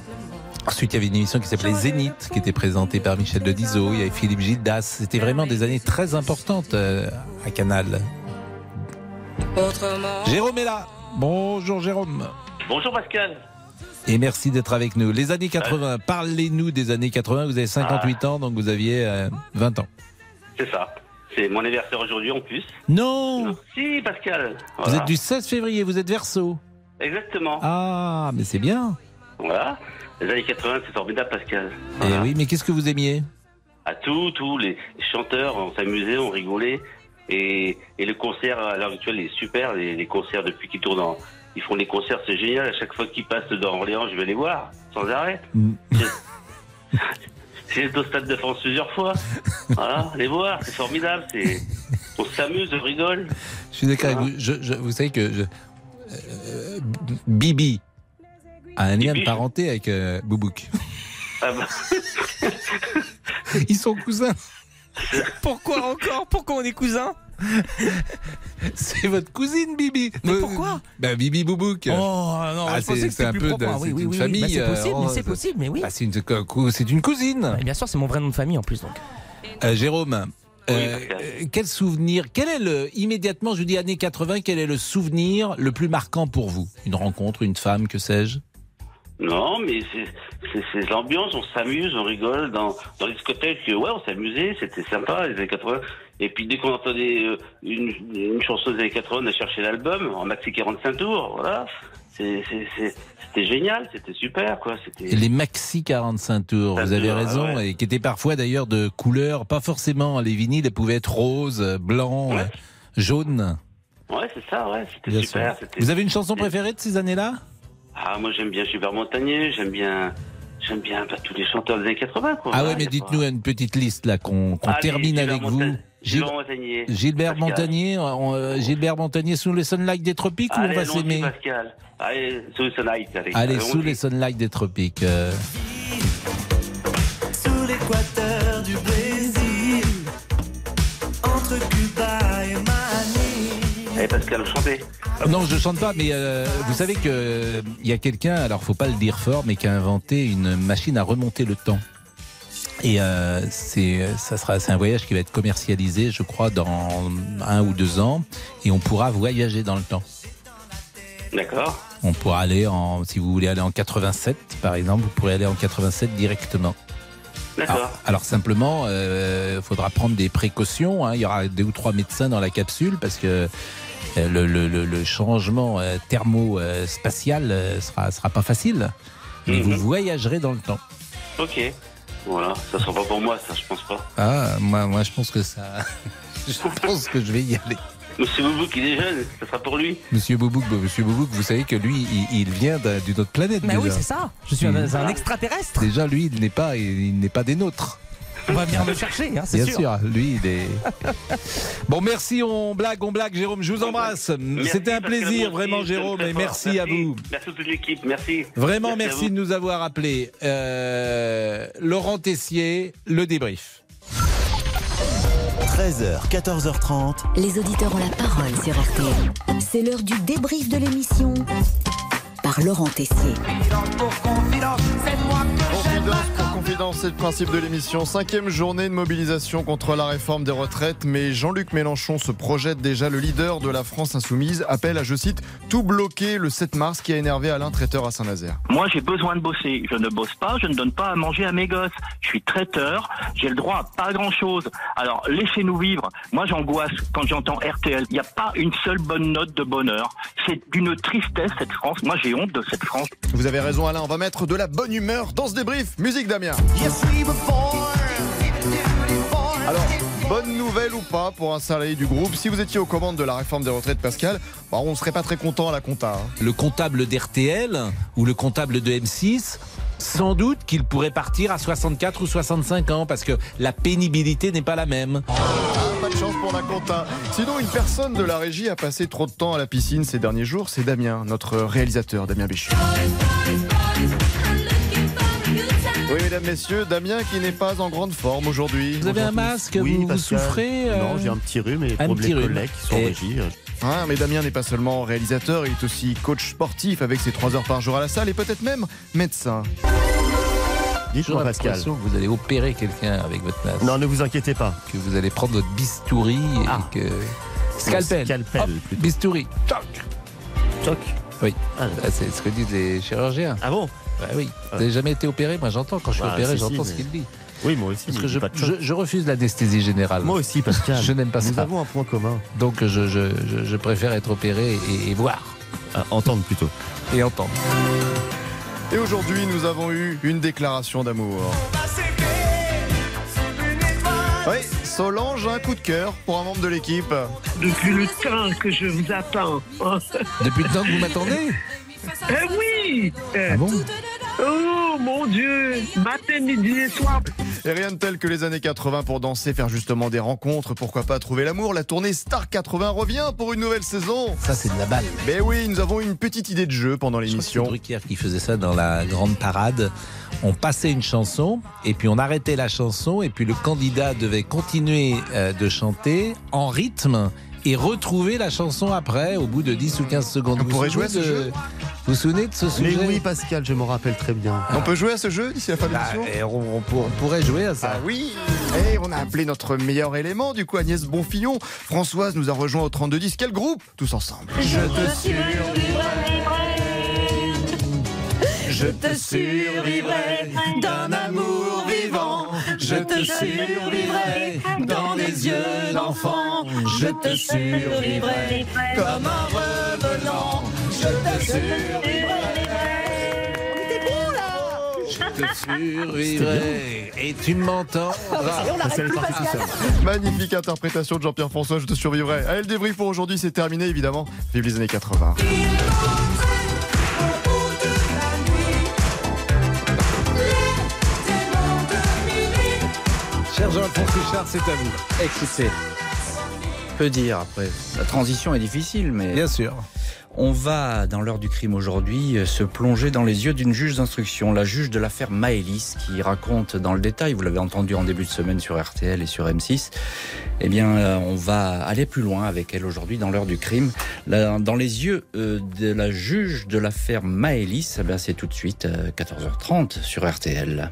[SPEAKER 3] ensuite il y avait une émission qui s'appelait Zénith, qui était présentée par Michel Denisot. Il y avait Philippe Gildas. C'était vraiment des années très importantes euh, à Canal.
[SPEAKER 13] Autrement.
[SPEAKER 3] Jérôme est là. Bonjour Jérôme.
[SPEAKER 32] Bonjour Pascal.
[SPEAKER 3] Et merci d'être avec nous. Les années 80, parlez-nous des années 80. Vous avez 58 ans, donc vous aviez euh, 20 ans.
[SPEAKER 32] C'est ça. C'est mon anniversaire aujourd'hui en plus.
[SPEAKER 3] Non
[SPEAKER 32] Si Pascal.
[SPEAKER 3] Vous êtes du 16 février, vous êtes verso.
[SPEAKER 32] Exactement.
[SPEAKER 3] Ah, mais c'est bien.
[SPEAKER 32] Voilà. Les années 80, c'est formidable Pascal.
[SPEAKER 3] Eh oui, mais qu'est-ce que vous aimiez?
[SPEAKER 32] À tout, tout, les chanteurs, on s'amusait, on rigolait. Et, et le concert à l'heure actuelle est super. Les, les concerts depuis qu'ils tournent en. Ils font des concerts, c'est génial. À chaque fois qu'ils passent dans Orléans, je vais les voir, sans arrêt. J'ai au Stade de France plusieurs fois. Voilà, les voir, c'est formidable. C'est, on s'amuse, on rigole.
[SPEAKER 3] Je suis d'accord avec vous. Je- je- vous savez que je- euh, Bibi un lien de parenté avec euh, Boubouk.
[SPEAKER 32] Ah bah.
[SPEAKER 3] Ils sont cousins.
[SPEAKER 10] Pourquoi encore? Pourquoi on est cousins?
[SPEAKER 3] C'est votre cousine Bibi.
[SPEAKER 10] Mais pourquoi?
[SPEAKER 3] Bah, Bibi Boubouk.
[SPEAKER 10] Oh non,
[SPEAKER 3] Ah,
[SPEAKER 10] pensais
[SPEAKER 3] c'est un peu
[SPEAKER 10] propre.
[SPEAKER 3] de-
[SPEAKER 10] oui,
[SPEAKER 3] c'est
[SPEAKER 10] oui,
[SPEAKER 3] une
[SPEAKER 10] oui,
[SPEAKER 3] famille.
[SPEAKER 10] bah, c'est possible,
[SPEAKER 3] euh,
[SPEAKER 10] mais c'est possible, mais oui.
[SPEAKER 3] bah, c'est une, cousine.
[SPEAKER 10] Et bien sûr, c'est mon vrai nom de famille en plus. Donc.
[SPEAKER 3] Euh, Jérôme, euh, euh, quel souvenir, quel est le, immédiatement, je vous dis années 80, quel est le souvenir le plus marquant pour vous? Une rencontre, une femme, que sais-je?
[SPEAKER 32] Non, mais c'est, l'ambiance, on s'amuse, on rigole dans, dans les discothèques. Ouais, on s'amusait, c'était sympa les années 80. Et puis dès qu'on entendait euh, une, une chanson des années 80, on a cherché l'album en maxi 45 tours. Voilà, c'était génial, c'était super, quoi.
[SPEAKER 3] Les maxi 45 tours, vous avez
[SPEAKER 32] tours,
[SPEAKER 3] raison,
[SPEAKER 32] ouais.
[SPEAKER 3] et qui étaient parfois d'ailleurs de couleurs, pas forcément, les vinyles elles pouvaient être roses, blancs, euh, jaunes.
[SPEAKER 32] Ouais, c'est ça, ouais, c'était super.
[SPEAKER 3] Vous avez une chanson préférée de ces années-là?
[SPEAKER 32] Ah, moi j'aime bien Gilbert Montagnier, j'aime bien, j'aime bien bah, tous les chanteurs des années 80, quoi.
[SPEAKER 3] Ah ouais, mais
[SPEAKER 32] y a
[SPEAKER 3] dites-nous une petite liste là, qu'on
[SPEAKER 32] Allez,
[SPEAKER 3] termine avec vous.
[SPEAKER 32] Monta- Gilbert Montagnier.
[SPEAKER 3] Gilbert. Montagnier, on- euh, Gilbert Montagnier sous les sunlights des tropiques ou on va s'aimer
[SPEAKER 32] Pascal. Allez, sous le sunlight, allez.
[SPEAKER 3] Allez, sous les sunlights des tropiques. euh.
[SPEAKER 32] Pascal, chantez.
[SPEAKER 3] Non, je chante pas, mais euh, vous savez que euh, il y a quelqu'un, alors faut pas le dire fort, mais qui a inventé une machine à remonter le temps. Et euh, c'est ça sera c'est un voyage qui va être commercialisé, je crois, dans un ou deux ans, et on pourra voyager dans le temps.
[SPEAKER 32] D'accord.
[SPEAKER 3] On pourra aller en, si vous voulez aller en 87, par exemple, vous pourrez aller en 87 directement.
[SPEAKER 32] D'accord.
[SPEAKER 3] Alors, alors simplement, il faudra prendre des précautions. hein. Il y aura deux ou trois médecins dans la capsule parce que euh, le, le- le- le changement euh, thermo-spatial euh, sera, sera pas facile. Mais
[SPEAKER 32] Mhm.
[SPEAKER 3] vous voyagerez dans le temps.
[SPEAKER 32] Ok. Voilà, ça sera pas pour moi, ça, je pense pas.
[SPEAKER 3] Ah, moi, moi, je pense que ça. je pense que je vais y aller.
[SPEAKER 32] Monsieur Boubouk, il est jeune, ça sera pour lui.
[SPEAKER 3] Monsieur Boubouk, bah, Monsieur Boubouk, vous savez que lui, il, il vient d'un- d'une autre planète.
[SPEAKER 10] Mais oui,
[SPEAKER 3] déjà.
[SPEAKER 10] c'est ça. Je suis un,
[SPEAKER 3] Mm.
[SPEAKER 10] un extraterrestre.
[SPEAKER 3] Déjà, lui, il n'est pas, il n'est pas des nôtres.
[SPEAKER 10] On va venir me chercher, hein, c'est
[SPEAKER 3] Bien
[SPEAKER 10] sûr.
[SPEAKER 3] sûr, lui, il est. bon, merci, on blague, on blague, Jérôme. Je vous embrasse.
[SPEAKER 32] Merci,
[SPEAKER 3] C'était un plaisir, vraiment, Jérôme, et merci, à vous.
[SPEAKER 32] Merci à toute l'équipe, merci.
[SPEAKER 3] Vraiment, merci, de nous avoir appelés. Euh, Laurent Tessier, le débrief.
[SPEAKER 1] 13h, 14h30.
[SPEAKER 2] Les auditeurs ont la parole sur RTL. C'est l'heure du débrief de l'émission par Laurent Tessier.
[SPEAKER 9] Confidence pour confidence, c'est le principe de l'émission. Cinquième journée de mobilisation contre la réforme des retraites, mais Jean-Luc Mélenchon se projette déjà. Le leader de la France insoumise appelle à, je cite, tout bloquer le 7 mars qui a énervé Alain Traiteur à Saint-Nazaire.
[SPEAKER 19] Moi, j'ai besoin de bosser. Je ne bosse pas, je ne donne pas à manger à mes gosses. Je suis traiteur, j'ai le droit à pas grand-chose. Alors, laissez-nous vivre. Moi, j'angoisse quand j'entends RTL. Il n'y a pas une seule bonne note de bonheur. C'est d'une tristesse, cette France. Moi, j'ai honte de cette France.
[SPEAKER 9] Vous avez raison Alain, on va mettre de la bonne humeur dans ce débrief. Musique Damien. Alors, bonne bonne nouvelle ou pas pour un salarié du groupe Si vous étiez aux commandes de la réforme des retraites, Pascal, bah, on serait pas très content à la compta. hein.
[SPEAKER 3] Le comptable d'RTL ou le comptable de M6 sans doute qu'il pourrait partir à 64 ou 65 ans parce que la pénibilité n'est pas la même.
[SPEAKER 9] Ah, pas de chance pour la compta. Sinon, une personne de la régie a passé trop de temps à la piscine ces derniers jours. C'est Damien, notre réalisateur, Damien Béchu. Oui, mesdames, messieurs, Damien qui n'est pas en grande forme aujourd'hui.
[SPEAKER 3] Vous avez un masque
[SPEAKER 33] Oui,
[SPEAKER 3] Vous, souffrez euh,
[SPEAKER 33] Non, j'ai un petit rhume et
[SPEAKER 3] un petit
[SPEAKER 33] les
[SPEAKER 3] rhume.
[SPEAKER 33] qui sont
[SPEAKER 3] Et-
[SPEAKER 9] Ah, mais Damien n'est pas seulement réalisateur, il est aussi coach sportif avec ses 3 heures par jour à la salle et peut-être même médecin.
[SPEAKER 33] Dites-moi, Pascal.
[SPEAKER 3] que vous allez opérer quelqu'un avec votre masque.
[SPEAKER 33] Non, ne vous inquiétez pas.
[SPEAKER 3] Que vous allez prendre votre bistouri
[SPEAKER 33] Ah.
[SPEAKER 3] et que. Scalpel.
[SPEAKER 33] Scalpel,
[SPEAKER 3] Hop,
[SPEAKER 33] plutôt.
[SPEAKER 3] bistouri. Toc.
[SPEAKER 33] Toc.
[SPEAKER 3] Oui.
[SPEAKER 33] Ah,
[SPEAKER 3] Ah, c'est ce que disent les chirurgiens.
[SPEAKER 33] Ah bon?
[SPEAKER 3] Bah oui. Vous n'avez jamais été opéré Moi j'entends. Quand je suis
[SPEAKER 33] Bah,
[SPEAKER 3] opéré,
[SPEAKER 33] si,
[SPEAKER 3] j'entends
[SPEAKER 33] si,
[SPEAKER 3] ce
[SPEAKER 33] mais-
[SPEAKER 3] qu'il dit.
[SPEAKER 33] Oui, moi aussi.
[SPEAKER 3] Parce que je, refuse l'anesthésie générale.
[SPEAKER 33] Moi aussi, Pascal.
[SPEAKER 3] Je n'aime pas
[SPEAKER 33] Nous
[SPEAKER 3] ça.
[SPEAKER 33] avons un point commun.
[SPEAKER 3] Donc je, je, je, je préfère être opéré et, et voir.
[SPEAKER 33] Ah, entendre plutôt.
[SPEAKER 3] Et entendre.
[SPEAKER 9] Et aujourd'hui, nous avons eu une déclaration d'amour. Oui, Solange a un coup de cœur pour un membre de l'équipe.
[SPEAKER 34] Depuis le temps que je vous attends.
[SPEAKER 3] Depuis le temps que vous m'attendez?
[SPEAKER 34] Eh oui
[SPEAKER 3] Ah bon
[SPEAKER 34] Oh mon Dieu Matin, midi et soir.
[SPEAKER 9] Et rien de tel que les années 80 pour danser, faire justement des rencontres, pourquoi pas trouver l'amour. La tournée Star 80 revient pour une nouvelle saison.
[SPEAKER 3] Ça c'est de la balle.
[SPEAKER 9] Mais oui, nous avons une petite idée de jeu pendant
[SPEAKER 3] C'est
[SPEAKER 9] l'émission.
[SPEAKER 3] Drucker qui faisait ça dans la grande parade. On passait une chanson et puis on arrêtait la chanson et puis le candidat devait continuer euh, de chanter en rythme et retrouver la chanson après au bout de 10 ou 15 secondes.
[SPEAKER 9] On
[SPEAKER 3] Vous
[SPEAKER 9] pourrait
[SPEAKER 3] vous
[SPEAKER 9] jouer à
[SPEAKER 3] souvenez
[SPEAKER 9] ce
[SPEAKER 3] de-
[SPEAKER 9] jeu
[SPEAKER 3] Vous vous souvenez de ce
[SPEAKER 33] Mais
[SPEAKER 3] sujet
[SPEAKER 33] oui, Pascal, je m'en rappelle très bien.
[SPEAKER 9] On peut jouer à ce jeu d'ici la fin de
[SPEAKER 3] Bah,
[SPEAKER 9] l'émission
[SPEAKER 3] on, on pour- on pourrait jouer à ça.
[SPEAKER 9] Ah oui Et on a appelé notre meilleur élément, du coup Agnès Bonfillon. Françoise nous a rejoint au 3210. Quel groupe Tous ensemble.
[SPEAKER 35] Je te survivrai. Je te survivrai d'un amour. Je te survivrai dans des yeux d'enfant. Je te survivrai comme un revenant. Je te survivrai.
[SPEAKER 3] Je te survivrai et tu m'entends.
[SPEAKER 9] Magnifique interprétation de Jean-Pierre François, je te survivrai. Allez, le débrief pour aujourd'hui, c'est terminé évidemment. Vive les années 80.
[SPEAKER 3] Cher Jean-Alphonse Richard, c'est à vous.
[SPEAKER 23] Écoutez, que dire après La transition est difficile, mais.
[SPEAKER 3] Bien sûr.
[SPEAKER 23] On va, dans l'heure du crime aujourd'hui, euh, se plonger dans les yeux d'une juge d'instruction, la juge de l'affaire Maëlys, qui raconte dans le détail, vous l'avez entendu en début de semaine sur RTL et sur M6, eh bien, euh, on va aller plus loin avec elle aujourd'hui dans l'heure du crime. Dans les yeux euh, de la juge de l'affaire Maëlys, eh c'est tout de suite euh, 14h30 sur RTL.